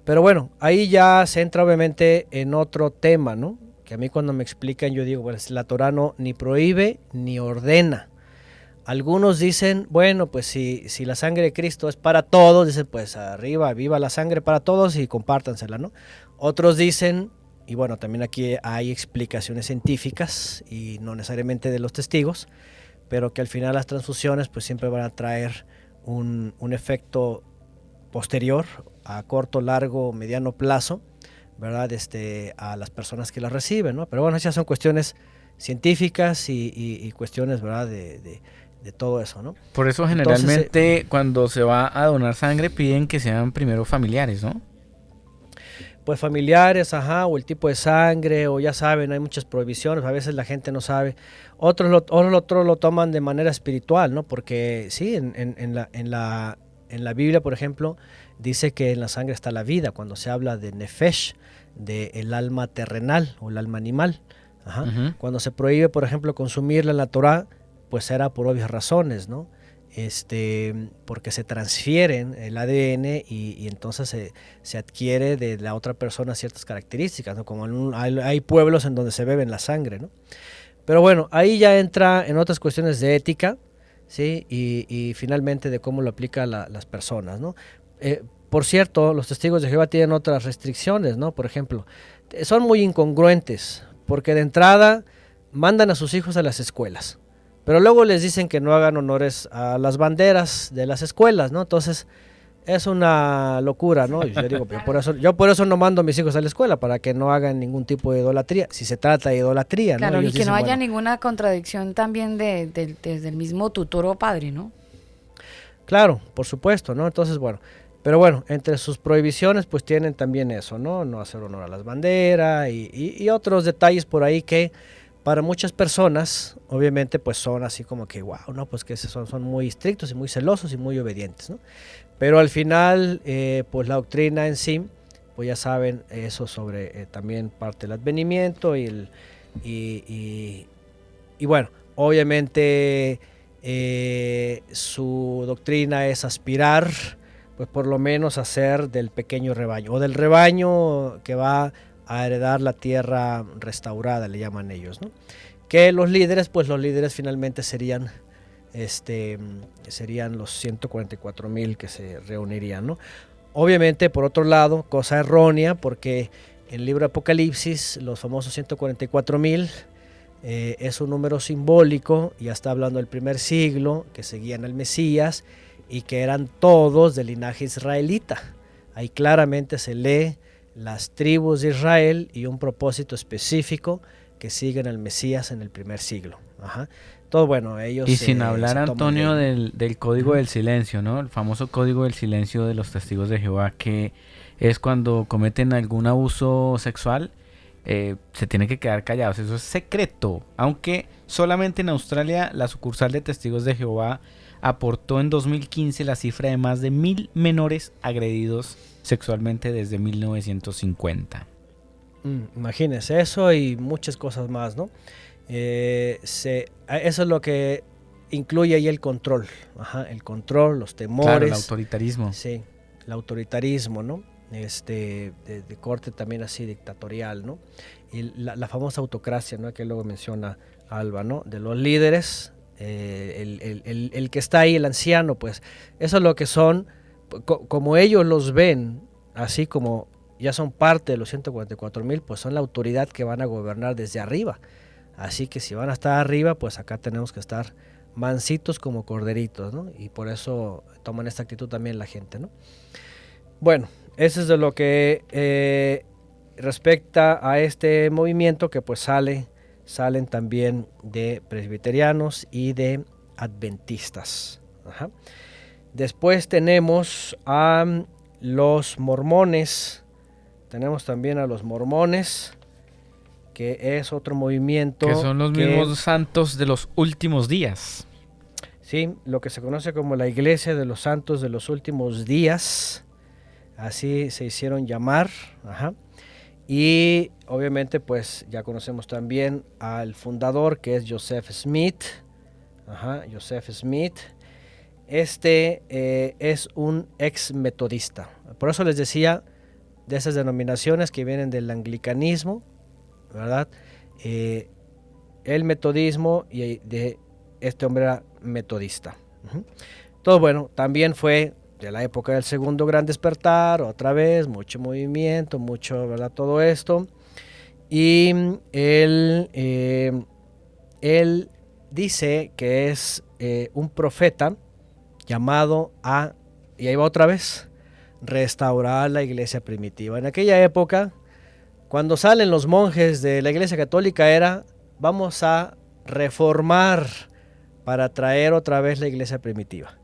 Pero bueno, ahí ya se entra obviamente en otro tema, ¿no? Que a mí cuando me explican yo digo, pues la Torah no ni prohíbe ni ordena. Algunos dicen, bueno, pues si, si la sangre de Cristo es para todos, dicen, pues arriba, viva la sangre para todos y compártansela, ¿no? Otros dicen, y bueno, también aquí hay explicaciones científicas y no necesariamente de los testigos, pero que al final las transfusiones pues siempre van a traer un, efecto posterior a corto, largo, mediano plazo, ¿verdad? Este, a las personas que las reciben, ¿no? Pero bueno, esas son cuestiones científicas y, cuestiones, ¿verdad? De, todo eso, ¿no? Por eso generalmente eh, cuando se va a donar sangre piden que sean primero familiares, ¿no? Pues familiares, ajá, o el tipo de sangre, o ya saben, hay muchas prohibiciones, a veces la gente no sabe. Otros lo, otros lo toman de manera espiritual, ¿no? Porque sí, en, en, la, en, la, en la Biblia, por ejemplo, dice que en la sangre está la vida, cuando se habla de nefesh, del el alma terrenal o el alma animal. Ajá. Cuando se prohíbe, por ejemplo, consumirla en la Torah, pues era por obvias razones, ¿no? este, porque se transfieren el ADN y, entonces se, adquiere de la otra persona ciertas características, como hay, pueblos en donde se beben la sangre. ¿no? Pero bueno, ahí ya entra en otras cuestiones de ética ¿sí? y, finalmente de cómo lo aplica las personas. ¿no? Eh, por cierto, los testigos de Jehová tienen otras restricciones, ¿no? por ejemplo, son muy incongruentes porque de entrada mandan a sus hijos a las escuelas. Pero luego les dicen que no hagan honores a las banderas de las escuelas, ¿no? Entonces es una locura, ¿no? Yo, digo, yo, por eso, yo por eso no mando a mis hijos a la escuela, para que no hagan ningún tipo de idolatría, si se trata de idolatría, claro, y que no haya ninguna contradicción también de, desde el mismo tutor o padre, ¿no? Claro, por supuesto, ¿no? Entonces, bueno, pero bueno, entre sus prohibiciones pues tienen también eso, ¿no? No hacer honor a las banderas y, otros detalles por ahí que para muchas personas, obviamente, pues son así como que, wow, ¿no? Pues que son, muy estrictos y muy celosos y muy obedientes, ¿no? Pero al final, eh, pues la doctrina en sí, pues ya saben eso sobre eh, también parte del advenimiento y, el, y, y, bueno, obviamente eh, su doctrina es aspirar, pues por lo menos a ser del pequeño rebaño, o del rebaño que va a heredar la tierra restaurada, le llaman ellos, ¿no? Que los líderes, pues los líderes finalmente serían este, serían los 144 mil que se reunirían. ¿no? Obviamente, por otro lado, cosa errónea, porque en el libro Apocalipsis, los famosos 144 mil eh, es un número simbólico, ya está hablando del primer siglo, que seguían al Mesías y que eran todos del linaje israelita. Ahí claramente se lee las tribus de Israel y un propósito específico que siguen al Mesías en el primer siglo. Ajá todo bueno, ellos... Y sin hablar, Antonio, del, código del silencio, ¿no? El famoso código del silencio de los testigos de Jehová, que es cuando cometen algún abuso sexual, eh, se tiene que quedar callados. Eso es secreto. Aunque solamente en Australia la sucursal de testigos de Jehová aportó en 2015 la cifra de más de mil menores agredidos sexualmente desde 1950. Mm, imagínense eso y muchas cosas más, ¿no? Eh, se, eso es lo que incluye ahí el control, el control, los temores. el autoritarismo. Sí, el autoritarismo, ¿no? Este, de, corte también así dictatorial, ¿no? Y la, famosa autocracia, ¿no? Que luego menciona Alba, ¿no? De los líderes, eh, el, que está ahí, el anciano, pues eso es lo que son, como ellos los ven, así como ya son parte de los 144 mil, pues son la autoridad que van a gobernar desde arriba. Así que si van a estar arriba, pues acá tenemos que estar mansitos como corderitos. Y por eso toman esta actitud también la gente, ¿no? Bueno, eso es de lo que eh, respecta a este movimiento que pues sale, salen también de presbiterianos y de adventistas. Después tenemos a los mormones, tenemos también a los mormones, que es otro movimiento. Que son los mismos santos de los últimos días. Sí, lo que se conoce como la Iglesia de los Santos de los Últimos Días. Así se hicieron llamar. Y obviamente pues ya conocemos también al fundador que es Joseph Smith. Ajá, Joseph Smith. Este eh, es un ex metodista. Por eso les decía de esas denominaciones que vienen del anglicanismo, ¿verdad? Eh, el metodismo y de este hombre era metodista. Todo bueno, también fue de la época del segundo gran despertar, otra vez, mucho movimiento, mucho, ¿verdad? Todo esto. Y él, eh, él dice que es eh, un profeta llamado a, y ahí va otra vez, restaurar la iglesia primitiva. En aquella época, cuando salen los monjes de la Iglesia Católica era, vamos a reformar para traer otra vez la iglesia primitiva.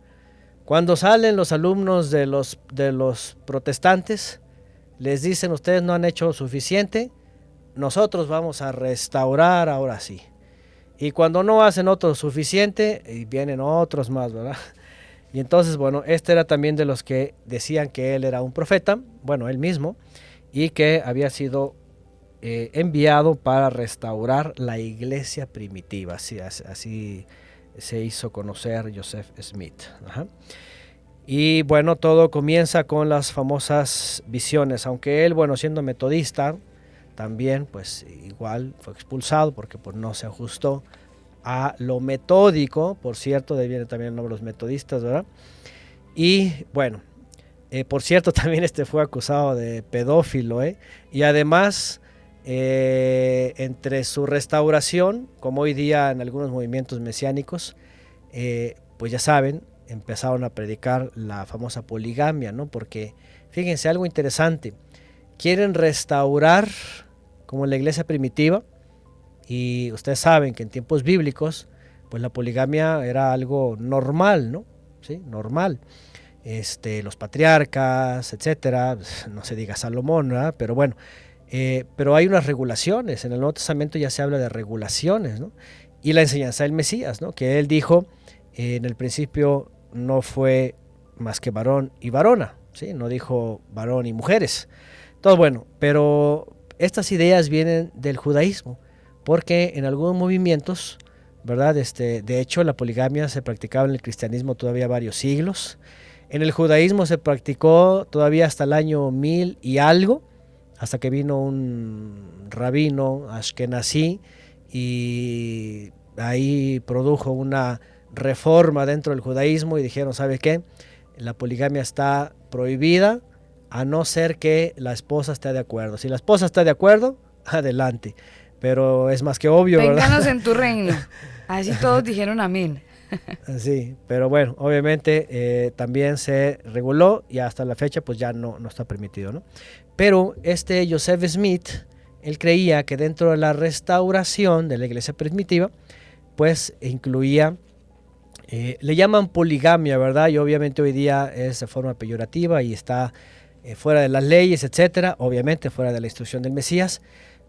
Cuando salen los alumnos de los, de los protestantes, les dicen, ustedes no han hecho suficiente, nosotros vamos a restaurar ahora sí. Y cuando no hacen otro suficiente, vienen otros más, ¿verdad? Y entonces, bueno, este era también de los que decían que él era un profeta, bueno, él mismo, y que había sido eh, enviado para restaurar la iglesia primitiva. Así, así se hizo conocer Joseph Smith. Y bueno, todo comienza con las famosas visiones, aunque él, bueno, siendo metodista, también pues igual fue expulsado porque pues, no se ajustó a lo metódico, por cierto, de ahí viene también el nombre de los metodistas, ¿verdad? Y bueno, eh, por cierto, también este fue acusado de pedófilo, ¿eh? Y además, eh, entre su restauración, como hoy día en algunos movimientos mesiánicos, eh, pues ya saben, empezaron a predicar la famosa poligamia, ¿no? Porque, fíjense, algo interesante, quieren restaurar como la iglesia primitiva, y ustedes saben que en tiempos bíblicos, pues la poligamia era algo normal, ¿no? Sí, normal este, los patriarcas, etcétera, no se diga Salomón, pero bueno, eh, pero hay unas regulaciones, en el Nuevo Testamento ya se habla de regulaciones. Y la enseñanza del Mesías, ¿no? Que él dijo, eh, en el principio no fue más que varón y varona, ¿sí? No dijo varón y mujeres. Todo bueno, pero estas ideas vienen del judaísmo, porque en algunos movimientos. Este, de hecho, la poligamia se practicaba en el cristianismo todavía varios siglos. En el judaísmo se practicó todavía hasta el año mil y algo, hasta que vino un rabino ashkenazí y ahí produjo una reforma dentro del judaísmo y dijeron, ¿sabe qué? La poligamia está prohibida a no ser que la esposa esté de acuerdo. Si la esposa está de acuerdo, adelante. Pero es más que obvio, Vénganos en tu reino. Así todos dijeron amén. Sí, pero bueno, obviamente eh, también se reguló y hasta la fecha pues ya no, no está permitido, ¿no? Pero este Joseph Smith, él creía que dentro de la restauración de la iglesia primitiva, pues incluía, eh, le llaman poligamia, ¿verdad? Y obviamente hoy día es de forma peyorativa y está eh, fuera de las leyes, etcétera, obviamente fuera de la instrucción del Mesías,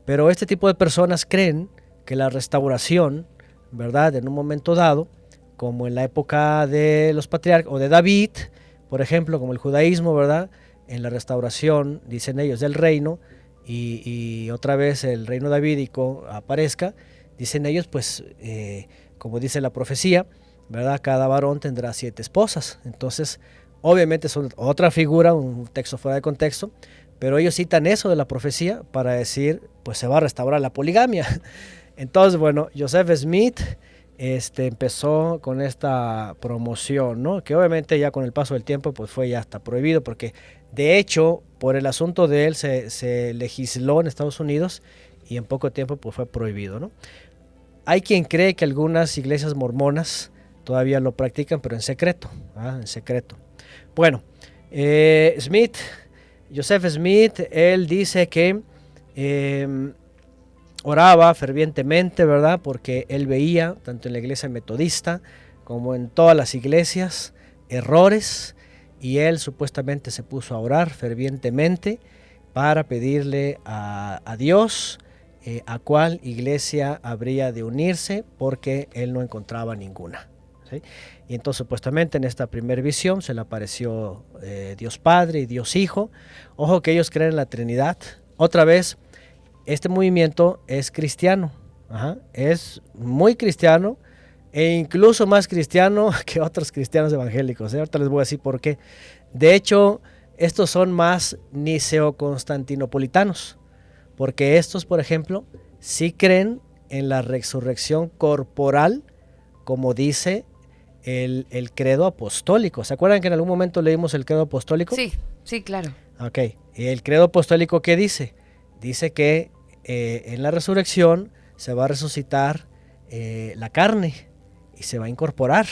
pero este tipo de personas creen que la restauración, ¿verdad? En un momento dado, como en la época de los patriarcas o de David, por ejemplo, como el judaísmo, ¿verdad? En la restauración, dicen ellos, del reino, y, otra vez el reino davídico aparezca, dicen ellos, pues, eh, como dice la profecía, ¿verdad? Cada varón tendrá siete esposas. Entonces, obviamente es otra figura, un texto fuera de contexto, pero ellos citan eso de la profecía para decir, pues se va a restaurar la poligamia. Entonces, bueno, Joseph Smith este, empezó con esta promoción, ¿no? Que obviamente ya con el paso del tiempo pues fue ya hasta prohibido porque de hecho por el asunto de él se, legisló en Estados Unidos y en poco tiempo pues fue prohibido, ¿no? Hay quien cree que algunas iglesias mormonas todavía lo practican, pero en secreto, ¿ah? en secreto. Bueno, eh, Smith, Joseph Smith, él dice que em, oraba fervientemente, ¿verdad? Porque él veía, tanto en la iglesia metodista como en todas las iglesias, errores y él supuestamente se puso a orar fervientemente para pedirle a, Dios eh, a cuál iglesia habría de unirse porque él no encontraba ninguna. Y entonces supuestamente en esta primera visión se le apareció eh, Dios Padre y Dios Hijo. Ojo que ellos creen en la Trinidad. Otra vez, este movimiento es cristiano, es muy cristiano e incluso más cristiano que otros cristianos evangélicos. ¿eh? Ahorita les voy a decir por qué. De hecho, estos son más niceo-constantinopolitanos, porque estos, por ejemplo, sí creen en la resurrección corporal, como dice el, el, credo apostólico. ¿Se acuerdan que en algún momento leímos el credo apostólico? Sí, sí, claro. Ok, el credo apostólico, ¿qué dice? dice que eh, en la resurrección se va a resucitar eh, la carne y se va a incorporar.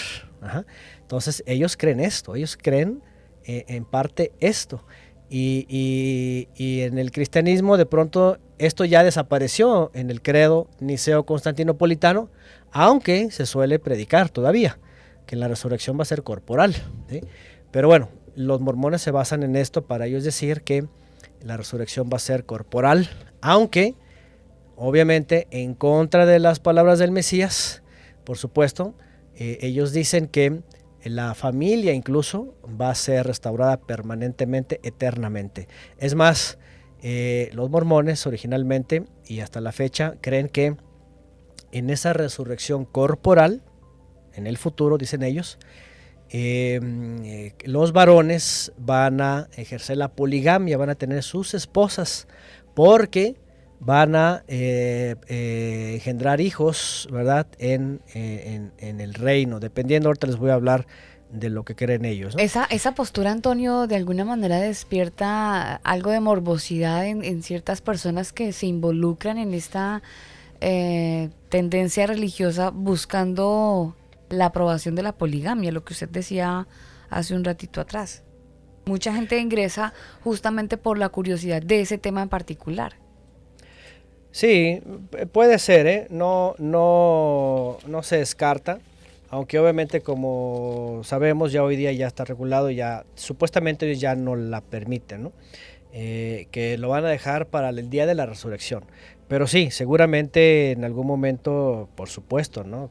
Entonces ellos creen esto, ellos creen eh, en parte esto. Y, en el cristianismo de pronto esto ya desapareció en el credo niceo-constantinopolitano, aunque se suele predicar todavía, que la resurrección va a ser corporal. Pero bueno, los mormones se basan en esto para ellos decir que la resurrección va a ser corporal, aunque obviamente en contra de las palabras del Mesías, por supuesto, eh, ellos dicen que la familia incluso va a ser restaurada permanentemente, eternamente. Es más, eh, los mormones originalmente y hasta la fecha creen que en esa resurrección corporal, en el futuro, dicen ellos, eh, los varones van a ejercer la poligamia, van a tener sus esposas, porque van a eh, eh, engendrar hijos, ¿verdad? En, el reino, dependiendo, ahorita les voy a hablar de lo que creen ellos. Esa, esa postura, Antonio, de alguna manera despierta algo de morbosidad en, ciertas personas que se involucran en esta tendencia religiosa buscando la aprobación de la poligamia, lo que usted decía hace un ratito atrás. Mucha gente ingresa justamente por la curiosidad de ese tema en particular. Sí, puede ser, ¿eh? no, no, no se descarta, aunque obviamente como sabemos ya hoy día ya está regulado, ya supuestamente ya no la permiten, ¿no? Eh, que lo van a dejar para el día de la resurrección. Pero sí, seguramente en algún momento, por supuesto, ¿no?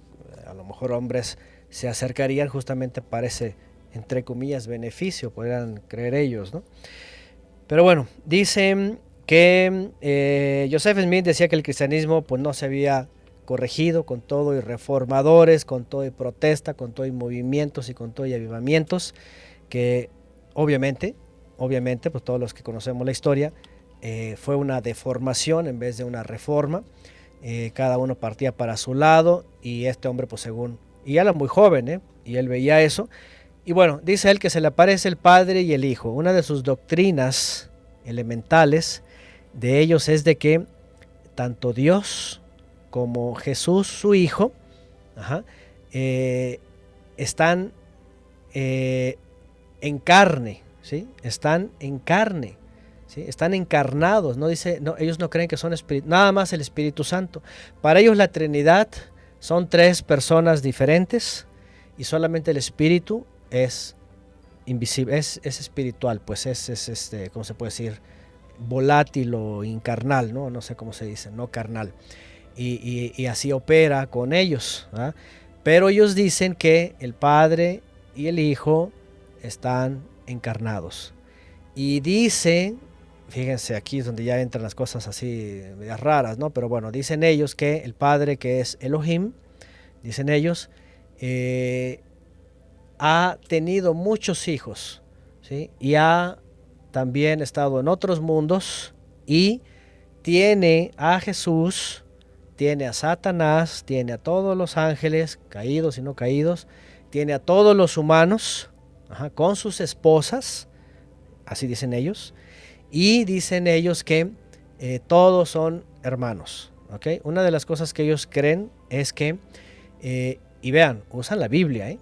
Mejor hombres se acercarían justamente para ese, entre comillas, beneficio, podrían creer ellos, ¿no? Pero bueno, dicen que eh, Joseph Smith decía que el cristianismo pues no se había corregido, con todo y reformadores, con todo y protesta, con todo y movimientos y con todo y avivamientos, que obviamente, obviamente, pues todos los que conocemos la historia, eh, fue una deformación en vez de una reforma. Eh, cada uno partía para su lado y este hombre, pues según, y era muy joven, ¿eh? y él veía eso. Y bueno, dice él que se le aparece el Padre y el Hijo. Una de sus doctrinas elementales de ellos es de que tanto Dios como Jesús, su Hijo, eh, están eh, en carne, ¿sí? Están en carne, Están encarnados, no dice, ellos no creen que son espíritu, nada más el Espíritu Santo. Para ellos la Trinidad son tres personas diferentes y solamente el Espíritu es invisible, es, espiritual, pues es, es, este, ¿cómo se puede decir? volátil o incarnal, ¿no? No sé cómo se dice, no carnal. Y, así opera con ellos. Pero ellos dicen que el Padre y el Hijo están encarnados. Y dice, fíjense, aquí es donde ya entran las cosas así medias raras, ¿no? Pero bueno, dicen ellos que el Padre que es Elohim, dicen ellos, eh, ha tenido muchos hijos, ¿sí? Y ha también estado en otros mundos y tiene a Jesús, tiene a Satanás, tiene a todos los ángeles, caídos y no caídos, tiene a todos los humanos, con sus esposas, así dicen ellos, y dicen ellos que eh, todos son hermanos. ¿okay? Una de las cosas que ellos creen es que, eh, y vean, usan la Biblia, ¿eh?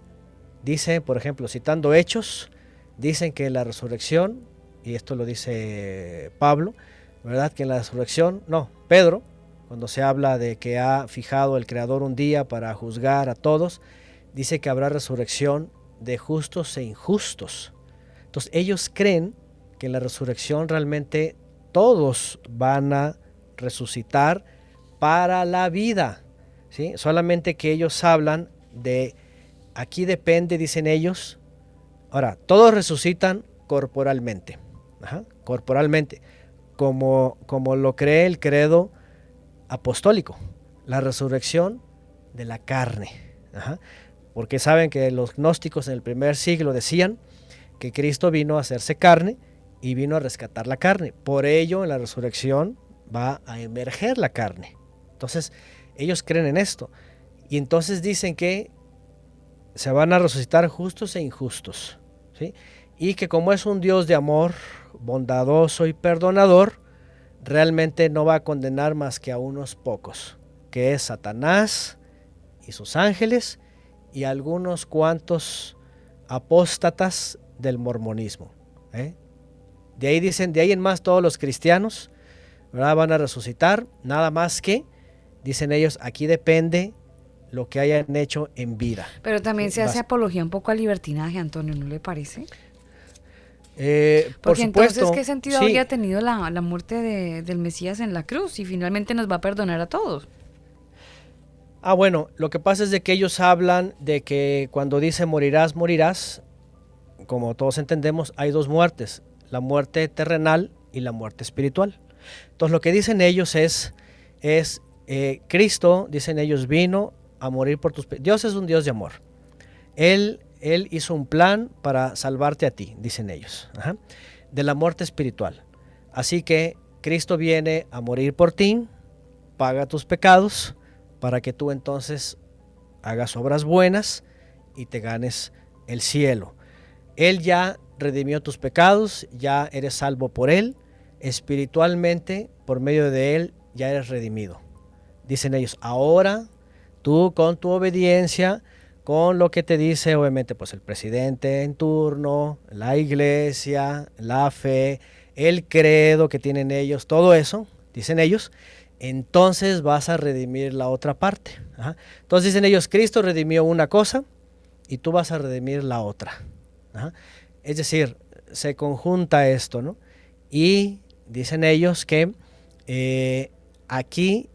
dice, por ejemplo, citando hechos, dicen que la resurrección y esto lo dice Pablo, ¿verdad? Que en la resurrección, no, Pedro, cuando se habla de que ha fijado el Creador un día para juzgar a todos, dice que habrá resurrección de justos e injustos. Entonces ellos creen que en la resurrección realmente todos van a resucitar para la vida. ¿sí? Solamente que ellos hablan de, aquí depende, dicen ellos, ahora, todos resucitan corporalmente corporalmente, como, como lo cree el credo apostólico, la resurrección de la carne. Porque saben que los gnósticos en el primer siglo decían que Cristo vino a hacerse carne y vino a rescatar la carne. Por ello, en la resurrección va a emerger la carne. Entonces, ellos creen en esto. Y entonces dicen que se van a resucitar justos e injustos. ¿sí? Y que como es un Dios de amor, bondadoso y perdonador, realmente no va a condenar más que a unos pocos, que es Satanás y sus ángeles y algunos cuantos apóstatas del mormonismo. ¿eh? De ahí dicen, de ahí en más todos los cristianos van a resucitar, nada más que, dicen ellos, aquí depende lo que hayan hecho en vida. Pero también se hace apología un poco al libertinaje, Antonio, ¿no le parece? Eh, Porque entonces, ¿qué sentido habría tenido la, muerte del Mesías en la cruz y finalmente nos va a perdonar a todos? Ah, bueno, lo que pasa es de que ellos hablan de que cuando dice morirás, morirás, como todos entendemos, hay dos muertes, la muerte terrenal y la muerte espiritual. Entonces lo que dicen ellos es, es eh, Cristo, dicen ellos, vino a morir por tus... Dios es un Dios de amor. Él él hizo un plan para salvarte a ti, dicen ellos, de la muerte espiritual. Así que Cristo viene a morir por ti, paga tus pecados, para que tú entonces hagas obras buenas y te ganes el cielo. Él ya redimió tus pecados, ya eres salvo por Él, espiritualmente, por medio de Él, ya eres redimido. Dicen ellos, ahora tú con tu obediencia, con lo que te dice obviamente pues el presidente en turno, la iglesia, la fe, el credo que tienen ellos, todo eso, dicen ellos, entonces vas a redimir la otra parte. Entonces dicen ellos, Cristo redimió una cosa y tú vas a redimir la otra. Es decir, se conjunta esto, ¿no? Y dicen ellos que eh, aquí,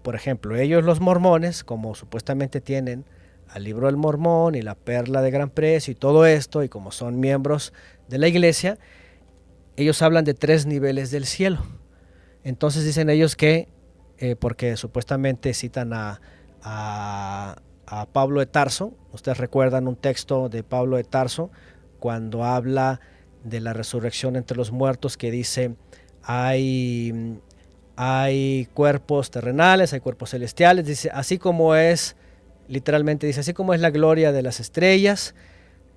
por ejemplo, ellos los mormones, como supuestamente tienen al libro del Mormón y la perla de gran precio y todo esto, y como son miembros de la iglesia, ellos hablan de tres niveles del cielo. Entonces dicen ellos que eh, porque supuestamente citan a, a, a Pablo de Tarso. Ustedes recuerdan un texto de Pablo de Tarso cuando habla de la resurrección entre los muertos que dice hay, hay cuerpos terrenales, hay cuerpos celestiales, dice así como es, literalmente dice así como es la gloria de las estrellas,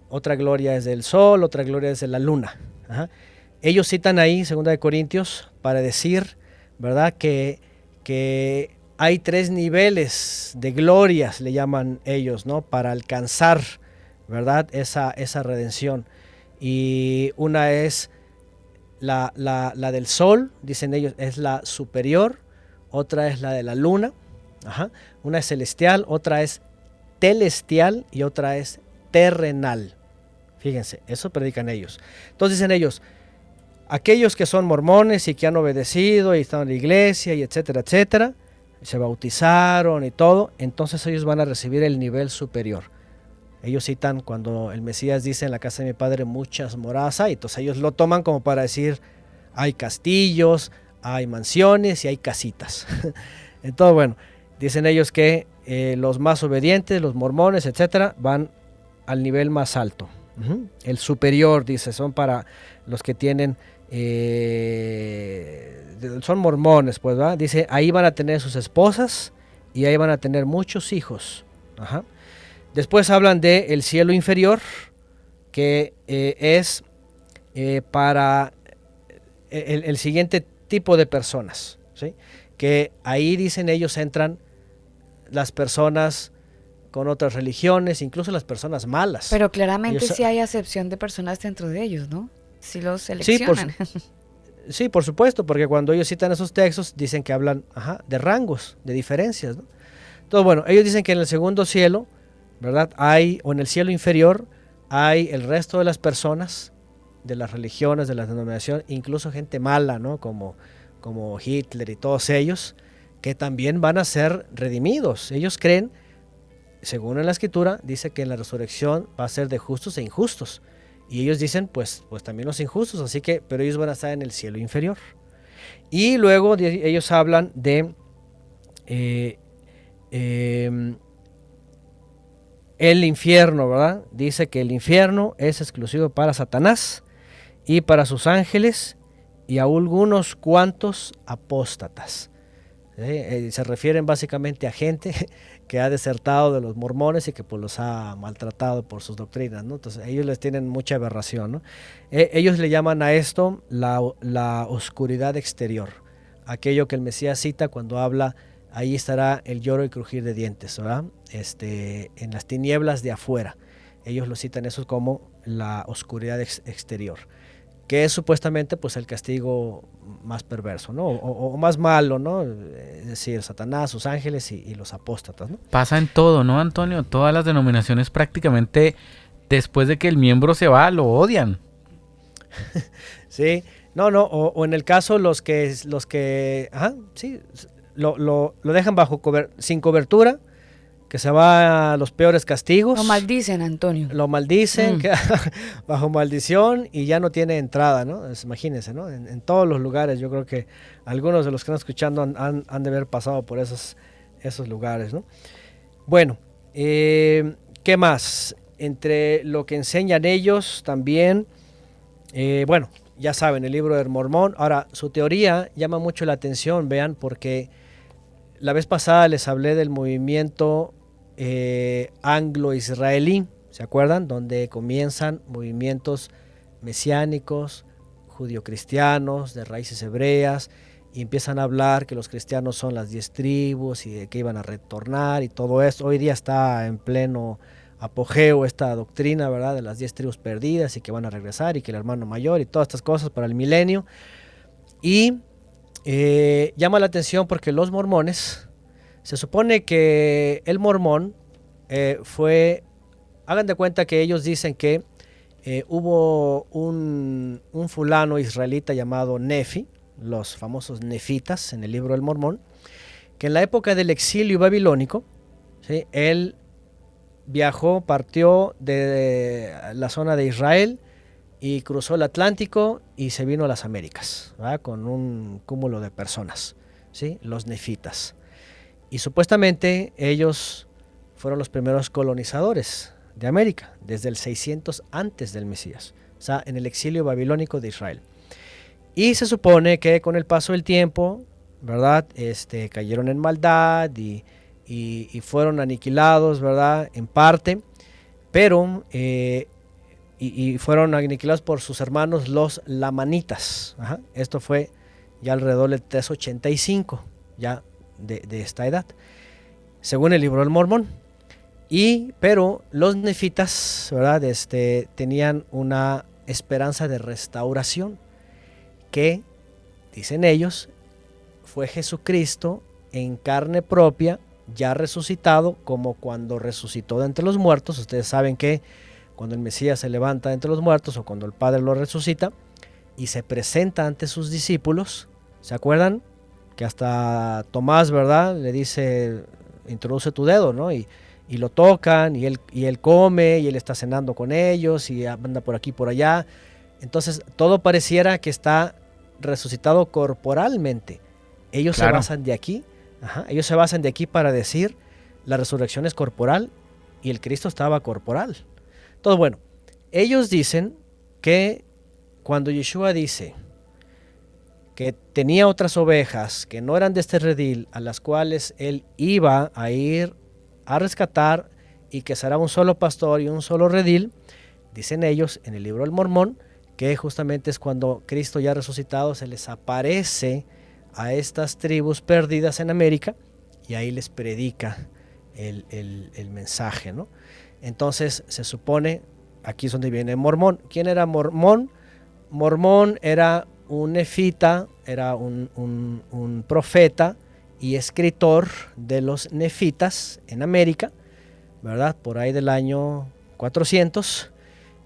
otra gloria es del sol, otra gloria es de la luna. Ellos citan ahí, 2 de Corintios, para decir, ¿verdad? Que, que hay tres niveles de glorias, le llaman ellos, ¿no? Para alcanzar, ¿verdad? Esa, esa redención. Y una es la, la, del sol, dicen ellos, es la superior, otra es la de la luna, Ajá. una es celestial, otra es telestial y otra es terrenal. Fíjense, eso predican ellos. Entonces dicen ellos, aquellos que son mormones y que han obedecido y están en la iglesia y etcétera, etcétera, se bautizaron y todo, entonces ellos van a recibir el nivel superior. Ellos citan cuando el Mesías dice en la casa de mi padre muchas moradas hay, entonces ellos lo toman como para decir hay castillos, hay mansiones y hay casitas. entonces, bueno, dicen ellos que eh, los más obedientes, los mormones, etcétera, van al nivel más alto. El superior, dice, son para los que tienen eh, son mormones, pues, ¿verdad? Dice, ahí van a tener sus esposas y ahí van a tener muchos hijos. Ajá. Después hablan de el cielo inferior, que eh, es eh, para el, el, siguiente tipo de personas, ¿sí? Que ahí, dicen ellos, entran las personas con otras religiones, incluso las personas malas. Pero claramente ellos, sí hay acepción de personas dentro de ellos, ¿no? Si los seleccionan. Sí por, sí, por supuesto, porque cuando ellos citan esos textos dicen que hablan ajá, de rangos, de diferencias. ¿no? Entonces, bueno, ellos dicen que en el segundo cielo, ¿verdad? Hay, o en el cielo inferior, hay el resto de las personas, de las religiones, de las denominaciones, incluso gente mala, ¿no? Como, como Hitler y todos ellos, que también van a ser redimidos. Ellos creen, según en la escritura, dice que en la resurrección va a ser de justos e injustos. Y ellos dicen, pues, pues también los injustos, así que, pero ellos van a estar en el cielo inferior. Y luego ellos hablan de eh, eh, el infierno, ¿verdad? Dice que el infierno es exclusivo para Satanás y para sus ángeles y a algunos cuantos apóstatas. ¿Eh? se refieren básicamente a gente que ha desertado de los mormones y que pues los ha maltratado por sus doctrinas, ¿no? Entonces ellos les tienen mucha aberración. Eh, ellos le llaman a esto la, la, oscuridad exterior, aquello que el Mesías cita cuando habla, ahí estará el lloro y crujir de dientes, ¿verdad? Este, en las tinieblas de afuera. Ellos lo citan eso como la oscuridad ex exterior que es supuestamente pues el castigo más perverso, ¿no? O, o, más malo, ¿no? Es decir, Satanás, sus ángeles y, y, los apóstatas, ¿no? Pasa en todo, ¿no, Antonio? Todas las denominaciones prácticamente después de que el miembro se va lo odian. sí, no, no, o, o, en el caso los que, los que, ajá, sí, lo, lo, lo dejan bajo cober, sin cobertura, que se va a los peores castigos. Lo maldicen, Antonio. Lo maldicen, mm. que, bajo maldición y ya no tiene entrada, ¿no? Imagínense, ¿no? En, en, todos los lugares, yo creo que algunos de los que están escuchando han, han, han de haber pasado por esos, esos lugares, ¿no? Bueno, eh, ¿qué más? Entre lo que enseñan ellos también, eh, bueno, ya saben, el libro del Mormón. Ahora, su teoría llama mucho la atención, vean, porque la vez pasada les hablé del movimiento eh, anglo-israelí, ¿se acuerdan? Donde comienzan movimientos mesiánicos, judio-cristianos, de raíces hebreas, y empiezan a hablar que los cristianos son las diez tribus y de que iban a retornar y todo esto. Hoy día está en pleno apogeo esta doctrina, ¿verdad? De las diez tribus perdidas y que van a regresar y que el hermano mayor y todas estas cosas para el milenio. Y eh, llama la atención porque los mormones, se supone que el mormón eh, fue, hagan de cuenta que ellos dicen que eh, hubo un, fulano israelita llamado Nefi, los famosos nefitas en el libro del mormón, que en la época del exilio babilónico, él viajó, partió de la zona de Israel y cruzó el Atlántico y se vino a las Américas, ¿verdad? con un cúmulo de personas. ¿sí? los nefitas. Y supuestamente ellos fueron los primeros colonizadores de América, desde el 600 antes del Mesías, o sea, en el exilio babilónico de Israel. Y se supone que con el paso del tiempo, ¿verdad? Este, cayeron en maldad y, fueron aniquilados, ¿verdad? En parte, pero, eh, y, fueron aniquilados por sus hermanos los lamanitas. Esto fue ya alrededor del 385, ya de, de esta edad, según el libro del Mormón. Y, pero los nefitas, ¿verdad? Este, tenían una esperanza de restauración que, dicen ellos, fue Jesucristo en carne propia, ya resucitado, como cuando resucitó de entre los muertos. Ustedes saben que cuando el Mesías se levanta entre los muertos o cuando el Padre lo resucita y se presenta ante sus discípulos, ¿se acuerdan? Que hasta Tomás, ¿verdad? Le dice, introduce tu dedo, ¿no? Y, y lo tocan y él, y él come y él está cenando con ellos y anda por aquí por allá. Entonces todo pareciera que está resucitado corporalmente. Ellos se basan de aquí, ellos se basan de aquí para decir la resurrección es corporal y el Cristo estaba corporal. Bueno, ellos dicen que cuando Yeshua dice que tenía otras ovejas que no eran de este redil, a las cuales él iba a ir a rescatar y que será un solo pastor y un solo redil, dicen ellos en el libro del Mormón, que justamente es cuando Cristo ya resucitado se les aparece a estas tribus perdidas en América y ahí les predica el, mensaje. ¿no? Entonces se supone, aquí es donde viene Mormón. ¿Quién era Mormón? Mormón era un nefita, era un, profeta y escritor de los nefitas en América, ¿verdad? Por ahí del año 400,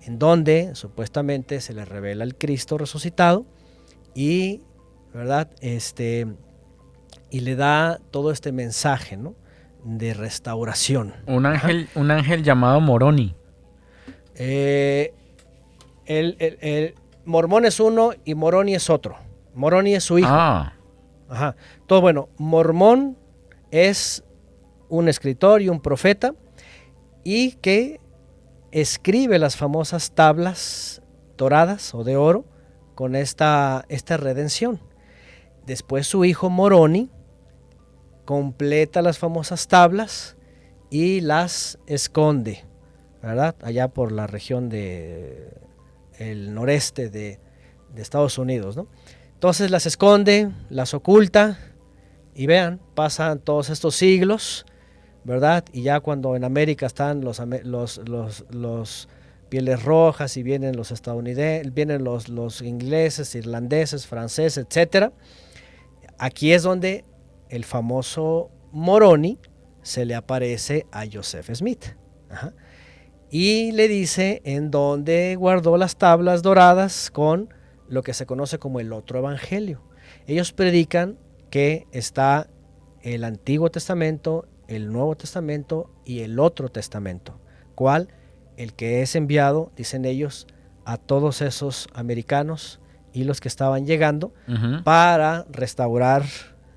en donde supuestamente se le revela el Cristo resucitado y, ¿verdad? Este, y le da todo este mensaje, ¿no? De restauración. Un ángel, un ángel llamado Moroni. Eh, el, el, Mormón es uno y Moroni es otro. Moroni es su hijo. Ah. Ajá. Todo bueno, Mormón es un escritor y un profeta y que escribe las famosas tablas doradas o de oro con esta, esta redención. Después su hijo Moroni completa las famosas tablas y las esconde, ¿verdad? Allá por la región de noreste de, Estados Unidos, ¿no? Entonces las esconde, las oculta y vean, pasan todos estos siglos, ¿verdad? Y ya cuando en América están los, los, pieles rojas y vienen los estadounidenses, vienen los, los ingleses, irlandeses, franceses, etc. Aquí es donde el famoso Moroni se le aparece a Joseph Smith. Y le dice en dónde guardó las tablas doradas con lo que se conoce como el otro evangelio. Ellos predican que está el Antiguo Testamento, el Nuevo Testamento y el otro Testamento. ¿Cuál? El que es enviado, dicen ellos, a todos esos americanos y los que estaban llegando para restaurar,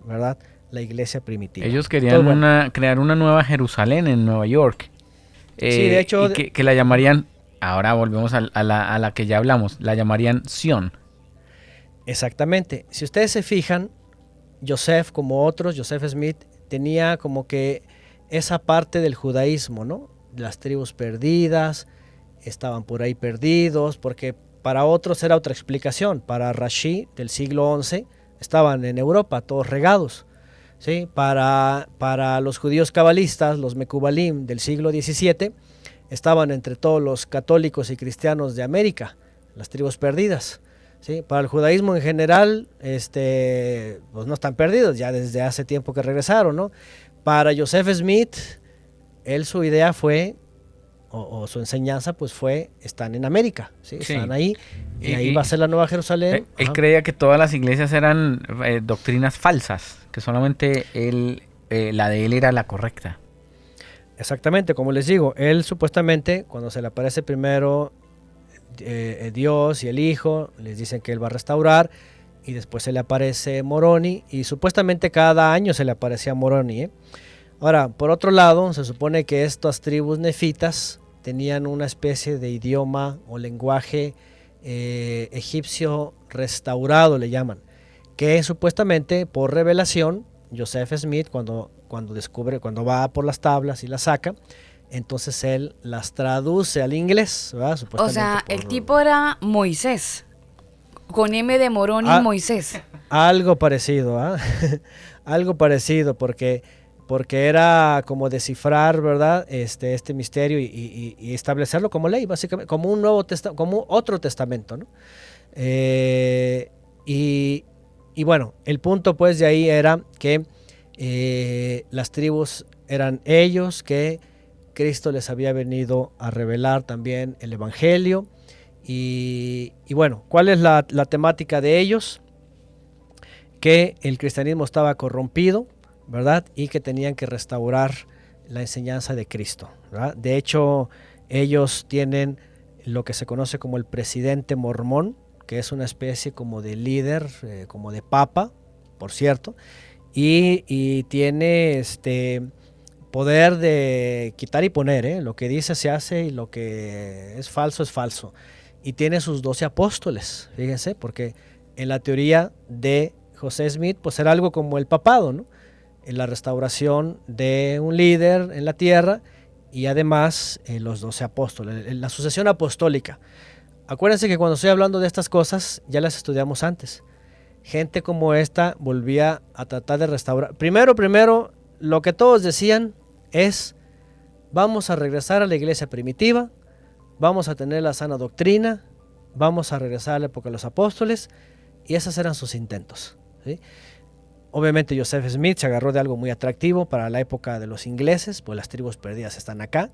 ¿verdad? La iglesia primitiva. Ellos querían crear una nueva Jerusalén en Nueva York. sí, de eh, hecho. que, la llamarían, ahora volvemos a, la, a, la, que ya hablamos, la llamarían Sion. Exactamente. Si ustedes se fijan, Joseph, como otros, Joseph Smith, tenía como que esa parte del judaísmo, ¿no? Las tribus perdidas, estaban por ahí perdidos, porque para otros era otra explicación. Para Rashi del siglo XI estaban en Europa, todos regados. ¿Sí? Para, para los judíos cabalistas, los Mekubalim del siglo XVII, estaban entre todos los católicos y cristianos de América, las tribus perdidas. Para el judaísmo en general, este, pues no están perdidos, ya desde hace tiempo que regresaron, ¿no? Para Joseph Smith, él su idea fue, o, su enseñanza, pues fue, están en América, ¿sí? Están ahí, y, ahí va a ser la Nueva Jerusalén. Él, creía que todas las iglesias eran eh, doctrinas falsas, que solamente él, eh, la de él era la correcta. Exactamente, como les digo, él supuestamente, cuando se le aparece primero eh, Dios y el Hijo les dicen que Él va a restaurar y después se le aparece Moroni y supuestamente cada año se le aparecía Moroni. ¿eh? Ahora, por otro lado, se supone que estas tribus nefitas tenían una especie de idioma o lenguaje eh, egipcio restaurado, le llaman, que supuestamente por revelación, Joseph Smith, cuando, cuando descubre, cuando va por las tablas y las saca, entonces él las traduce al inglés. o sea, el tipo era Moisés, con M de Morón y ah, Moisés. Algo parecido, ¿ah? algo parecido, porque porque era como descifrar, ¿verdad? Este, este misterio y, establecerlo como ley, básicamente, como un nuevo testamento, como otro testamento, ¿no? Eh, y, bueno, el punto pues de ahí era que eh, las tribus eran ellos, que Cristo les había venido a revelar también el Evangelio. Y, bueno, ¿cuál es la, la temática de ellos? Que el cristianismo estaba corrompido, ¿verdad? Y que tenían que restaurar la enseñanza de Cristo. De hecho, ellos tienen lo que se conoce como el presidente mormón, que es una especie como de líder, eh, como de papa, por cierto, y, tiene este poder de quitar y poner, ¿eh? lo que dice se hace y lo que es falso es falso. Y tiene sus doce apóstoles, fíjense, porque en la teoría de José Smith, pues era algo como el papado, ¿no? En la restauración de un líder en la tierra y además eh, los doce apóstoles, la sucesión apostólica. Acuérdense que cuando estoy hablando de estas cosas ya las estudiamos antes. Gente como esta volvía a tratar de restaurar. Primero, primero, lo que todos decían es, vamos a regresar a la iglesia primitiva, vamos a tener la sana doctrina, vamos a regresar a la época de los apóstoles, y esos eran sus intentos. ¿sí? Obviamente Joseph Smith se agarró de algo muy atractivo para la época de los ingleses, pues las tribus perdidas están acá,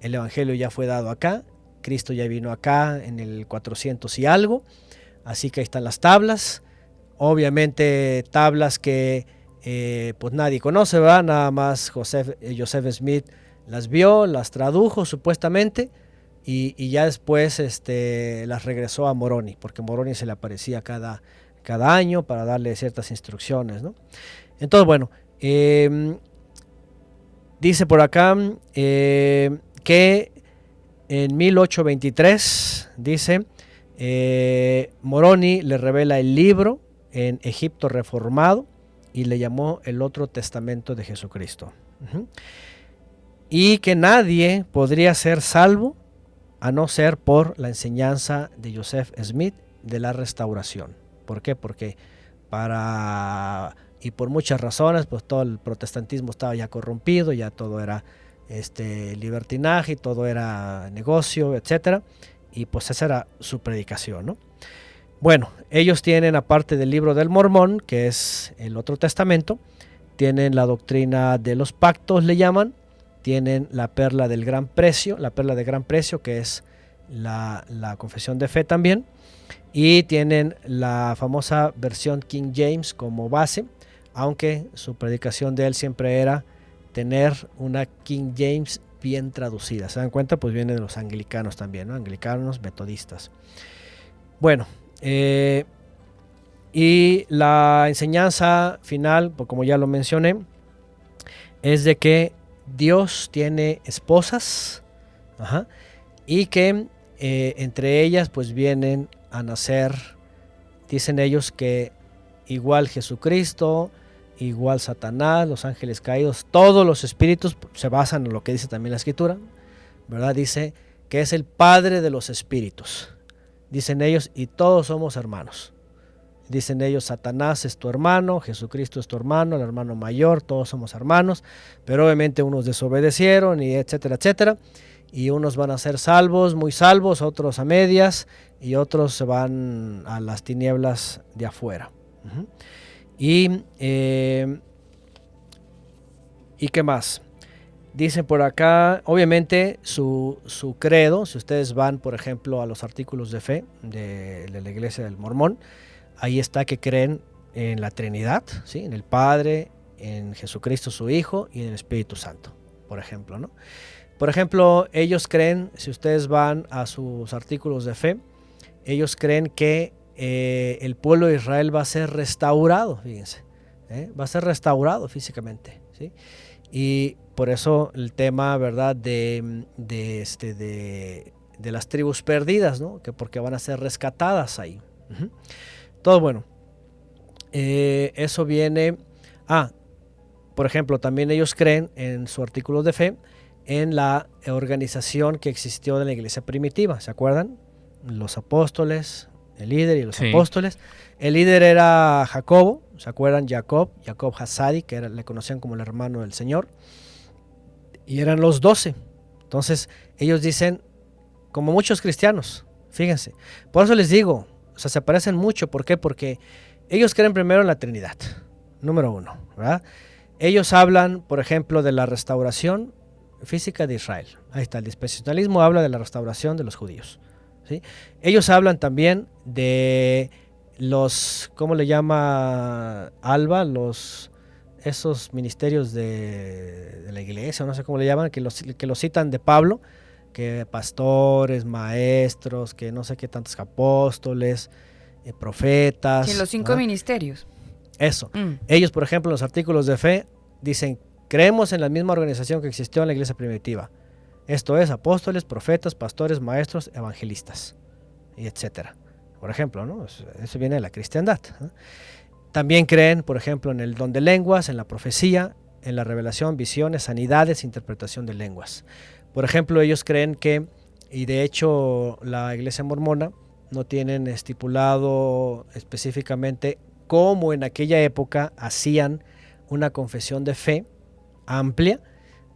el Evangelio ya fue dado acá, Cristo ya vino acá en el 400 y algo, así que ahí están las tablas, obviamente tablas que eh, pues nadie conoce, ¿verdad? nada más Joseph, eh, Joseph Smith las vio, las tradujo supuestamente, y, ya después este, las regresó a Moroni, porque Moroni se le aparecía cada cada año para darle ciertas instrucciones. ¿no? Entonces, bueno, em, dice por acá eh, que en 1823, dice, eh, Moroni le revela el libro en Egipto reformado y le llamó el otro testamento de Jesucristo. Y que nadie podría ser salvo a no ser por la enseñanza de Joseph Smith de la restauración. ¿Por qué? Porque para y por muchas razones, pues todo el protestantismo estaba ya corrompido, ya todo era este libertinaje, todo era negocio, etcétera, y pues esa era su predicación, ¿no? Bueno, ellos tienen aparte del libro del Mormón, que es el otro testamento, tienen la doctrina de los pactos, le llaman, tienen la perla del gran precio, la perla de gran precio, que es la, la confesión de fe también, y tienen la famosa versión King James como base, aunque su predicación de él siempre era tener una King James bien traducida. ¿Se dan cuenta? Pues viene de los anglicanos también, ¿no? Anglicanos, metodistas. Bueno, eh, y la enseñanza final, pues como ya lo mencioné, es de que Dios tiene esposas y que eh, entre ellas pues vienen a nacer, dicen ellos que igual Jesucristo, igual Satanás, los ángeles caídos, todos los espíritus se basan en lo que dice también la escritura, ¿verdad? Dice que es el Padre de los espíritus. Dicen ellos, y todos somos hermanos. Dicen ellos, Satanás es tu hermano, Jesucristo es tu hermano, el hermano mayor, todos somos hermanos, pero obviamente unos desobedecieron y etcétera, etcétera y unos van a ser salvos, muy salvos, otros a medias y otros se van a las tinieblas de afuera. Y, eh, ¿Y qué más? Dice por acá, obviamente su, credo, si ustedes van por ejemplo a los artículos de fe de, la iglesia del mormón, ahí está que creen en la Trinidad, ¿sí? en el Padre, en Jesucristo su Hijo y en el Espíritu Santo, por ejemplo. ¿no? Por ejemplo, ellos creen, si ustedes van a sus artículos de fe, ellos creen que eh, el pueblo de Israel va a ser restaurado, fíjense, ¿eh? va a ser restaurado físicamente. ¿sí? Y por eso el tema, ¿verdad?, de, este, de, de las tribus perdidas, ¿no? Que porque van a ser rescatadas ahí. Todo bueno. Eh, eso viene... Ah, por ejemplo, también ellos creen en su artículo de fe en la organización que existió de la iglesia primitiva, ¿se acuerdan? Los apóstoles, el líder y los apóstoles. El líder era Jacobo, ¿se acuerdan? Jacob, Jacob Hassadi, que era, le conocían como el hermano del Señor. Y eran los doce. Entonces, ellos dicen, como muchos cristianos, fíjense. Por eso les digo, o sea, se parecen mucho. ¿Por qué? Porque ellos creen primero en la Trinidad, número uno, ¿verdad? Ellos hablan, por ejemplo, de la restauración física de Israel. Ahí está, el dispensacionalismo habla de la restauración de los judíos. ¿sí? Ellos hablan también de los, ¿cómo le llama Alba? Los, esos ministerios de, la iglesia, no sé cómo le llaman, que los, que los citan de Pablo, que pastores, maestros, que no sé qué tantos apóstoles, eh, profetas. Que los cinco ministerios. Eso. Mm. Ellos, por ejemplo, en los artículos de fe dicen, creemos en la misma organización que existió en la iglesia primitiva. Esto es apóstoles, profetas, pastores, maestros, evangelistas, y etcétera. Por ejemplo, ¿no? Eso viene de la cristiandad. También creen, por ejemplo, en el don de lenguas, en la profecía, en la revelación, visiones, sanidades, interpretación de lenguas. Por ejemplo, ellos creen que, y de hecho la iglesia mormona no tienen estipulado específicamente cómo en aquella época hacían una confesión de fe amplia,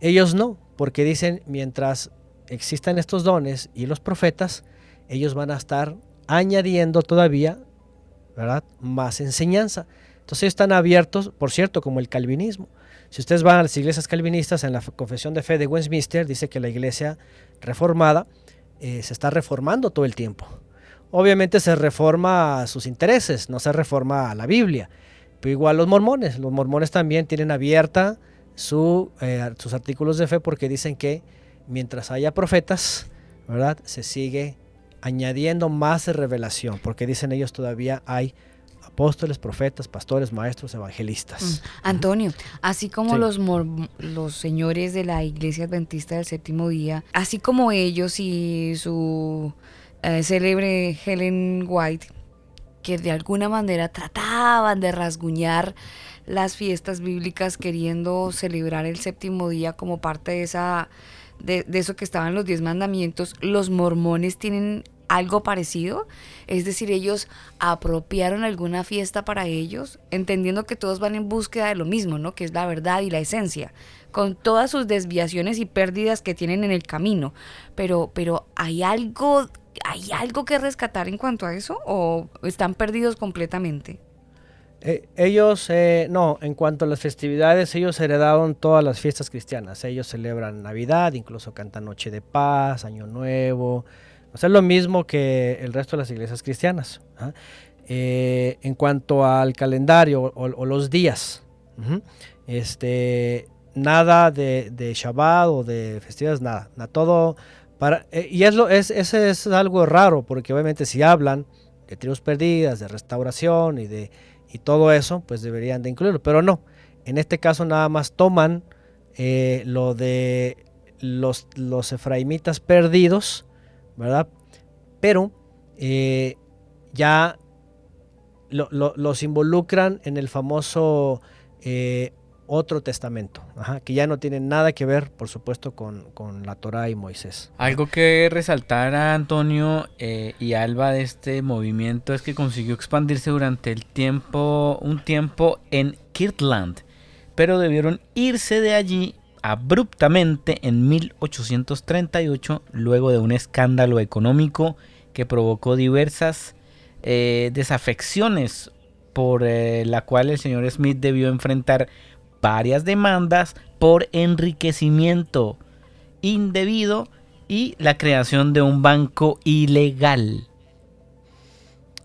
ellos no, porque dicen mientras existan estos dones y los profetas, ellos van a estar añadiendo todavía, ¿verdad? Más enseñanza. Entonces están abiertos, por cierto, como el calvinismo. Si ustedes van a las iglesias calvinistas, en la Confesión de Fe de Westminster dice que la iglesia reformada eh, se está reformando todo el tiempo. Obviamente se reforma a sus intereses, no se reforma a la Biblia. Pero igual los mormones, los mormones también tienen abierta su, eh, sus artículos de fe porque dicen que mientras haya profetas, ¿verdad? Se sigue añadiendo más revelación, porque dicen ellos todavía hay apóstoles, profetas, pastores, maestros, evangelistas. Mm. Antonio, así como los, los señores de la Iglesia Adventista del Séptimo Día, así como ellos y su eh, célebre Helen White, que de alguna manera trataban de rasguñar las fiestas bíblicas queriendo celebrar el séptimo día como parte de esa de, eso que estaban los diez mandamientos, los mormones tienen algo parecido, es decir, ellos apropiaron alguna fiesta para ellos, entendiendo que todos van en búsqueda de lo mismo, ¿no? Que es la verdad y la esencia, con todas sus desviaciones y pérdidas que tienen en el camino. Pero, pero hay algo, hay algo que rescatar en cuanto a eso, o están perdidos completamente. Eh, ellos, eh, no, en cuanto a las festividades, ellos heredaron todas las fiestas cristianas. Ellos celebran Navidad, incluso cantan Noche de Paz, Año Nuevo, o sea, es lo mismo que el resto de las iglesias cristianas. ¿ah? Eh, en cuanto al calendario o, los días, este, nada de, de, Shabbat o de festividades, nada, nada todo para, y es lo, es, ese es algo raro, porque obviamente si hablan de tribus perdidas, de restauración y de y todo eso, pues deberían de incluirlo, pero no. En este caso nada más toman eh, lo de los, los efraimitas perdidos ¿verdad? Pero eh, ya los involucran en el famoso eh, otro testamento, que ya no tiene nada que ver, por supuesto, con, la Torah y Moisés. Algo que resaltar a Antonio eh, y Alba de este movimiento es que consiguió expandirse durante el tiempo, un tiempo en Kirtland, pero debieron irse de allí abruptamente en 1838 luego de un escándalo económico que provocó diversas eh, desafecciones por eh, la cual el señor Smith debió enfrentar varias demandas por enriquecimiento indebido y la creación de un banco ilegal.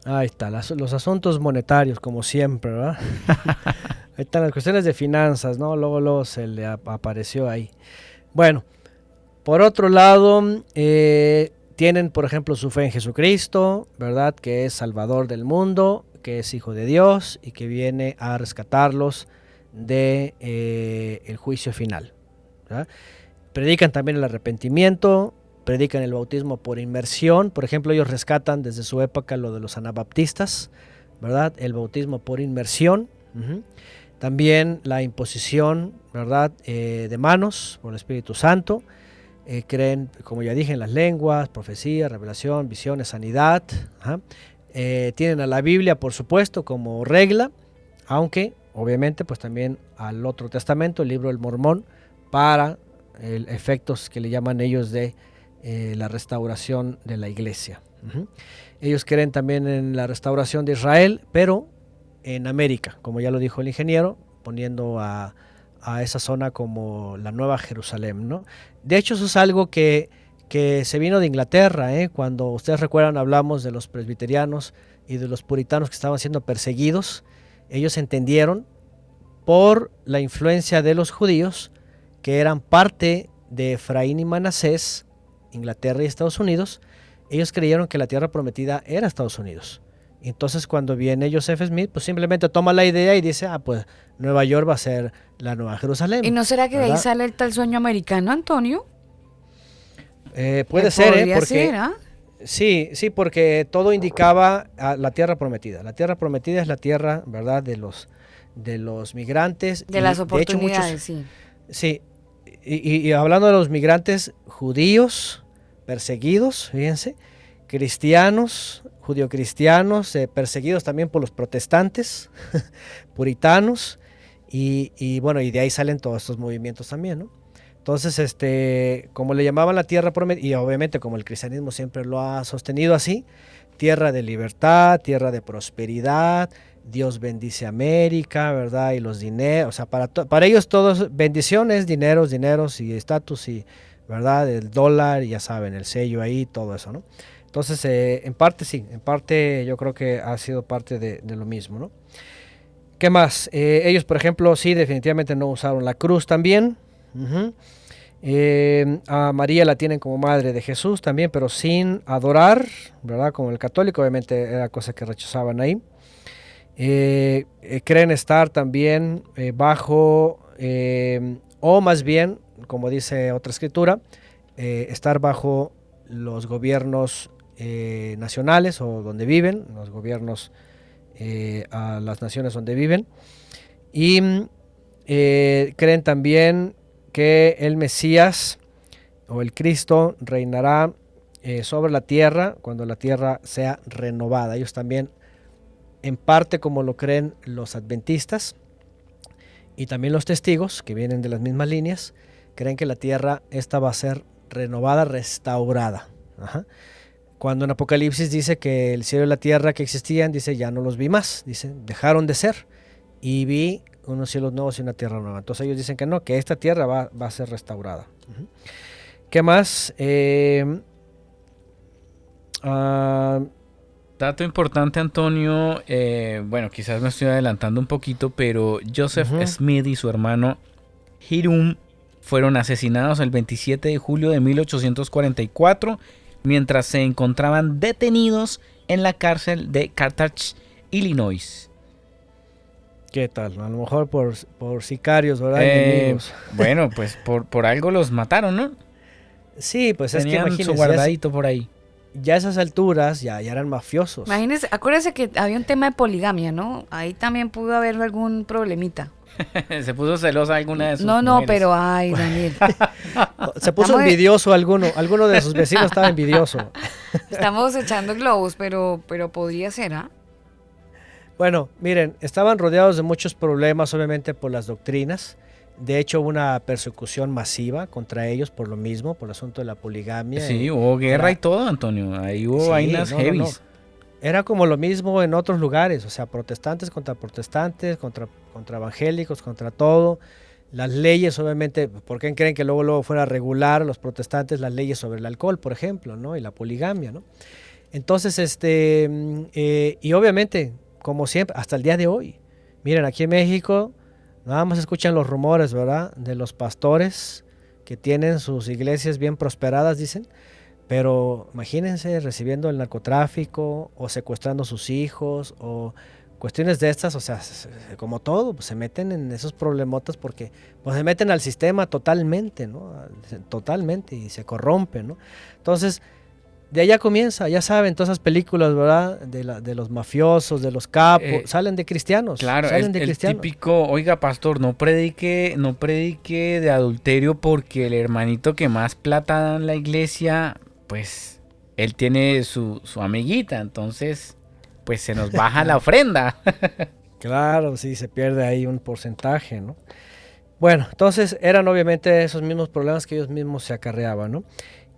Ahí está, los asuntos monetarios, como siempre, ¿verdad? Ahí están las cuestiones de finanzas, ¿no? Luego, luego se le apareció ahí. Bueno, por otro lado, eh, tienen, por ejemplo, su fe en Jesucristo, ¿verdad? Que es Salvador del mundo, que es Hijo de Dios y que viene a rescatarlos de eh, el juicio final. Predican también el arrepentimiento, predican el bautismo por inmersión. Por ejemplo, ellos rescatan desde su época lo de los anabaptistas, ¿verdad? El bautismo por inmersión. También la imposición, ¿verdad? Eh, de manos por el Espíritu Santo. Eh, creen, como ya dije, en las lenguas, profecía, revelación, visiones, sanidad. Tienen a la Biblia, por supuesto, como regla, aunque obviamente pues también al otro testamento, el libro del Mormón, para efectos que le llaman ellos de eh, la restauración de la iglesia. Ellos creen también en la restauración de Israel, pero en América, como ya lo dijo el ingeniero, poniendo a, esa zona como la Nueva Jerusalén. ¿no? De hecho, eso es algo que, que se vino de Inglaterra. ¿eh? Cuando ustedes recuerdan, hablamos de los presbiterianos y de los puritanos que estaban siendo perseguidos. Ellos entendieron por la influencia de los judíos que eran parte de Efraín y Manasés, Inglaterra y Estados Unidos, ellos creyeron que la tierra prometida era Estados Unidos. Entonces cuando viene Joseph Smith, pues simplemente toma la idea y dice, ah, pues Nueva York va a ser la Nueva Jerusalén. ¿Y no será que de ahí sale el tal sueño americano, Antonio? Eh, puede ser, ¿eh? Porque, ¿ah? Sí, sí, porque todo indicaba a la tierra prometida. La tierra prometida es la tierra, ¿verdad?, de los, de los migrantes. De las oportunidades, sí. Sí, y, hablando de los migrantes judíos perseguidos, fíjense, cristianos, judio-cristianos, eh, perseguidos también por los protestantes, puritanos, y, bueno, y de ahí salen todos estos movimientos también, ¿no? Entonces, este, como le llamaban la tierra prometida, y obviamente como el cristianismo siempre lo ha sostenido así, tierra de libertad, tierra de prosperidad, Dios bendice América, ¿verdad? Y los dineros, o sea, para, para ellos todos bendiciones, dineros, dineros y estatus y, ¿verdad? El dólar, ya saben, el sello ahí, todo eso, ¿no? Entonces, eh, en parte sí, en parte yo creo que ha sido parte de, lo mismo, ¿no? ¿Qué más? Eh, ellos, por ejemplo, sí, definitivamente no usaron la cruz también. Eh, a María la tienen como madre de Jesús también, pero sin adorar, ¿verdad? Como el católico, obviamente era cosa que rechazaban ahí. Eh, eh, creen estar también bajo, o más bien, como dice otra escritura, estar bajo los gobiernos nacionales o donde viven, los gobiernos a las naciones donde viven. Y creen también que el Mesías o el Cristo reinará sobre la tierra cuando la tierra sea renovada. Ellos también en parte como lo creen los adventistas y también los testigos, que vienen de las mismas líneas, creen que la tierra esta va a ser renovada, restaurada. Cuando en Apocalipsis dice que el cielo y la tierra que existían, dice, ya no los vi más, dice, dejaron de ser y vi unos cielos nuevos y una tierra nueva. Entonces ellos dicen que no, que esta tierra va, a ser restaurada. ¿Qué más? Eh, ah, Dato importante, Antonio. Eh, bueno, quizás me estoy adelantando un poquito, pero Joseph Smith y su hermano Hirum fueron asesinados el 27 de julio de 1844 mientras se encontraban detenidos en la cárcel de Carthage, Illinois. ¿Qué tal? A lo mejor por, por sicarios, ¿verdad? Eh, bueno, pues por, por algo los mataron, ¿no? Sí, pues es que imagínense, su guardadito por ahí ya a esas alturas ya, ya eran mafiosos. Imagínense, acuérdense que había un tema de poligamia, ¿no? Ahí también pudo haber algún problemita. Se puso celosa alguna de sus No, no, pero ay, Daniel. Se puso envidioso alguno, alguno de sus vecinos estaba envidioso. Estamos echando globos, pero, pero podría ser, ¿ah? Bueno, miren, estaban rodeados de muchos problemas, obviamente por las doctrinas. De hecho, hubo una persecución masiva contra ellos por lo mismo, por el asunto de la poligamia. Sí, hubo guerra y todo, Antonio. Ahí hubo vainas heavy. Era como lo mismo en otros lugares, o sea, protestantes contra protestantes, contra, contra evangélicos, contra todo. Las leyes, obviamente, ¿por qué creen que luego, luego fuera a regular los protestantes las leyes sobre el alcohol, por ejemplo, ¿no? Y la poligamia, ¿no? Entonces, este, mm, eh, y obviamente, como siempre, hasta el día de hoy, miren, aquí en México Nada más escuchan los rumores, ¿verdad? De los pastores que tienen sus iglesias bien prosperadas, dicen. Pero imagínense recibiendo el narcotráfico o secuestrando a sus hijos o cuestiones de estas, o sea, como todo, pues se meten en esos problemotas porque pues, se meten al sistema totalmente, ¿no? Totalmente y se corrompen, ¿no? Entonces, de allá comienza, ya saben, todas esas películas, ¿verdad? De, la, de los mafiosos, de los capos, eh, salen de cristianos. Claro, salen de el típico, oiga, pastor, no predique, no predique de adulterio porque el hermanito que más plata da en la iglesia, pues, él tiene su, su amiguita, entonces pues se nos baja la ofrenda. claro, sí, se pierde ahí un porcentaje, ¿no? Bueno, entonces eran obviamente esos mismos problemas que ellos mismos se acarreaban, ¿no?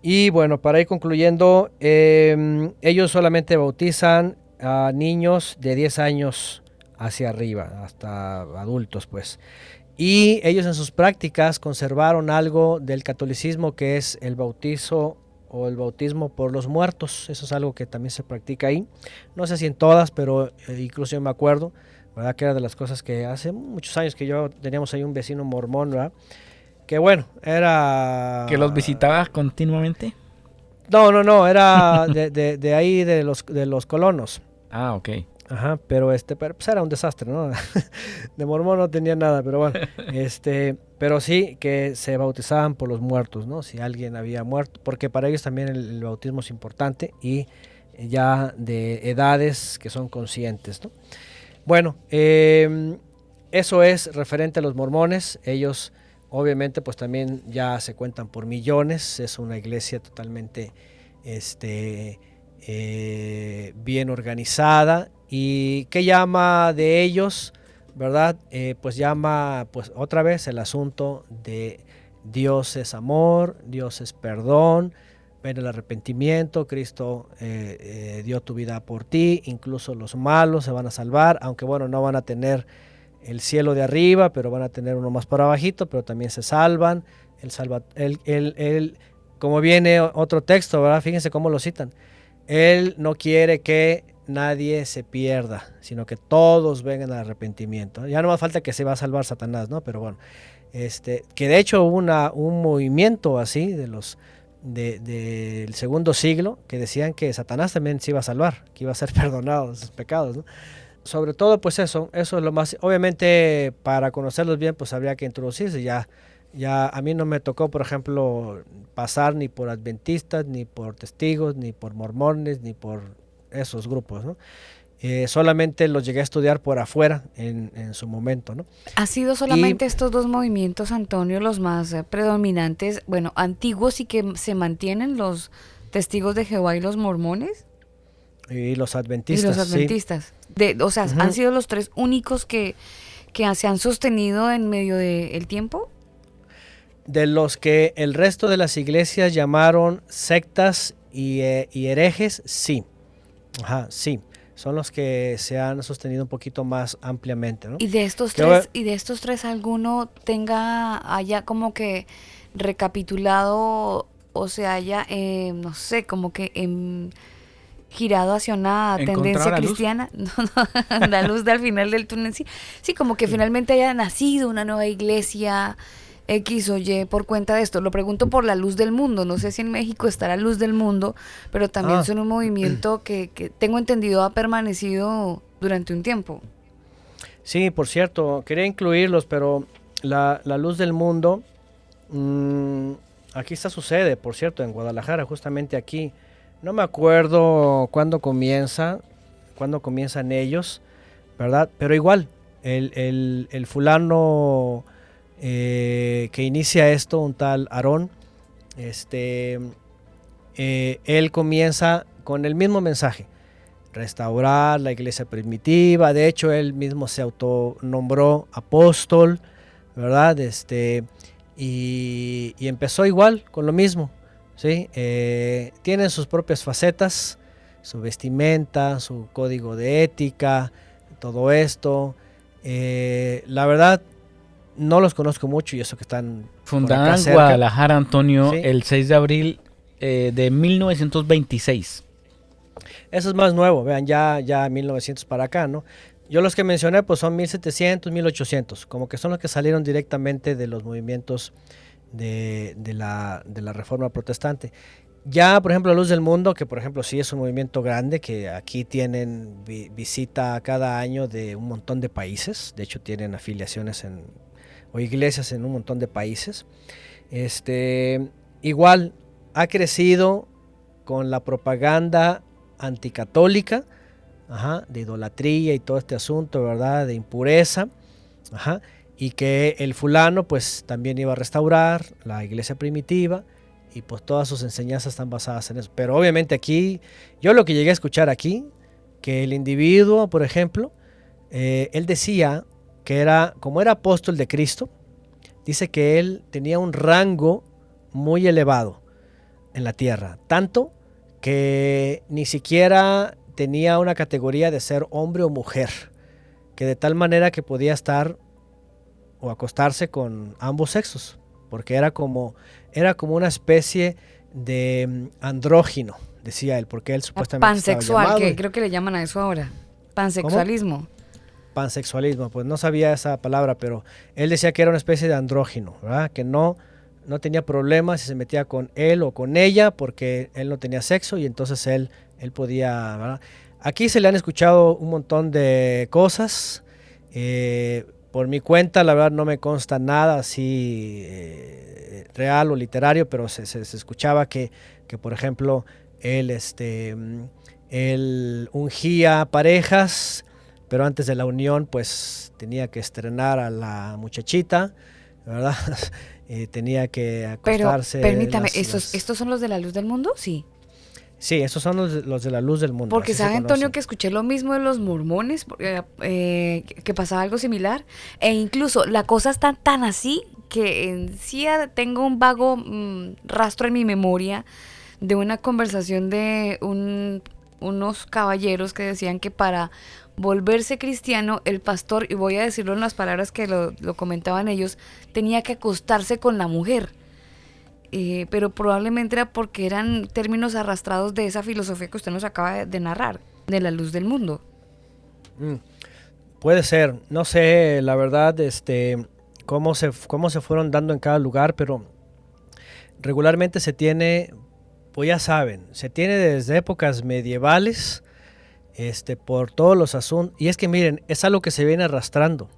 Y bueno, para ir concluyendo, em, ellos solamente bautizan a niños de 10 años hacia arriba, hasta adultos, pues. Y ellos en sus prácticas conservaron algo del catolicismo que es el bautizo o el bautismo por los muertos. Eso es algo que también se practica ahí. No sé si en todas, pero eh, incluso yo me acuerdo, ¿verdad? Que era de las cosas que hace muchos años que yo teníamos ahí un vecino mormón, ¿verdad? Que bueno, era... ¿Que los visitabas continuamente? No, no, no, era de, de, de ahí de los, de los colonos. Ah, ok. Ajá, pero este, pero, pues era un desastre, ¿no? De mormón no tenía nada, pero bueno, este, pero sí que se bautizaban por los muertos, ¿no? Si alguien había muerto, porque para ellos también el, bautismo es importante y ya de edades que son conscientes, ¿no? Bueno, em, eso es referente a los mormones, ellos obviamente pues también ya se cuentan por millones, es una iglesia totalmente, este, eh, bien organizada ¿Y qué llama de ellos? ¿Verdad? Eh, pues llama pues otra vez el asunto de Dios es amor, Dios es perdón, ven el arrepentimiento, Cristo eh, dio tu vida por ti, incluso los malos se van a salvar, aunque bueno, no van a tener el cielo de arriba, pero van a tener uno más para abajito, pero también se salvan. El salva, el, el, como viene otro texto, ¿verdad? Fíjense cómo lo citan. Él no quiere que nadie se pierda, sino que todos vengan al arrepentimiento. Ya no más falta que se va a salvar Satanás, ¿no? Pero bueno, este, que de hecho hubo un movimiento así de los del segundo siglo que decían que Satanás también se iba a salvar, que iba a ser perdonado de sus pecados, ¿no? Sobre todo, pues eso, eso es lo más. Obviamente, para conocerlos bien, pues habría que introducirse. Ya, ya a mí no me tocó, por ejemplo, pasar ni por adventistas, ni por testigos, ni por mormones, ni por esos grupos, ¿no? Eh, solamente los llegué a estudiar por afuera en, su momento, ¿no? ¿Ha sido solamente estos dos movimientos, Antonio, los más eh, predominantes, bueno, antiguos y que se mantienen los testigos de Jehová y los mormones? Y los adventistas. Y los adventistas. De, o sea, ¿han sido los tres únicos que, que se han sostenido en medio del tiempo? De los que el resto de las iglesias llamaron sectas y, eh, y herejes, sí. Ajá, sí. Son los que se han sostenido un poquito más ampliamente, ¿no? Y de estos tres, y de estos tres alguno tenga haya como que recapitulado o se haya, eh, no sé, como que em, girado hacia una tendencia cristiana, no, no, la luz del final del túnel, sí, sí, como que finalmente haya nacido una nueva iglesia, X o Y por cuenta de esto. Lo pregunto por la luz del mundo. No sé si en México está la luz del mundo, pero también ah. son un movimiento que, tengo entendido ha permanecido durante un tiempo. Sí, por cierto, quería incluirlos, pero la, luz del mundo, mm, aquí está sucede, por cierto, en Guadalajara, justamente aquí. No me acuerdo cuándo comienza, cuándo comienzan ellos, ¿verdad? Pero igual, el, el, fulano eh, que inicia esto, un tal Aarón, este, eh, él comienza con el mismo mensaje, restaurar la iglesia primitiva, de hecho él mismo se autonombró apóstol, ¿verdad? Este, y, empezó igual, con lo mismo, ¿sí? Eh, tienen sus propias facetas, su vestimenta, su código de ética, todo esto. la verdad, no los conozco mucho y eso que están... Fundada en Guadalajara, Antonio, el 6 de abril eh, de 1926. Eso es más nuevo, vean, ya, ya 1900 para acá, ¿no? Yo los que mencioné pues son 1700, 1800, como que son los que salieron directamente de los movimientos de, la, de la reforma protestante. Ya, por ejemplo, Luz del Mundo, que por ejemplo sí es un movimiento grande, que aquí tienen visita cada año de un montón de países, de hecho tienen afiliaciones en, o iglesias en un montón de países. Este, igual ha crecido con la propaganda anticatólica, de idolatría y todo este asunto, ¿verdad? De impureza, y que el fulano pues también iba a restaurar la iglesia primitiva y pues todas sus enseñanzas están basadas en eso. Pero obviamente aquí, yo lo que llegué a escuchar aquí, que el individuo, por ejemplo, eh, él decía que era, como era apóstol de Cristo, dice que él tenía un rango muy elevado en la tierra, tanto que ni siquiera tenía una categoría de ser hombre o mujer, que de tal manera que podía estar o acostarse con ambos sexos, porque era como, era como una especie de mm, andrógino, decía él, porque él supuestamente... Pansexual, que creo que le llaman a eso ahora. Pansexualismo. Pansexualismo, pues no sabía esa palabra, pero él decía que era una especie de andrógino, ¿verdad? Que no, no tenía problemas si se metía con él o con ella porque él no tenía sexo y entonces él, él podía... Aquí se le han escuchado un montón de cosas. Eh, por mi cuenta, la verdad no me consta nada así eh, real o literario, pero se, escuchaba que, que, por ejemplo, él, este, él ungía parejas, pero antes de la unión, pues tenía que estrenar a la muchachita, ¿verdad? Eh, tenía que acostarse. Pero permítame, ¿estos, ¿estos son los de la luz del mundo? Sí. Sí, esos son los de, la luz del mundo. Porque sabe Antonio que escuché lo mismo de los mormones, eh, que pasaba algo similar. E incluso la cosa está tan así que en sí tengo un vago mm, rastro en mi memoria de una conversación de unos caballeros que decían que para volverse cristiano, el pastor, y voy a decirlo en las palabras que lo, comentaban ellos, tenía que acostarse con la mujer. Eh, pero probablemente era porque eran términos arrastrados de esa filosofía que usted nos acaba de narrar, de la luz del mundo. Mm, puede ser, no sé, la verdad, este, cómo se, cómo se fueron dando en cada lugar, pero regularmente se tiene, pues ya saben, se tiene desde épocas medievales, este, por todos los asuntos. Y es que miren, es algo que se viene arrastrando.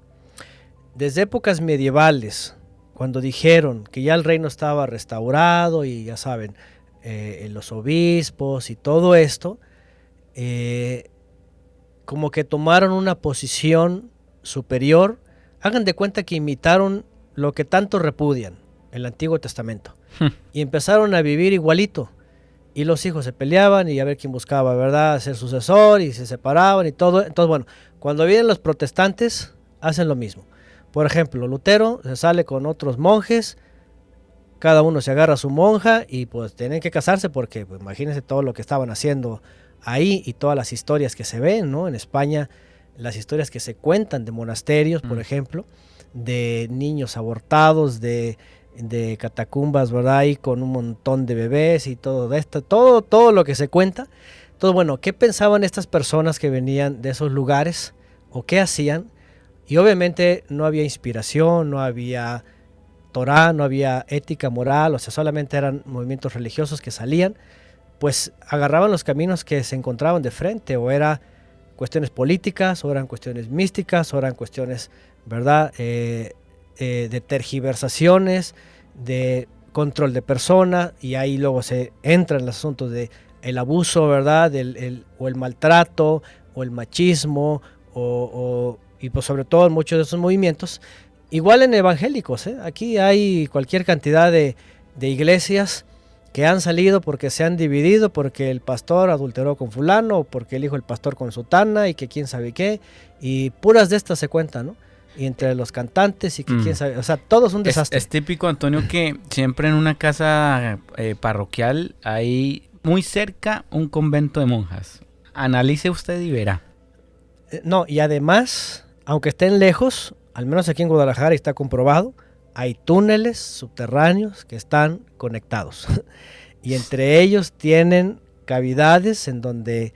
Desde épocas medievales, cuando dijeron que ya el reino estaba restaurado y ya saben, eh, los obispos y todo esto, eh, como que tomaron una posición superior, hagan de cuenta que imitaron lo que tanto repudian, el Antiguo Testamento, hmm. y empezaron a vivir igualito y los hijos se peleaban y a ver quién buscaba, ¿verdad?, ser sucesor y se separaban y todo. Entonces, bueno, cuando vienen los protestantes, hacen lo mismo. Por ejemplo, Lutero se sale con otros monjes, cada uno se agarra a su monja y pues tienen que casarse porque pues, imagínense todo lo que estaban haciendo ahí y todas las historias que se ven, ¿no? En España, las historias que se cuentan de monasterios, por mm. ejemplo, de niños abortados, de de catacumbas, ¿verdad? Y con un montón de bebés y todo esto, todo, todo lo que se cuenta. Entonces, bueno, ¿qué pensaban estas personas que venían de esos lugares o qué hacían? Y obviamente no había inspiración, no había Torah, no había ética moral, o sea, solamente eran movimientos religiosos que salían, pues agarraban los caminos que se encontraban de frente, o eran cuestiones políticas, o eran cuestiones místicas, o eran cuestiones, ¿verdad? Eh, eh, de tergiversaciones, de control de persona, y ahí luego se entra en los asuntos de el abuso, ¿verdad? o el maltrato, o el machismo, o, y pues sobre todo en muchos de esos movimientos. Igual en evangélicos, ¿eh? aquí hay cualquier cantidad de, de iglesias que han salido porque se han dividido, porque el pastor adulteró con fulano, o porque el hijo del pastor con sutana, y que quién sabe qué, y puras de estas se cuentan, ¿no? y entre los cantantes y que quién mm. sabe, o sea, todo es un desastre. Es, típico, Antonio, que siempre en una casa eh, parroquial hay muy cerca un convento de monjas. Analice usted y verá. Eh, no, y además, aunque estén lejos, al menos aquí en Guadalajara está comprobado, hay túneles subterráneos que están conectados. y entre ellos tienen cavidades en donde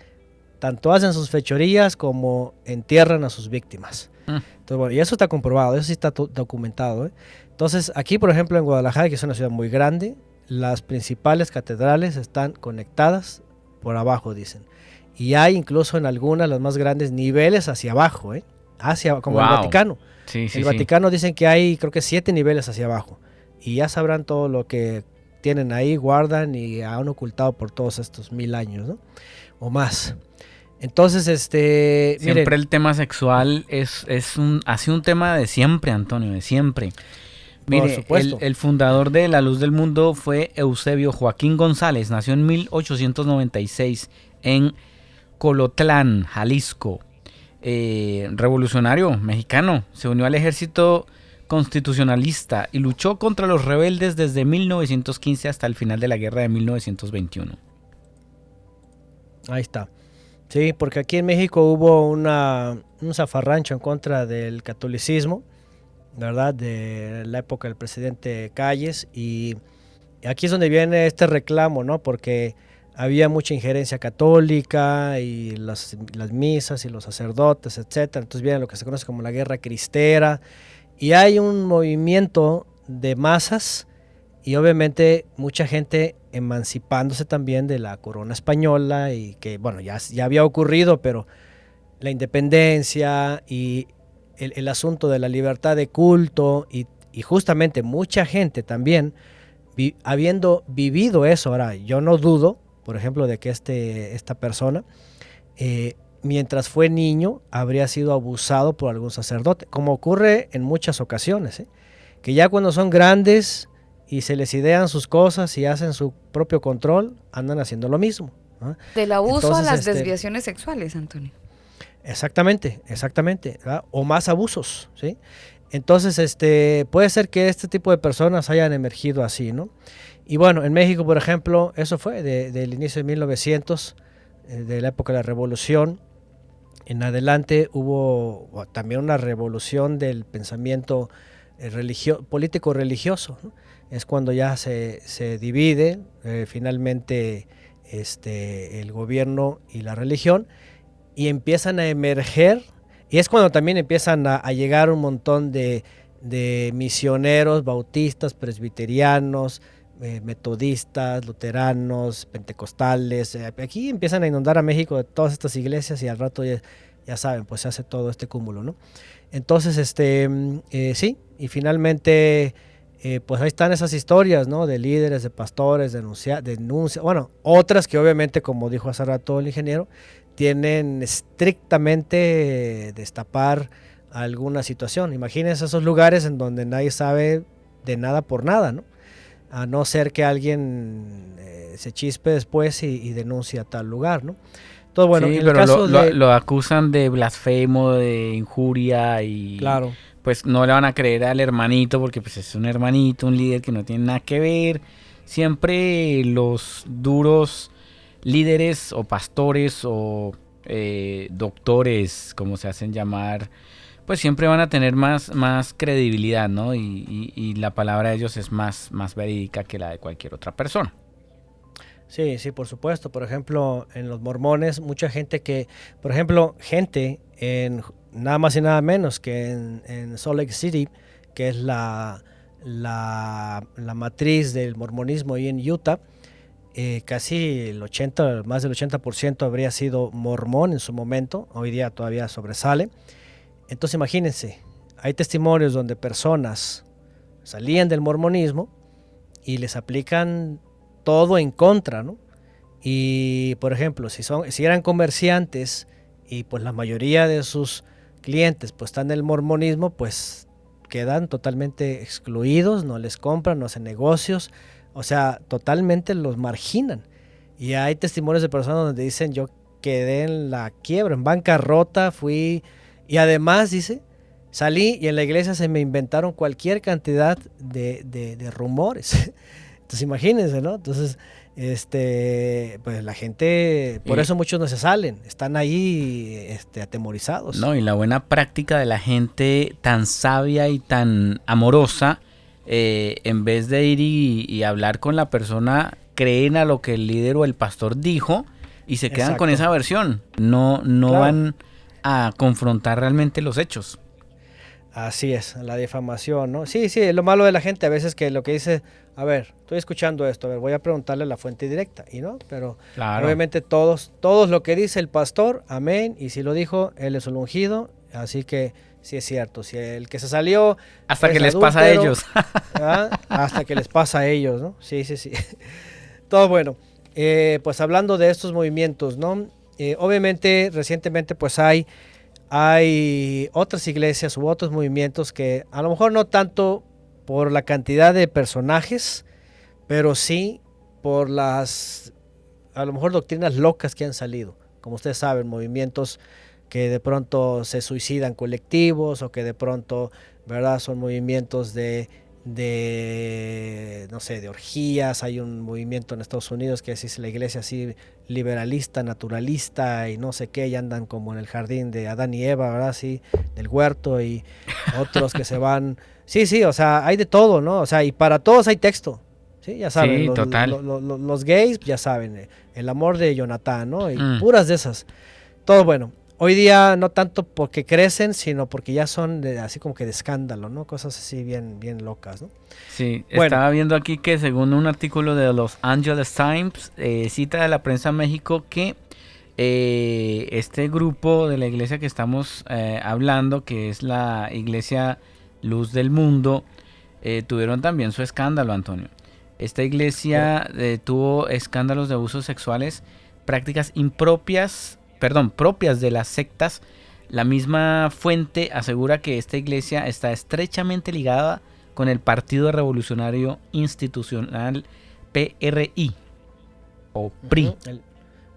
tanto hacen sus fechorías como entierran a sus víctimas. Mm. y eso está comprobado, eso sí está documentado. ¿eh? Entonces, aquí, por ejemplo, en Guadalajara, que es una ciudad muy grande, las principales catedrales están conectadas por abajo, dicen. Y hay incluso en algunas, las más grandes, niveles hacia abajo, ¿eh? Hacia, como el. Vaticano. Sí, sí, el. Vaticano dicen que hay, creo que siete niveles hacia abajo. Y ya sabrán todo lo que tienen ahí, guardan y han ocultado por todos estos mil años, ¿no? O más. Entonces, este. Siempre miren, el tema sexual es, es un, ha sido un tema de siempre, Antonio, de siempre. Mire, supuesto. el, el fundador de La Luz del Mundo fue Eusebio Joaquín González, nació en 1896 en Colotlán, Jalisco. Eh, revolucionario mexicano, se unió al ejército constitucionalista y luchó contra los rebeldes desde 1915 hasta el final de la guerra de 1921. Ahí está. Sí, porque aquí en México hubo una, un zafarrancho en contra del catolicismo, ¿verdad? De la época del presidente Calles. Y aquí es donde viene este reclamo, ¿no? Porque había mucha injerencia católica y las, las misas y los sacerdotes, etcétera. Entonces viene lo que se conoce como la guerra cristera. Y hay un movimiento de masas y obviamente mucha gente emancipándose también de la corona española y que, bueno, ya, ya había ocurrido, pero la independencia y el, el asunto de la libertad de culto y, y justamente mucha gente también, vi- habiendo vivido eso, ahora yo no dudo, por ejemplo, de que este, esta persona, eh, mientras fue niño, habría sido abusado por algún sacerdote, como ocurre en muchas ocasiones, ¿eh? que ya cuando son grandes y se les idean sus cosas y hacen su propio control, andan haciendo lo mismo. ¿no? Del abuso Entonces, a las este, desviaciones sexuales, Antonio. Exactamente, exactamente. ¿verdad? O más abusos, ¿sí? Entonces, este, puede ser que este tipo de personas hayan emergido así, ¿no? Y bueno, en México, por ejemplo, eso fue de- del inicio de 1900, eh, de la época de la Revolución. En adelante hubo también una revolución del pensamiento eh, religio- político-religioso. Es cuando ya se, se divide eh, finalmente este, el gobierno y la religión y empiezan a emerger, y es cuando también empiezan a, a llegar un montón de, de misioneros, bautistas, presbiterianos, eh, metodistas, luteranos, pentecostales. eh, aquí empiezan a inundar a México de todas estas iglesias y al rato ya, saben, pues se hace todo este cúmulo, ¿no? Entonces, este, mm, eh, sí, y finalmente, pues ahí están esas historias, ¿no? De líderes, de pastores, denuncia, denuncia, bueno, otras que obviamente, como dijo hace rato el ingeniero, tienen estrictamente destapar alguna situación. Imagínense esos lugares en donde nadie sabe de nada por nada, ¿no? A no ser que alguien eh, se chispe después y, y denuncie a tal lugar, ¿no? Entonces, bueno, Sí, en el pero caso lo, lo- de- lo acusan de blasfemo, de injuria y Claro, pues no le van a creer al hermanito porque pues es un hermanito, un líder que no tiene nada que ver. Siempre los duros líderes o pastores o eh, doctores, como se hacen llamar, pues siempre van a tener más, más credibilidad, ¿no? Y, y- y la palabra de ellos es más, más verídica que la de cualquier otra persona. Sí, sí, por supuesto. Por ejemplo, en los mormones, mucha gente que, por ejemplo, gente en nada más y nada menos que en, Salt Lake City, que es la, la, matriz del mormonismo ahí en Utah, eh, casi el 80, más del 80% habría sido mormón en su momento, hoy día todavía sobresale. Entonces imagínense, hay testimonios donde personas salían del mormonismo y les aplican todo en contra, ¿no? Y por ejemplo, si son si eran comerciantes y pues la mayoría de sus clientes pues están en el mormonismo, pues quedan totalmente excluidos, no les compran, no hacen negocios, o sea, totalmente los marginan. Y hay testimonios de personas donde dicen, yo quedé en la quiebra, en bancarrota, fui... Y además, dice, salí y en la iglesia se me inventaron cualquier cantidad de, de- de rumores. Entonces imagínense, ¿no? Entonces, este, pues la gente, por Y- eso muchos no se salen, están ahí este, atemorizados. No, y la buena práctica de la gente tan sabia y tan amorosa, eh, en vez de ir y, y hablar con la persona, creen a lo que el líder o el pastor dijo y se quedan con esa versión. No, no Claro. van a confrontar realmente los hechos. Así es, la difamación, ¿no? Sí, sí, lo malo de la gente a veces que lo que dice, a ver, estoy escuchando esto, a ver, voy a preguntarle la fuente directa, y no, pero obviamente todos, todos lo que dice el pastor, amén, y si lo dijo, él es un ungido, así que sí es cierto, si el que se salió... Hasta que les pasa a ellos. Hasta que les pasa a ellos, ¿no? Sí, sí, sí. Todo bueno. Eh, pues hablando de estos movimientos, ¿no? Eh, obviamente recientemente pues hay hay otras iglesias u otros movimientos que a lo mejor no tanto por la cantidad de personajes, pero sí por las, a lo mejor doctrinas locas que han salido. Como ustedes saben, movimientos que de pronto se suicidan colectivos o que de pronto, ¿verdad? Son movimientos de de, no sé, de orgías. Hay un movimiento en Estados Unidos que es la iglesia así liberalista, naturalista y no sé qué, y andan como en el jardín de Adán y Eva, ¿verdad? Sí, del huerto y otros que se van. Sí, sí, o sea, hay de todo, ¿no? O sea, y para todos hay texto. Sí, ya saben, los, los, gays, ya saben, el amor de Jonathan, ¿no? Y mm. puras de esas. Todo bueno. Hoy día no tanto porque crecen, sino porque ya son de, así como que de escándalo, ¿no? Cosas así bien, bien locas, ¿no? Sí, estaba viendo aquí que según un artículo de los Angeles Times, eh, cita de la prensa México que eh, este grupo de la iglesia que estamos eh, hablando, que es la iglesia Luz del Mundo, tuvieron también su escándalo, Antonio. Esta iglesia tuvo escándalos de abusos sexuales, prácticas impropias perdón, propias de las sectas, la misma fuente asegura que esta iglesia está estrechamente ligada con el Partido Revolucionario Institucional PRI o PRI.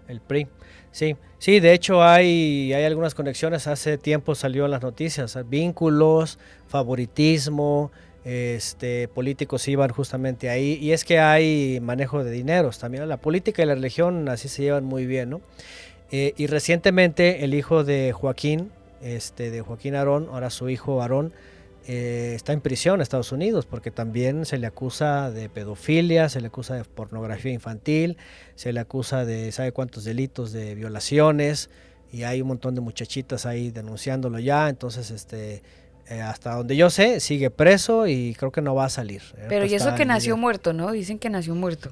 el, PRI. Sí, sí, de hecho hay, hay algunas conexiones. Hace tiempo salió en las noticias, vínculos, favoritismo, este, políticos iban justamente ahí. Y es que hay manejo de dineros también. La política y la religión así se llevan muy bien, ¿no? Eh, y recientemente el hijo de Joaquín, este, de Joaquín Aarón, ahora su hijo Aarón, eh, está en prisión en Estados Unidos porque también se le acusa de pedofilia, se le acusa de pornografía infantil, se le acusa de sabe cuántos delitos de violaciones y hay un montón de muchachitas ahí denunciándolo ya, entonces este eh, hasta donde yo sé sigue preso y creo que no va a salir. Pero y eso que nació muerto, ¿no? Dicen que nació muerto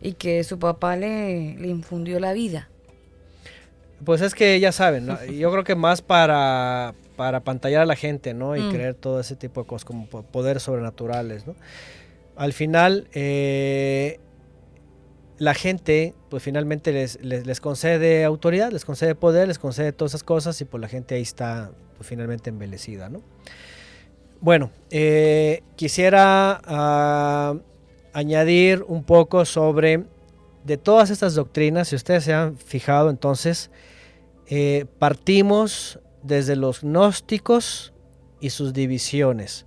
y que su papá le, le infundió la vida. Pues es que ya saben, yo creo que más para, para pantallar a la gente, ¿no? Y mm. creer todo ese tipo de cosas como poderes sobrenaturales, ¿no? Al final, eh, la gente, pues finalmente les, les, concede autoridad, les concede poder, les concede todas esas cosas y pues la gente ahí está pues, finalmente embelecida, ¿no? Bueno, eh, quisiera ah, añadir un poco sobre de todas estas doctrinas, si ustedes se han fijado entonces, eh, partimos desde los gnósticos y sus divisiones,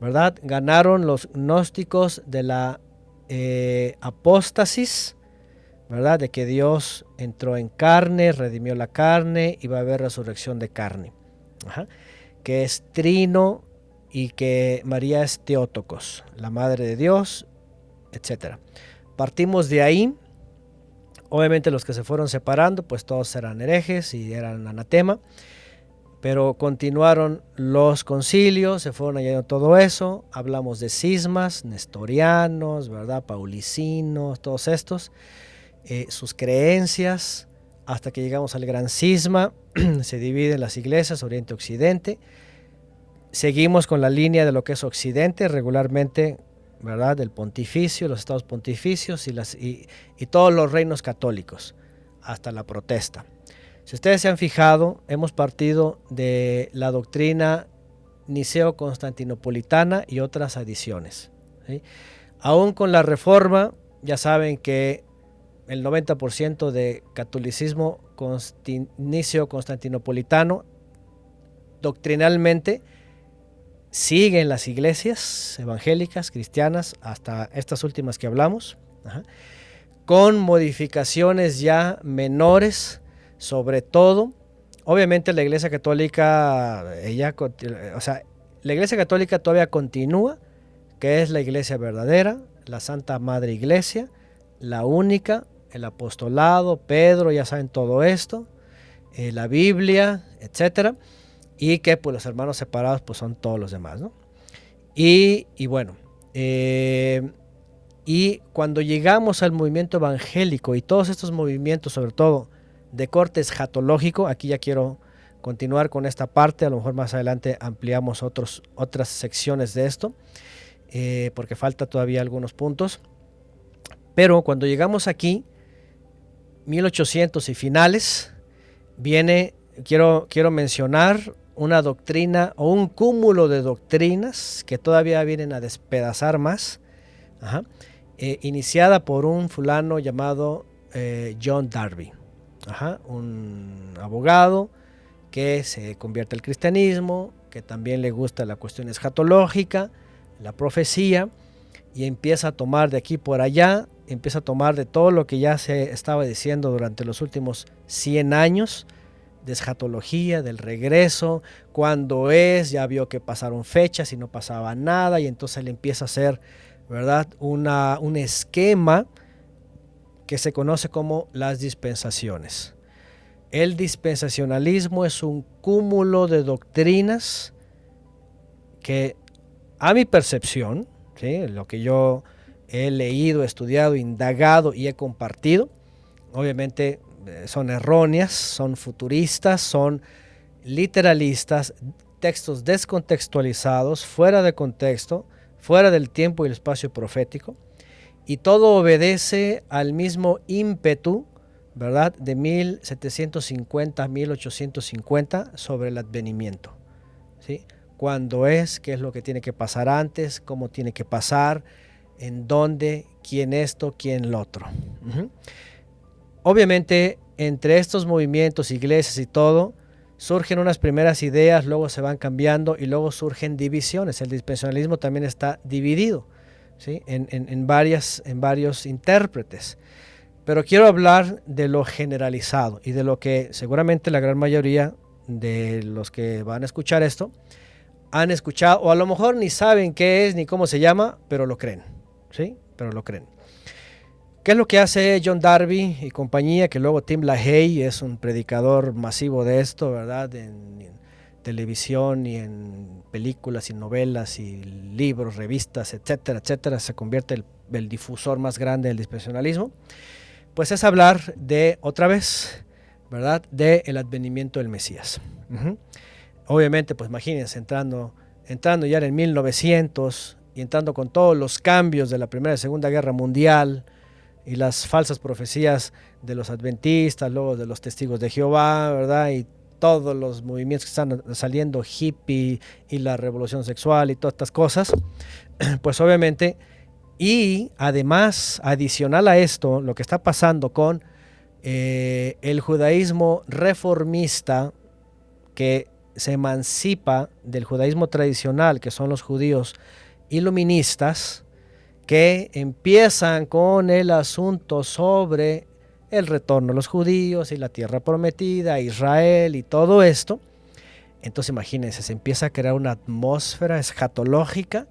¿verdad? Ganaron los gnósticos de la eh, apóstasis, ¿verdad? De que Dios entró en carne, redimió la carne y va a haber resurrección de carne. Que es trino y que María es Teótocos, la madre de Dios, etc. Partimos de ahí Obviamente los que se fueron separando, pues todos eran herejes y eran anatema, pero continuaron los concilios, se fueron añadiendo todo eso, hablamos de cismas, nestorianos, ¿verdad? Paulicinos, todos estos, eh, sus creencias, hasta que llegamos al gran cisma, se dividen las iglesias, Oriente-Occidente, seguimos con la línea de lo que es Occidente, regularmente ¿verdad? Del pontificio, los estados pontificios y, y, todos los reinos católicos, hasta la protesta. Si ustedes se han fijado, hemos partido de la doctrina niceo-constantinopolitana y otras adiciones. Aún con la reforma, ya saben que el 90% de catolicismo niceo-constantinopolitano doctrinalmente siguen las iglesias evangélicas, cristianas, hasta estas últimas que hablamos, con modificaciones ya menores, sobre todo. Obviamente la iglesia católica, ella, o sea, la iglesia católica todavía continúa, que es la iglesia verdadera, la Santa Madre Iglesia, la única, el apostolado, Pedro, ya saben todo esto, eh, la Biblia, etcétera y que pues los hermanos separados pues son todos los demás, ¿no? Y, y bueno, eh, y cuando llegamos al movimiento evangélico y todos estos movimientos, sobre todo de corte escatológico, aquí ya quiero continuar con esta parte, a lo mejor más adelante ampliamos otros, otras secciones de esto, eh, porque falta todavía algunos puntos. Pero cuando llegamos aquí, 1800 y finales, viene, quiero, quiero mencionar una doctrina o un cúmulo de doctrinas que todavía vienen a despedazar más, eh, iniciada por un fulano llamado eh, John Darby, un abogado que se convierte al cristianismo, que también le gusta la cuestión escatológica, la profecía, y empieza a tomar de aquí por allá, empieza a tomar de todo lo que ya se estaba diciendo durante los últimos 100 años, de escatología, del regreso, cuando es, ya vio que pasaron fechas y no pasaba nada, y entonces él empieza a hacer, ¿verdad?, Una, un esquema que se conoce como las dispensaciones. El dispensacionalismo es un cúmulo de doctrinas que, a mi percepción, lo que yo he leído, estudiado, indagado y he compartido, obviamente son erróneas, son futuristas, son literalistas, textos descontextualizados, fuera de contexto, fuera del tiempo y el espacio profético, y todo obedece al mismo ímpetu, ¿verdad?, de 1750 a 1850 sobre el advenimiento. ¿sí? Cuándo es, qué es lo que tiene que pasar antes, cómo tiene que pasar, en dónde, quién esto, quién lo otro. Obviamente, entre estos movimientos, iglesias y todo, surgen unas primeras ideas, luego se van cambiando y luego surgen divisiones. El dispensacionalismo también está dividido ¿sí? en, varias, en varios intérpretes. Pero quiero hablar de lo generalizado y de lo que seguramente la gran mayoría de los que van a escuchar esto han escuchado, o a lo mejor ni saben qué es ni cómo se llama, pero lo creen. ¿Sí? Pero lo creen. ¿Qué es lo que hace John Darby y compañía? Que luego Tim LaHaye es un predicador masivo de esto, ¿verdad? En, televisión y en películas y novelas y libros, revistas, etcétera, etcétera. Se convierte el, el difusor más grande del dispensacionalismo. Pues es hablar de, otra vez, ¿verdad? De el advenimiento del Mesías. Obviamente, pues imagínense, entrando, entrando ya en 1900 y entrando con todos los cambios de la Primera y Segunda Guerra Mundial, y las falsas profecías de los adventistas, luego de los testigos de Jehová, ¿verdad? Y todos los movimientos que están saliendo, hippie y la revolución sexual y todas estas cosas, pues obviamente, y además, adicional a esto, lo que está pasando con eh, el judaísmo reformista que se emancipa del judaísmo tradicional, que son los judíos iluministas, que empiezan con el asunto sobre el retorno de los judíos y la tierra prometida, Israel y todo esto. Entonces imagínense, se empieza a crear una atmósfera escatológica,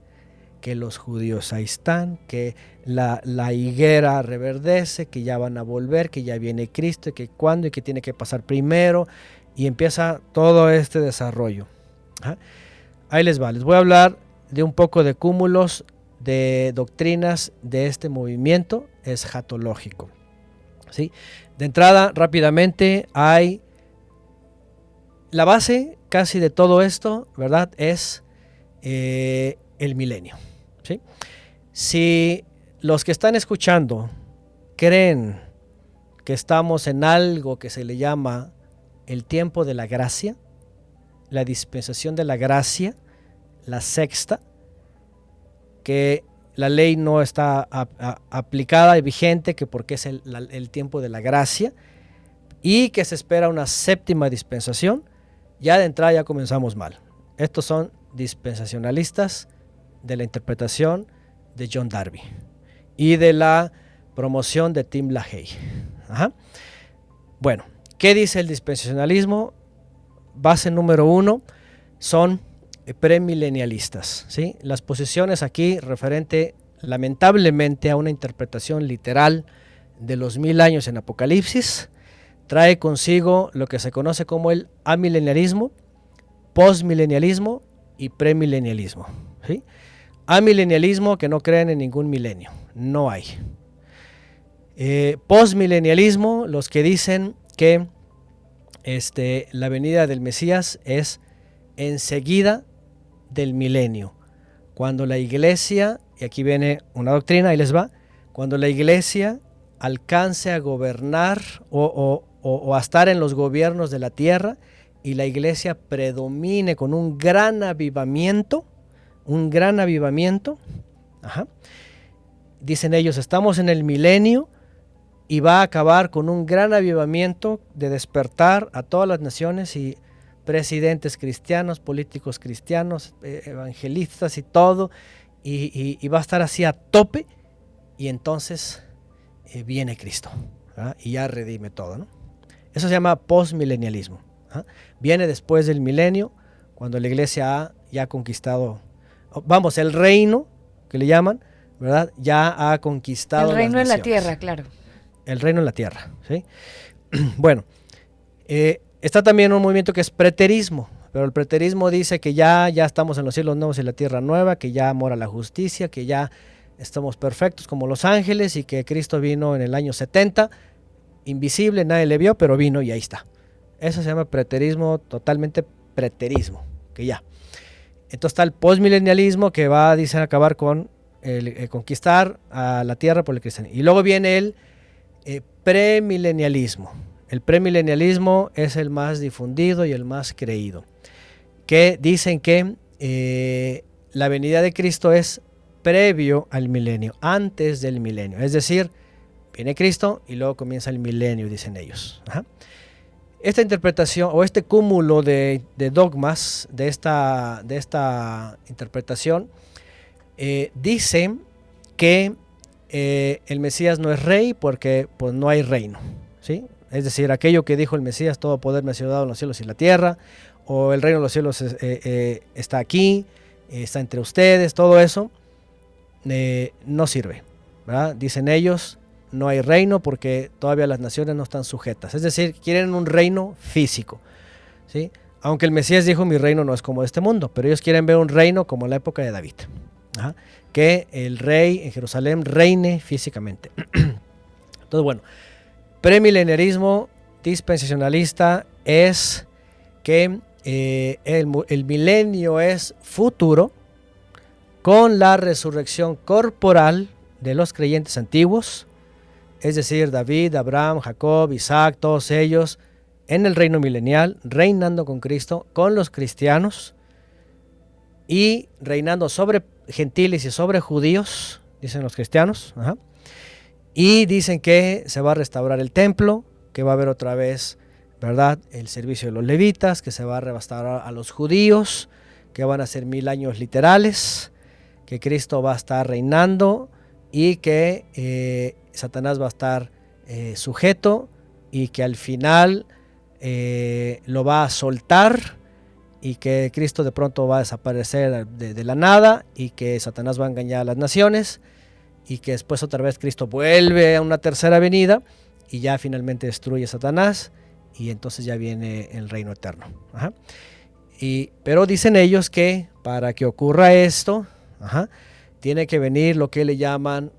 que los judíos ahí están, que la, la, higuera reverdece, que ya van a volver, que ya viene Cristo, y que cuándo y que tiene que pasar primero, y empieza todo este desarrollo. Ahí les va, les voy a hablar de un poco de cúmulos de doctrinas de este movimiento escatológico. ¿sí? De entrada, rápidamente, hay la base casi de todo esto, ¿verdad? Es eh, el milenio. ¿sí? Si los que están escuchando creen que estamos en algo que se le llama el tiempo de la gracia, la dispensación de la gracia, la sexta, que la ley no está aplicada y vigente, que porque es el, tiempo de la gracia, y que se espera una séptima dispensación, ya de entrada ya comenzamos mal. Estos son dispensacionalistas de la interpretación de John Darby y de la promoción de Tim LaHaye. Bueno, ¿qué dice el dispensacionalismo? Base número uno son premilenialistas. ¿sí? Las posiciones aquí referente lamentablemente a una interpretación literal de los mil años en Apocalipsis, trae consigo lo que se conoce como el amileniarismo postmilenialismo y premilenialismo. ¿sí? Amilenialismo que no creen en ningún milenio, no hay. Eh, postmilenialismo, los que dicen que este, la venida del Mesías es enseguida del milenio. Cuando la iglesia, y aquí viene una doctrina, ahí les va, cuando la iglesia alcance a gobernar o, a estar en los gobiernos de la tierra y la iglesia predomine con un gran avivamiento, un gran avivamiento, dicen ellos, estamos en el milenio y va a acabar con un gran avivamiento de despertar a todas las naciones y presidentes cristianos, políticos cristianos, eh, evangelistas y todo, y, va a estar así a tope, y entonces eh, viene Cristo y ya redime todo. ¿no? Eso se llama postmilenialismo. Viene después del milenio, cuando la iglesia ha ya conquistado, vamos, el reino, que le llaman, ¿verdad? Ya ha conquistado. El reino en la tierra, claro. El reino en la tierra, ¿sí? bueno, eh, está también un movimiento que es preterismo, pero el preterismo dice que ya, ya estamos en los cielos nuevos y la tierra nueva, que ya mora la justicia, que ya estamos perfectos como los ángeles y que Cristo vino en el año 70, invisible, nadie le vio, pero vino y ahí está. Eso se llama preterismo, totalmente preterismo, que ya. Entonces está el postmilenialismo que va a acabar con el, eh, conquistar a la tierra por el cristianismo. Y luego viene el eh, premilenialismo. El premilenialismo es el más difundido y el más creído. Que dicen que eh, la venida de Cristo es previo al milenio, antes del milenio. Es decir, viene Cristo y luego comienza el milenio, dicen ellos. Esta interpretación o este cúmulo de, dogmas de esta, de esta interpretación eh, dice que eh, el Mesías no es rey porque pues, no hay reino. ¿sí? Es decir, aquello que dijo el Mesías, todo poder me ha sido dado en los cielos y la tierra, o el reino de los cielos eh, está aquí, está entre ustedes, todo eso eh, no sirve. Dicen ellos, no hay reino porque todavía las naciones no están sujetas. Es decir, quieren un reino físico. ¿sí? Aunque el Mesías dijo, mi reino no es como este mundo, pero ellos quieren ver un reino como la época de David. Que el rey en Jerusalén reine físicamente. Entonces, bueno, premilenarismo dispensacionalista es que eh, el, el milenio es futuro, con la resurrección corporal de los creyentes antiguos, es decir, David, Abraham, Jacob, Isaac, todos ellos, en el reino milenial, reinando con Cristo, con los cristianos, y reinando sobre gentiles y sobre judíos, dicen los cristianos, y dicen que se va a restaurar el templo, que va a haber otra vez, ¿verdad?, el servicio de los levitas, que se va a restaurar a los judíos, que van a ser mil años literales, que Cristo va a estar reinando y que eh, Satanás va a estar eh, sujeto y que al final eh, lo va a soltar y que Cristo de pronto va a desaparecer de, la nada y que Satanás va a engañar a las naciones y que después otra vez Cristo vuelve a una tercera venida y ya finalmente destruye a Satanás y entonces ya viene el reino eterno. Y, pero dicen ellos que para que ocurra esto, tiene que venir lo que le llaman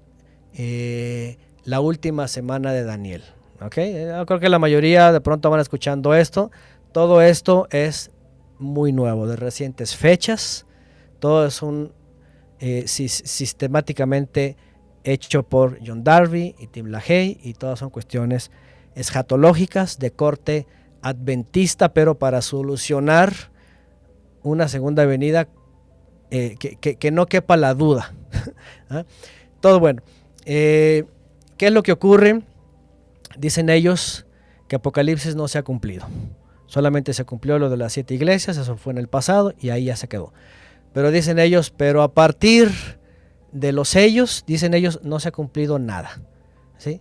eh, la última semana de Daniel. ¿okay? Creo que la mayoría de pronto van escuchando esto. Todo esto es muy nuevo, de recientes fechas. Todo es un eh, sistemáticamente hecho por John Darby y Tim LaHaye y todas son cuestiones escatológicas de corte adventista, pero para solucionar una segunda venida eh, que, no quepa la duda. ¿ah? Todo bueno. Eh, ¿Qué es lo que ocurre? Dicen ellos que Apocalipsis no se ha cumplido. Solamente se cumplió lo de las siete iglesias, eso fue en el pasado y ahí ya se quedó. Pero dicen ellos, pero a partir de los sellos, dicen ellos, no se ha cumplido nada. ¿sí?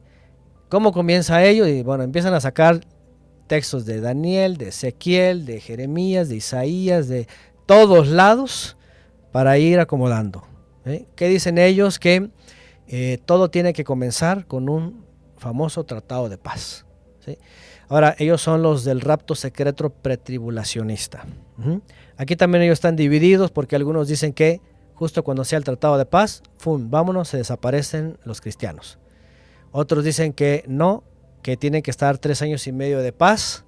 ¿Cómo comienza ello? Y bueno, empiezan a sacar textos de Daniel, de Ezequiel, de Jeremías, de Isaías, de todos lados, para ir acomodando. ¿Qué dicen ellos? Que eh, todo tiene que comenzar con un famoso tratado de paz. Ahora, ellos son los del rapto secreto pretribulacionista. Aquí también ellos están divididos porque algunos dicen que justo cuando sea el tratado de paz, ¡fum! Vámonos, se desaparecen los cristianos. Otros dicen que no, que tienen que estar tres años y medio de paz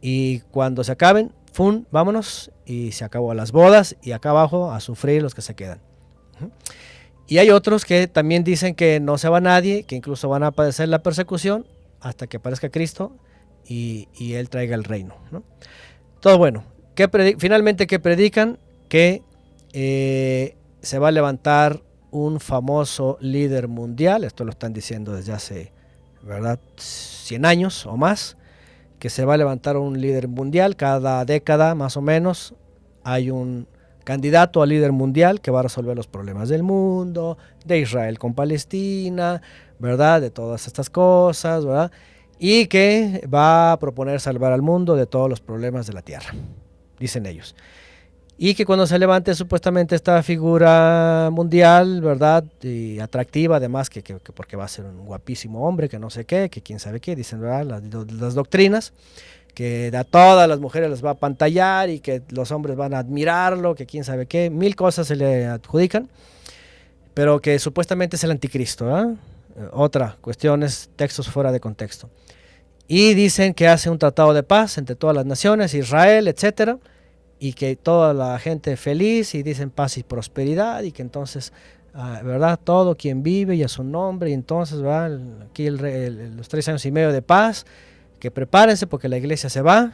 y cuando se acaben, ¡fum! Vámonos y se acabó las bodas y acá abajo a sufrir los que se quedan. Y hay otros que también dicen que no se va nadie, que incluso van a padecer la persecución hasta que aparezca Cristo y, Él traiga el reino. Todo bueno. finalmente, ¿qué predican? Que eh, se va a levantar un famoso líder mundial, esto lo están diciendo desde hace, ¿verdad?, 100 años o más, que se va a levantar un líder mundial cada década más o menos. Hay un candidato a líder mundial que va a resolver los problemas del mundo, de Israel con Palestina, ¿verdad? De todas estas cosas, ¿verdad? Y que va a proponer salvar al mundo de todos los problemas de la tierra, dicen ellos. Y que cuando se levante supuestamente esta figura mundial, ¿verdad? Y atractiva, además, que, porque va a ser un guapísimo hombre, que no sé qué, que quién sabe qué, dicen, ¿verdad? Las, las doctrinas que a todas las mujeres les va a pantallar y que los hombres van a admirarlo, que quién sabe qué, mil cosas se le adjudican, pero que supuestamente es el anticristo. ¿ah? Eh, otra cuestión es textos fuera de contexto. Y dicen que hace un tratado de paz entre todas las naciones, Israel, etcétera, y que toda la gente feliz y dicen paz y prosperidad y que entonces, ah, ¿verdad? Todo quien vive y a su nombre y entonces, va Aquí los tres años y medio de paz que prepárense porque la iglesia se va.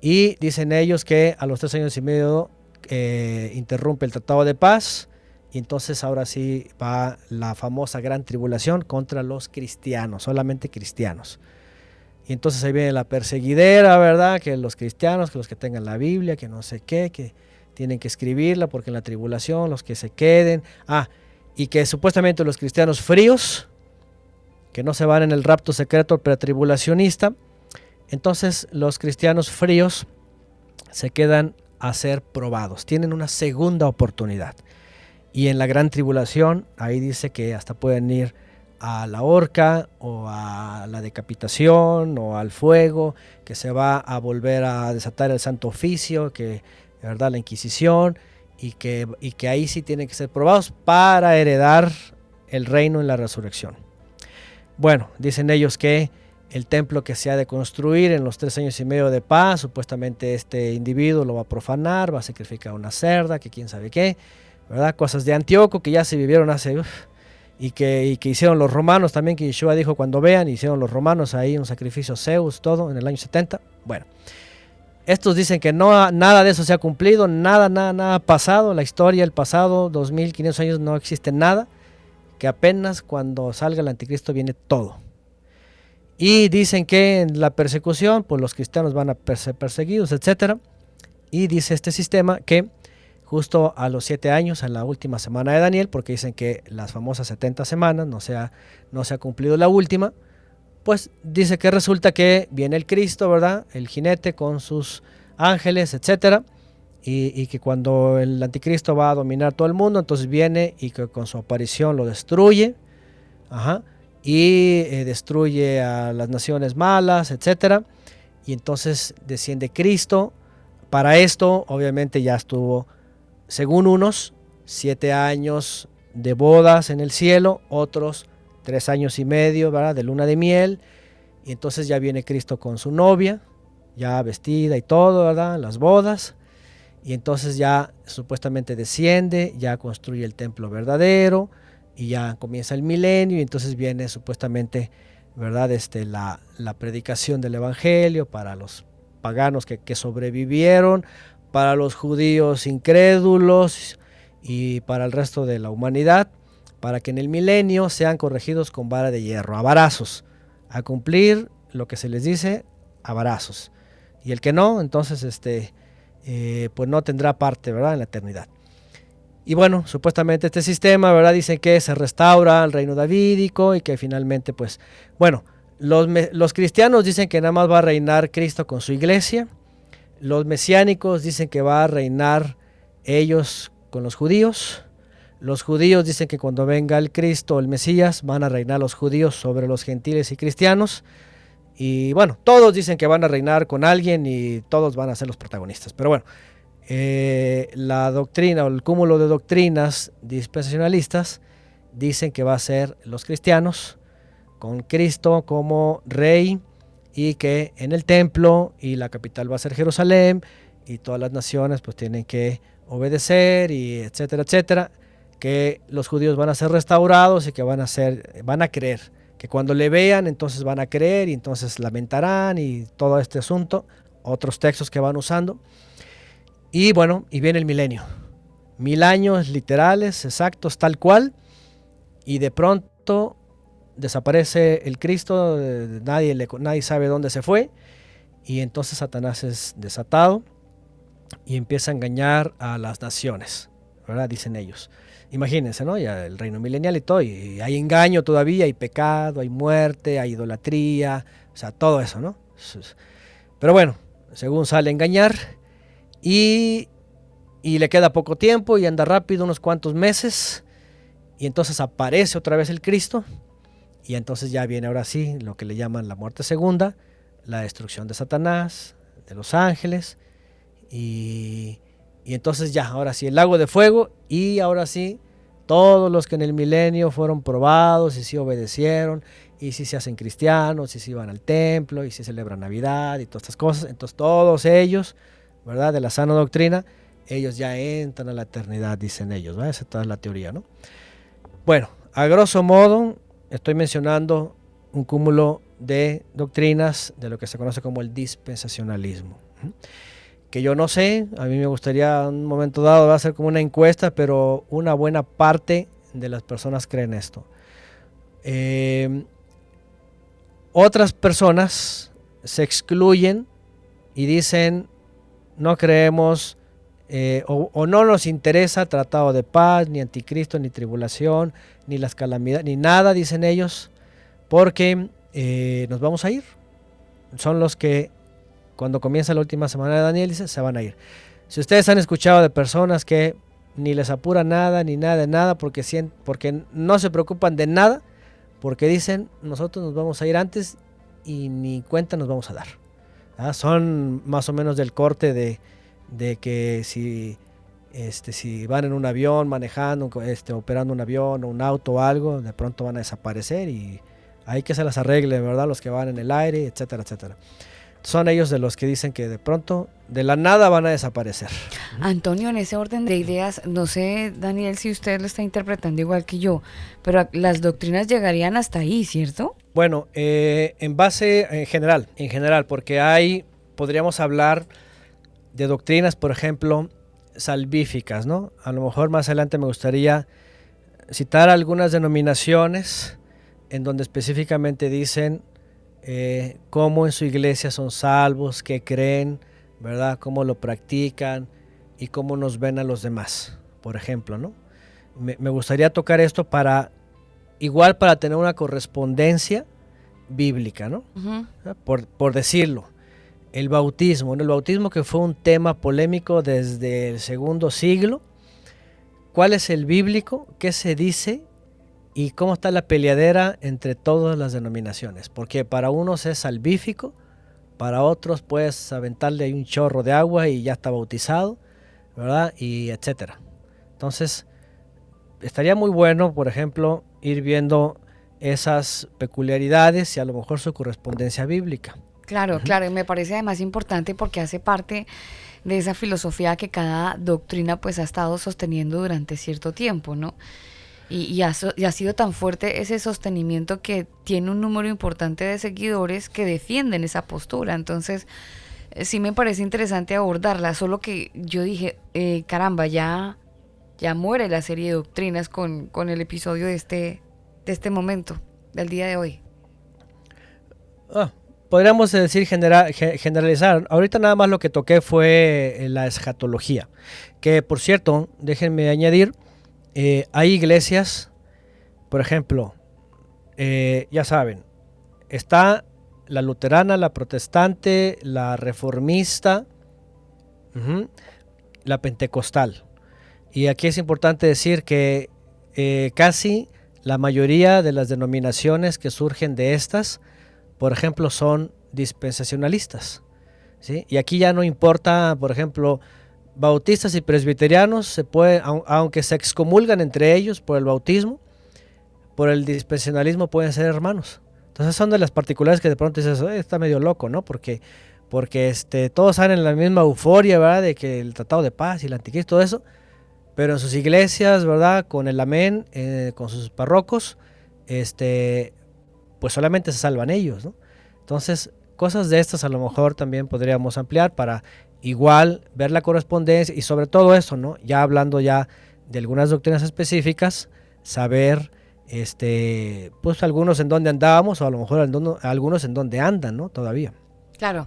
Y dicen ellos que a los tres años y medio eh, interrumpe el tratado de paz. Y entonces ahora sí va la famosa gran tribulación contra los cristianos, solamente cristianos. Y entonces ahí viene la perseguidera, ¿verdad? Que los cristianos, que los que tengan la Biblia, que no sé qué, que tienen que escribirla porque en la tribulación los que se queden. Ah, y que supuestamente los cristianos fríos, que no se van en el rapto secreto pretribulacionista, entonces los cristianos fríos se quedan a ser probados, tienen una segunda oportunidad. Y en la gran tribulación, ahí dice que hasta pueden ir a la horca o a la decapitación o al fuego, que se va a volver a desatar el santo oficio, que verdad la Inquisición, y que, y que ahí sí tienen que ser probados para heredar el reino en la resurrección. Bueno, dicen ellos que el templo que se ha de construir en los tres años y medio de paz, supuestamente este individuo lo va a profanar, va a sacrificar una cerda, que quién sabe qué, ¿verdad? Cosas de Antíoco que ya se vivieron hace... y, que, que, hicieron los romanos también, que Yeshua dijo cuando vean, hicieron los romanos ahí un sacrificio Zeus, todo en el año 70. Bueno, estos dicen que no nada de eso se ha cumplido, nada, nada, nada ha pasado, la historia, el pasado, 2500 años no existe nada que apenas cuando salga el anticristo viene todo. Y dicen que en la persecución, pues los cristianos van a ser perseguidos, etc. Y dice este sistema que justo a los siete años, en la última semana de Daniel, porque dicen que las famosas 70 semanas no se ha, no se ha cumplido la última, pues dice que resulta que viene el Cristo, ¿verdad? El jinete con sus ángeles, etcétera y, que cuando el anticristo va a dominar todo el mundo, entonces viene y que con su aparición lo destruye, y eh, destruye a las naciones malas, etc. Y entonces desciende Cristo. Para esto, obviamente, ya estuvo, según unos, siete años de bodas en el cielo, otros tres años y medio de luna de miel. Y entonces ya viene Cristo con su novia, ya vestida y todo, ¿verdad? Las bodas y entonces ya supuestamente desciende, ya construye el templo verdadero y ya comienza el milenio y entonces viene supuestamente, ¿verdad? Este, la, predicación del Evangelio para los paganos que, que sobrevivieron, para los judíos incrédulos y para el resto de la humanidad, para que en el milenio sean corregidos con vara de hierro, a varazos, a cumplir lo que se les dice, a varazos. Y el que no, entonces este, eh, pues no tendrá parte, ¿verdad? En la eternidad. Y bueno, supuestamente este sistema, ¿verdad? Dice que se restaura el reino davídico y que finalmente, pues, bueno, los, los cristianos dicen que nada más va a reinar Cristo con su iglesia. Los mesiánicos dicen que va a reinar ellos con los judíos. Los judíos dicen que cuando venga el Cristo, el Mesías, van a reinar los judíos sobre los gentiles y cristianos. Y bueno, todos dicen que van a reinar con alguien y todos van a ser los protagonistas. Pero bueno, eh, la doctrina o el cúmulo de doctrinas dispensacionalistas dicen que va a ser los cristianos con Cristo como rey y que en el templo y la capital va a ser Jerusalén y todas las naciones pues tienen que obedecer y etcétera, etcétera, que los judíos van a ser restaurados y que van a ser, van a creer, que cuando le vean entonces van a creer y entonces lamentarán y todo este asunto, otros textos que van usando. Y bueno, y viene el milenio. Mil años literales, exactos, tal cual, y de pronto desaparece el Cristo, nadie, le, nadie sabe dónde se fue, y entonces Satanás es desatado y empieza a engañar a las naciones, ¿verdad? Dicen ellos. Imagínense, ¿no? Ya el reino milenial y todo, y hay engaño todavía, hay pecado, hay muerte, hay idolatría, o sea, todo eso, ¿no? Pero bueno, según sale a engañar, y, y le queda poco tiempo y anda rápido, unos cuantos meses, y entonces aparece otra vez el Cristo, y entonces ya viene ahora sí lo que le llaman la muerte segunda, la destrucción de Satanás, de los ángeles, y, entonces ya, ahora sí, el lago de fuego y ahora sí, todos los que en el milenio fueron probados y sí obedecieron y si se hacen cristianos y si van al templo y si celebran Navidad y todas estas cosas, entonces todos ellos, ¿verdad? De la sana doctrina, ellos ya entran a la eternidad, dicen ellos, ¿verdad? Esa es toda la teoría, ¿no? Bueno, a grosso modo, estoy mencionando un cúmulo de doctrinas de lo que se conoce como el dispensacionalismo que yo no sé, a mí me gustaría en un momento dado ser como una encuesta, pero una buena parte de las personas creen esto. Eh, otras personas se excluyen y dicen no creemos eh, o, no nos interesa tratado de paz, ni anticristo, ni tribulación, ni las calamidades, ni nada, dicen ellos, porque eh, nos vamos a ir. Son los que cuando comienza la última semana de Daniel, dice, se van a ir. Si ustedes han escuchado de personas que ni les apura nada, ni nada de nada, porque, porque no se preocupan de nada, porque dicen, nosotros nos vamos a ir antes y ni cuenta nos vamos a dar. Son más o menos del corte de, de que si, este, si van en un avión manejando, este, operando un avión o un auto o algo, de pronto van a desaparecer y hay que se las arregle, ¿verdad? Los que van en el aire, etcétera, etcétera son ellos de los que dicen que de pronto, de la nada van a desaparecer. Antonio, en ese orden de ideas, no sé, Daniel, si usted lo está interpretando igual que yo, pero las doctrinas llegarían hasta ahí, ¿cierto? Bueno, eh, en base, en general, en general, porque hay, podríamos hablar de doctrinas, por ejemplo, salvíficas, ¿no? A lo mejor más adelante me gustaría citar algunas denominaciones en donde específicamente dicen eh, cómo en su iglesia son salvos, qué creen, ¿verdad? Cómo lo practican y cómo nos ven a los demás, por ejemplo, ¿no? Me, gustaría tocar esto para, igual para tener una correspondencia bíblica, ¿no? por, decirlo. El bautismo, el bautismo que fue un tema polémico desde el segundo siglo. ¿Cuál es el bíblico? ¿Qué se dice? y cómo está la peleadera entre todas las denominaciones, porque para unos es salvífico, para otros puedes aventarle un chorro de agua y ya está bautizado, ¿verdad? Y etcétera. Entonces, estaría muy bueno, por ejemplo, ir viendo esas peculiaridades y a lo mejor su correspondencia bíblica. Claro, claro, y me parece además importante porque hace parte de esa filosofía que cada doctrina pues ha estado sosteniendo durante cierto tiempo, ¿no? Y, ha, sido tan fuerte ese sostenimiento que tiene un número importante de seguidores que defienden esa postura. Entonces, eh, sí me parece interesante abordarla, solo que yo dije, eh, caramba, ya, ya muere la serie de doctrinas con, con el episodio de este, de este momento, del día de hoy. Ah, podríamos decir generalizar. Ahorita nada más lo que toqué fue eh, la escatología, que por cierto, déjenme añadir, eh, hay iglesias, por ejemplo, eh, ya saben, está la luterana, la protestante, la reformista, la pentecostal. Y aquí es importante decir que casi la mayoría de las denominaciones que surgen de estas, por ejemplo, son dispensacionalistas. ¿sí? Y aquí ya no importa, por ejemplo, bautistas y presbiterianos se puede, aunque se excomulgan entre ellos por el bautismo, por el dispensacionalismo pueden ser hermanos. Entonces son de las particulares que de pronto dices, está medio loco, ¿no? Porque, porque este, todos salen en la misma euforia, ¿verdad? De que el Tratado de Paz y el Anticristo, todo eso, pero en sus iglesias, ¿verdad? Con el amén, eh, con sus parrocos, este, pues solamente se salvan ellos, ¿no? Entonces, cosas de estas a lo mejor también podríamos ampliar para igual ver la correspondencia y sobre todo eso, ¿no? Ya hablando ya de algunas doctrinas específicas, saber este pues algunos en dónde andábamos o a lo mejor algunos en dónde andan, ¿no? Todavía. Claro,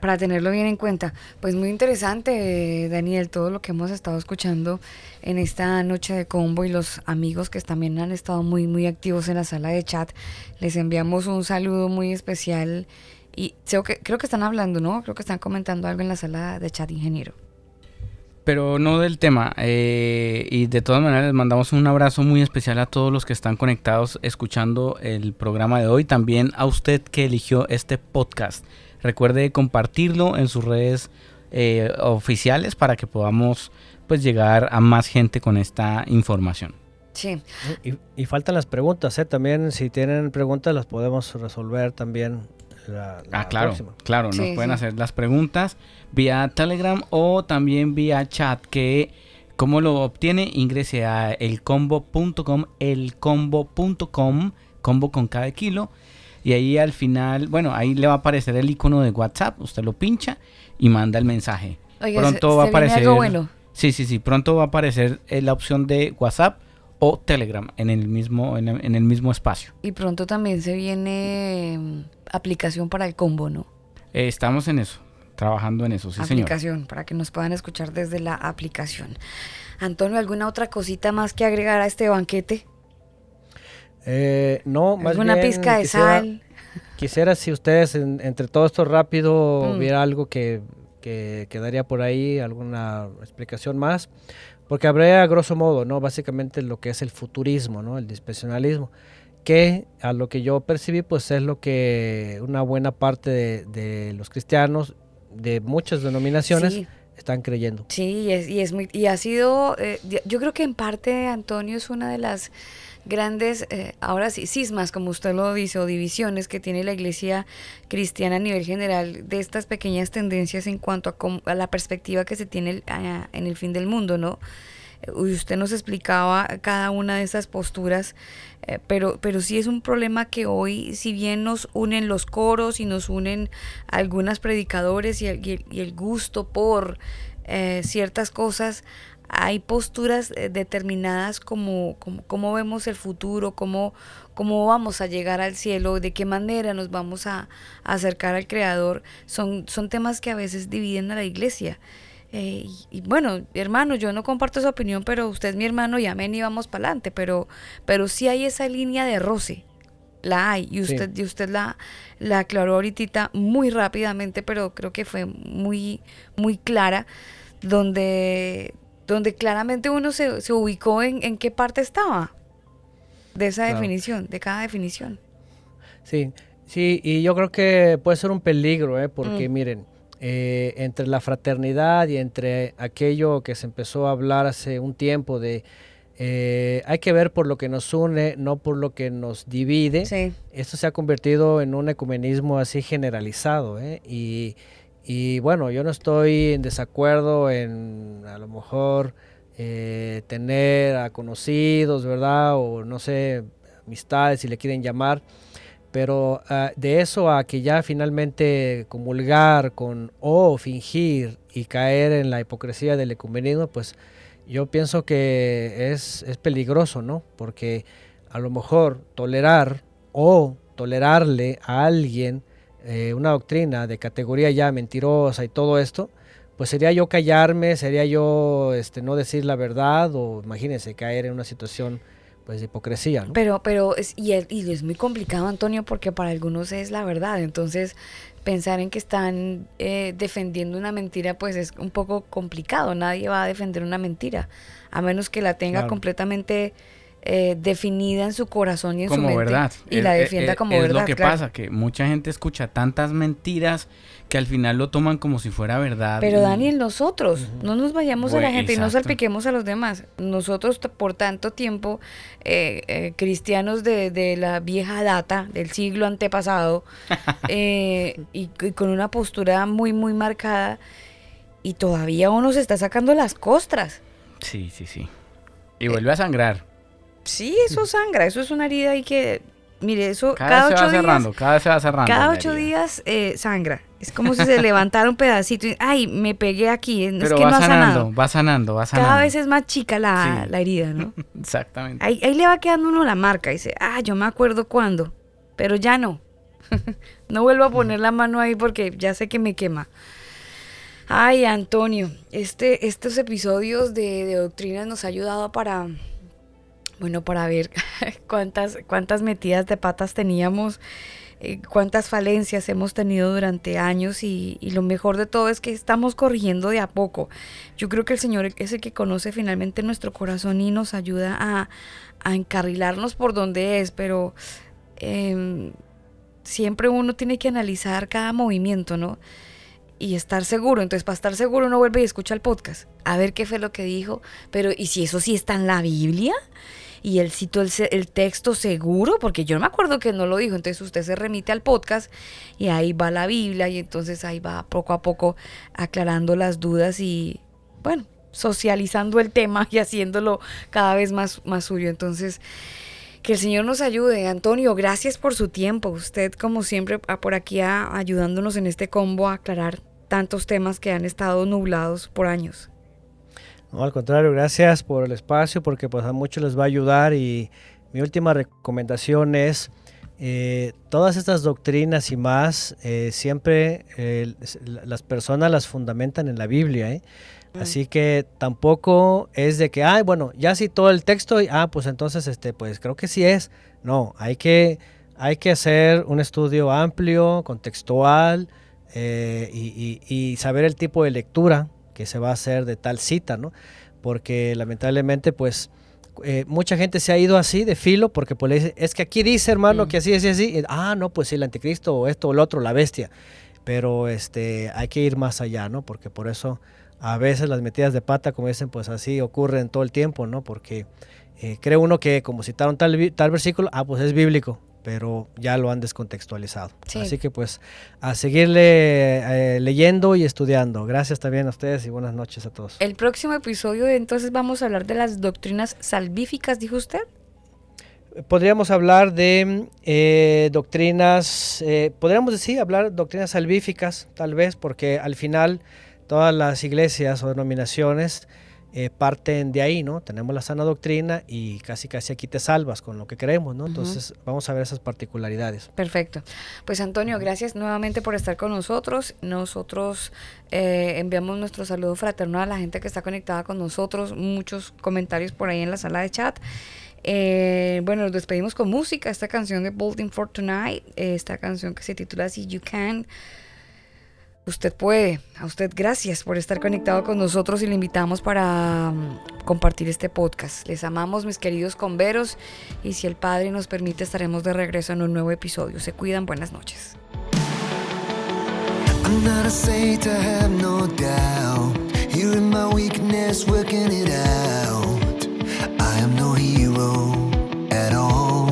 para tenerlo bien en cuenta. Pues muy interesante, Daniel, todo lo que hemos estado escuchando en esta noche de combo y los amigos que también han estado muy, muy activos en la sala de chat. Les enviamos un saludo muy especial y creo que, creo que están hablando, ¿no? Creo que están comentando algo en la sala de chat, ingeniero. Pero no del tema. Eh, y de todas maneras les mandamos un abrazo muy especial a todos los que están conectados escuchando el programa de hoy. También a usted que eligió este podcast. Recuerde compartirlo en sus redes eh, oficiales para que podamos pues llegar a más gente con esta información. Sí. Y, faltan las preguntas, ¿eh? También si tienen preguntas las podemos resolver también ah, claro, claro, nos pueden hacer las preguntas vía Telegram o también vía chat que ¿cómo lo obtiene? Ingrese a elcombo.com, elcombo.com, combo con cada kilo y ahí al final, bueno, ahí le va a aparecer el icono de WhatsApp, usted lo pincha y manda el mensaje. pronto va a aparecer bueno. Sí, sí, sí, pronto va a aparecer eh, la opción de WhatsApp o Telegram en el mismo en el mismo espacio. Y pronto también se viene aplicación para el combo, ¿no? Eh, estamos en eso, trabajando en eso, sí, aplicación, para que nos puedan escuchar desde la aplicación. Antonio, ¿alguna otra cosita más que agregar a este banquete? Eh, no, más ¿Alguna pizca de sal? Quisiera si ustedes entre todo esto rápido mm. algo que, que, quedaría por ahí, alguna explicación más, porque habría a grosso modo, ¿no? Básicamente lo que es el futurismo, ¿no? El dispensacionalismo que a lo que yo percibí pues es lo que una buena parte de, los cristianos de muchas denominaciones están creyendo. Sí, y es, y es muy y ha sido eh, yo creo que en parte Antonio es una de las grandes eh, ahora sí cismas como usted lo dice o divisiones que tiene la Iglesia cristiana a nivel general de estas pequeñas tendencias en cuanto a, a la perspectiva que se tiene en el fin del mundo, ¿no? usted nos explicaba cada una de esas posturas, eh, pero, pero sí es un problema que hoy, si bien nos unen los coros y nos unen algunas predicadores y el, gusto por eh, ciertas cosas, hay posturas eh, determinadas como, como, vemos el futuro, cómo, cómo vamos a llegar al cielo, de qué manera nos vamos a, a acercar al Creador, son, son temas que a veces dividen a la iglesia. Eh, y, bueno, hermano, yo no comparto esa opinión, pero usted es mi hermano y amén y vamos para adelante. Pero, pero sí hay esa línea de roce. La hay. Y usted, y usted la, la aclaró ahorita muy rápidamente, pero creo que fue muy, muy clara. Donde, donde claramente uno se, se ubicó en, en, qué parte estaba de esa definición, de cada definición. Sí, sí, y yo creo que puede ser un peligro, ¿eh? porque mm. miren, eh, entre la fraternidad y entre aquello que se empezó a hablar hace un tiempo de eh, hay que ver por lo que nos une, no por lo que nos divide. Esto se ha convertido en un ecumenismo así generalizado. ¿eh? Y, y, bueno, yo no estoy en desacuerdo en a lo mejor tener a conocidos, ¿verdad? O no sé, amistades, si le quieren llamar pero ah, de eso a que ya finalmente comulgar con o fingir y caer en la hipocresía del ecumenismo, pues yo pienso que es, es peligroso, ¿no? Porque a lo mejor tolerar o tolerarle a alguien eh, una doctrina de categoría ya mentirosa y todo esto, pues sería yo callarme, sería yo este, no decir la verdad o imagínense caer en una situación pues hipocresía, ¿no? Pero, pero es, y, es, y es muy complicado, Antonio, porque para algunos es la verdad. Entonces, pensar en que están eh, defendiendo una mentira, pues es un poco complicado. Nadie va a defender una mentira, a menos que la tenga completamente eh, definida en su corazón y en su como mente verdad. y la Es- defienda es- como es verdad. lo que claro. pasa, que mucha gente escucha tantas mentiras que al final lo toman como si fuera verdad. Pero y- Daniel, nosotros, no nos vayamos a la gente y no salpiquemos a los demás. Nosotros por tanto tiempo, eh, eh, cristianos de, de la vieja data, del siglo antepasado, eh, y, y con una postura muy, muy marcada, y todavía uno se está sacando las costras. Sí, sí, sí. Y Eh, vuelve a sangrar. Sí, eso sangra, eso es una herida y que, mire, eso Cada, cada, vez se ocho va días... cerrando, cada vez se va cerrando. Cada ocho días eh, sangra. Es como si se levantara un pedacito y, ay, me pegué aquí. Es Pero que va no ha sanando, sanado. va sanando, va sanando. Cada vez es más chica la, Sí. la herida, ¿no? Exactamente. Ahí, ahí le va quedando uno la marca. Dice, ah, yo me acuerdo cuándo, pero ya no. no vuelvo a poner la mano ahí porque ya sé que me quema. Ay, Antonio, este, estos episodios de, de doctrinas nos ha ayudado para, bueno, para ver cuántas, cuántas metidas de patas teníamos, eh, cuántas falencias hemos tenido durante años y, lo mejor de todo es que estamos corrigiendo de a poco. Yo creo que el Señor es el que conoce finalmente nuestro corazón y nos ayuda a, a encarrilarnos por donde es, pero em, siempre uno tiene que analizar cada movimiento, ¿no? Y estar seguro. Entonces, para estar seguro, uno vuelve y escucha el podcast. A ver qué fue lo que dijo. Pero, ¿y si eso sí está en la Biblia? Y él citó el, el texto seguro, porque yo no me acuerdo que no lo dijo. Entonces, usted se remite al podcast y ahí va la Biblia. Y entonces ahí va poco a poco aclarando las dudas y, bueno, socializando el tema y haciéndolo cada vez más, más suyo. Entonces, que el Señor nos ayude. Antonio, gracias por su tiempo. Usted, como siempre, por aquí ayudándonos en este combo a aclarar tantos temas que han estado nublados por años. No, al contrario, gracias por el espacio porque pues a muchos les va a ayudar y mi última recomendación es eh, todas estas doctrinas y más eh, siempre eh, las personas las fundamentan en la Biblia, ¿eh? Así que tampoco es de que, ay, bueno, ya citó el texto y, ah, pues entonces, este, pues creo que sí es. No, hay que, hay que hacer un estudio amplio, contextual eh, y, y- y saber el tipo de lectura que se va a hacer de tal cita, ¿no? Porque lamentablemente, pues, eh, mucha gente se ha ido así de filo porque pues le dice, es que aquí dice, hermano, Mm. que así, así, así. Y, ah, no, pues sí, el anticristo o esto o lo otro, la bestia. Pero este, hay que ir más allá, ¿no? Porque por eso a veces las metidas de pata, como dicen, pues así ocurren todo el tiempo, ¿no? Porque eh, cree uno que como citaron tal, tal versículo, ah, pues es bíblico, pero ya lo han descontextualizado. Sí. Así que pues a seguirle eh, leyendo y estudiando. Gracias también a ustedes y buenas noches a todos. El próximo episodio, entonces, vamos a hablar de las doctrinas salvíficas, dijo usted. Podríamos hablar de eh, doctrinas, eh, podríamos decir, hablar doctrinas salvíficas, tal vez, porque al final todas las iglesias o denominaciones eh, parten de ahí, ¿no? Tenemos la sana doctrina y casi casi aquí te salvas con lo que creemos, ¿no? Entonces vamos a ver esas particularidades. Perfecto. Pues Antonio, gracias nuevamente por estar con nosotros. Nosotros eh, enviamos nuestro saludo fraterno a la gente que está conectada con nosotros. Muchos comentarios por ahí en la sala de chat. Eh, bueno, nos despedimos con música. Esta canción de Bolting for Tonight, eh, esta canción que se titula Si You Can. Usted puede. A usted gracias por estar conectado con nosotros y le invitamos para mm, compartir este podcast. Les amamos, mis queridos converos, y si el Padre nos permite estaremos de regreso en un nuevo episodio. Se cuidan, buenas noches. I no am no hero at all.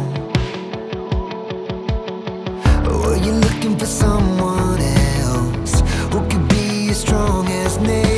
Strong as nails?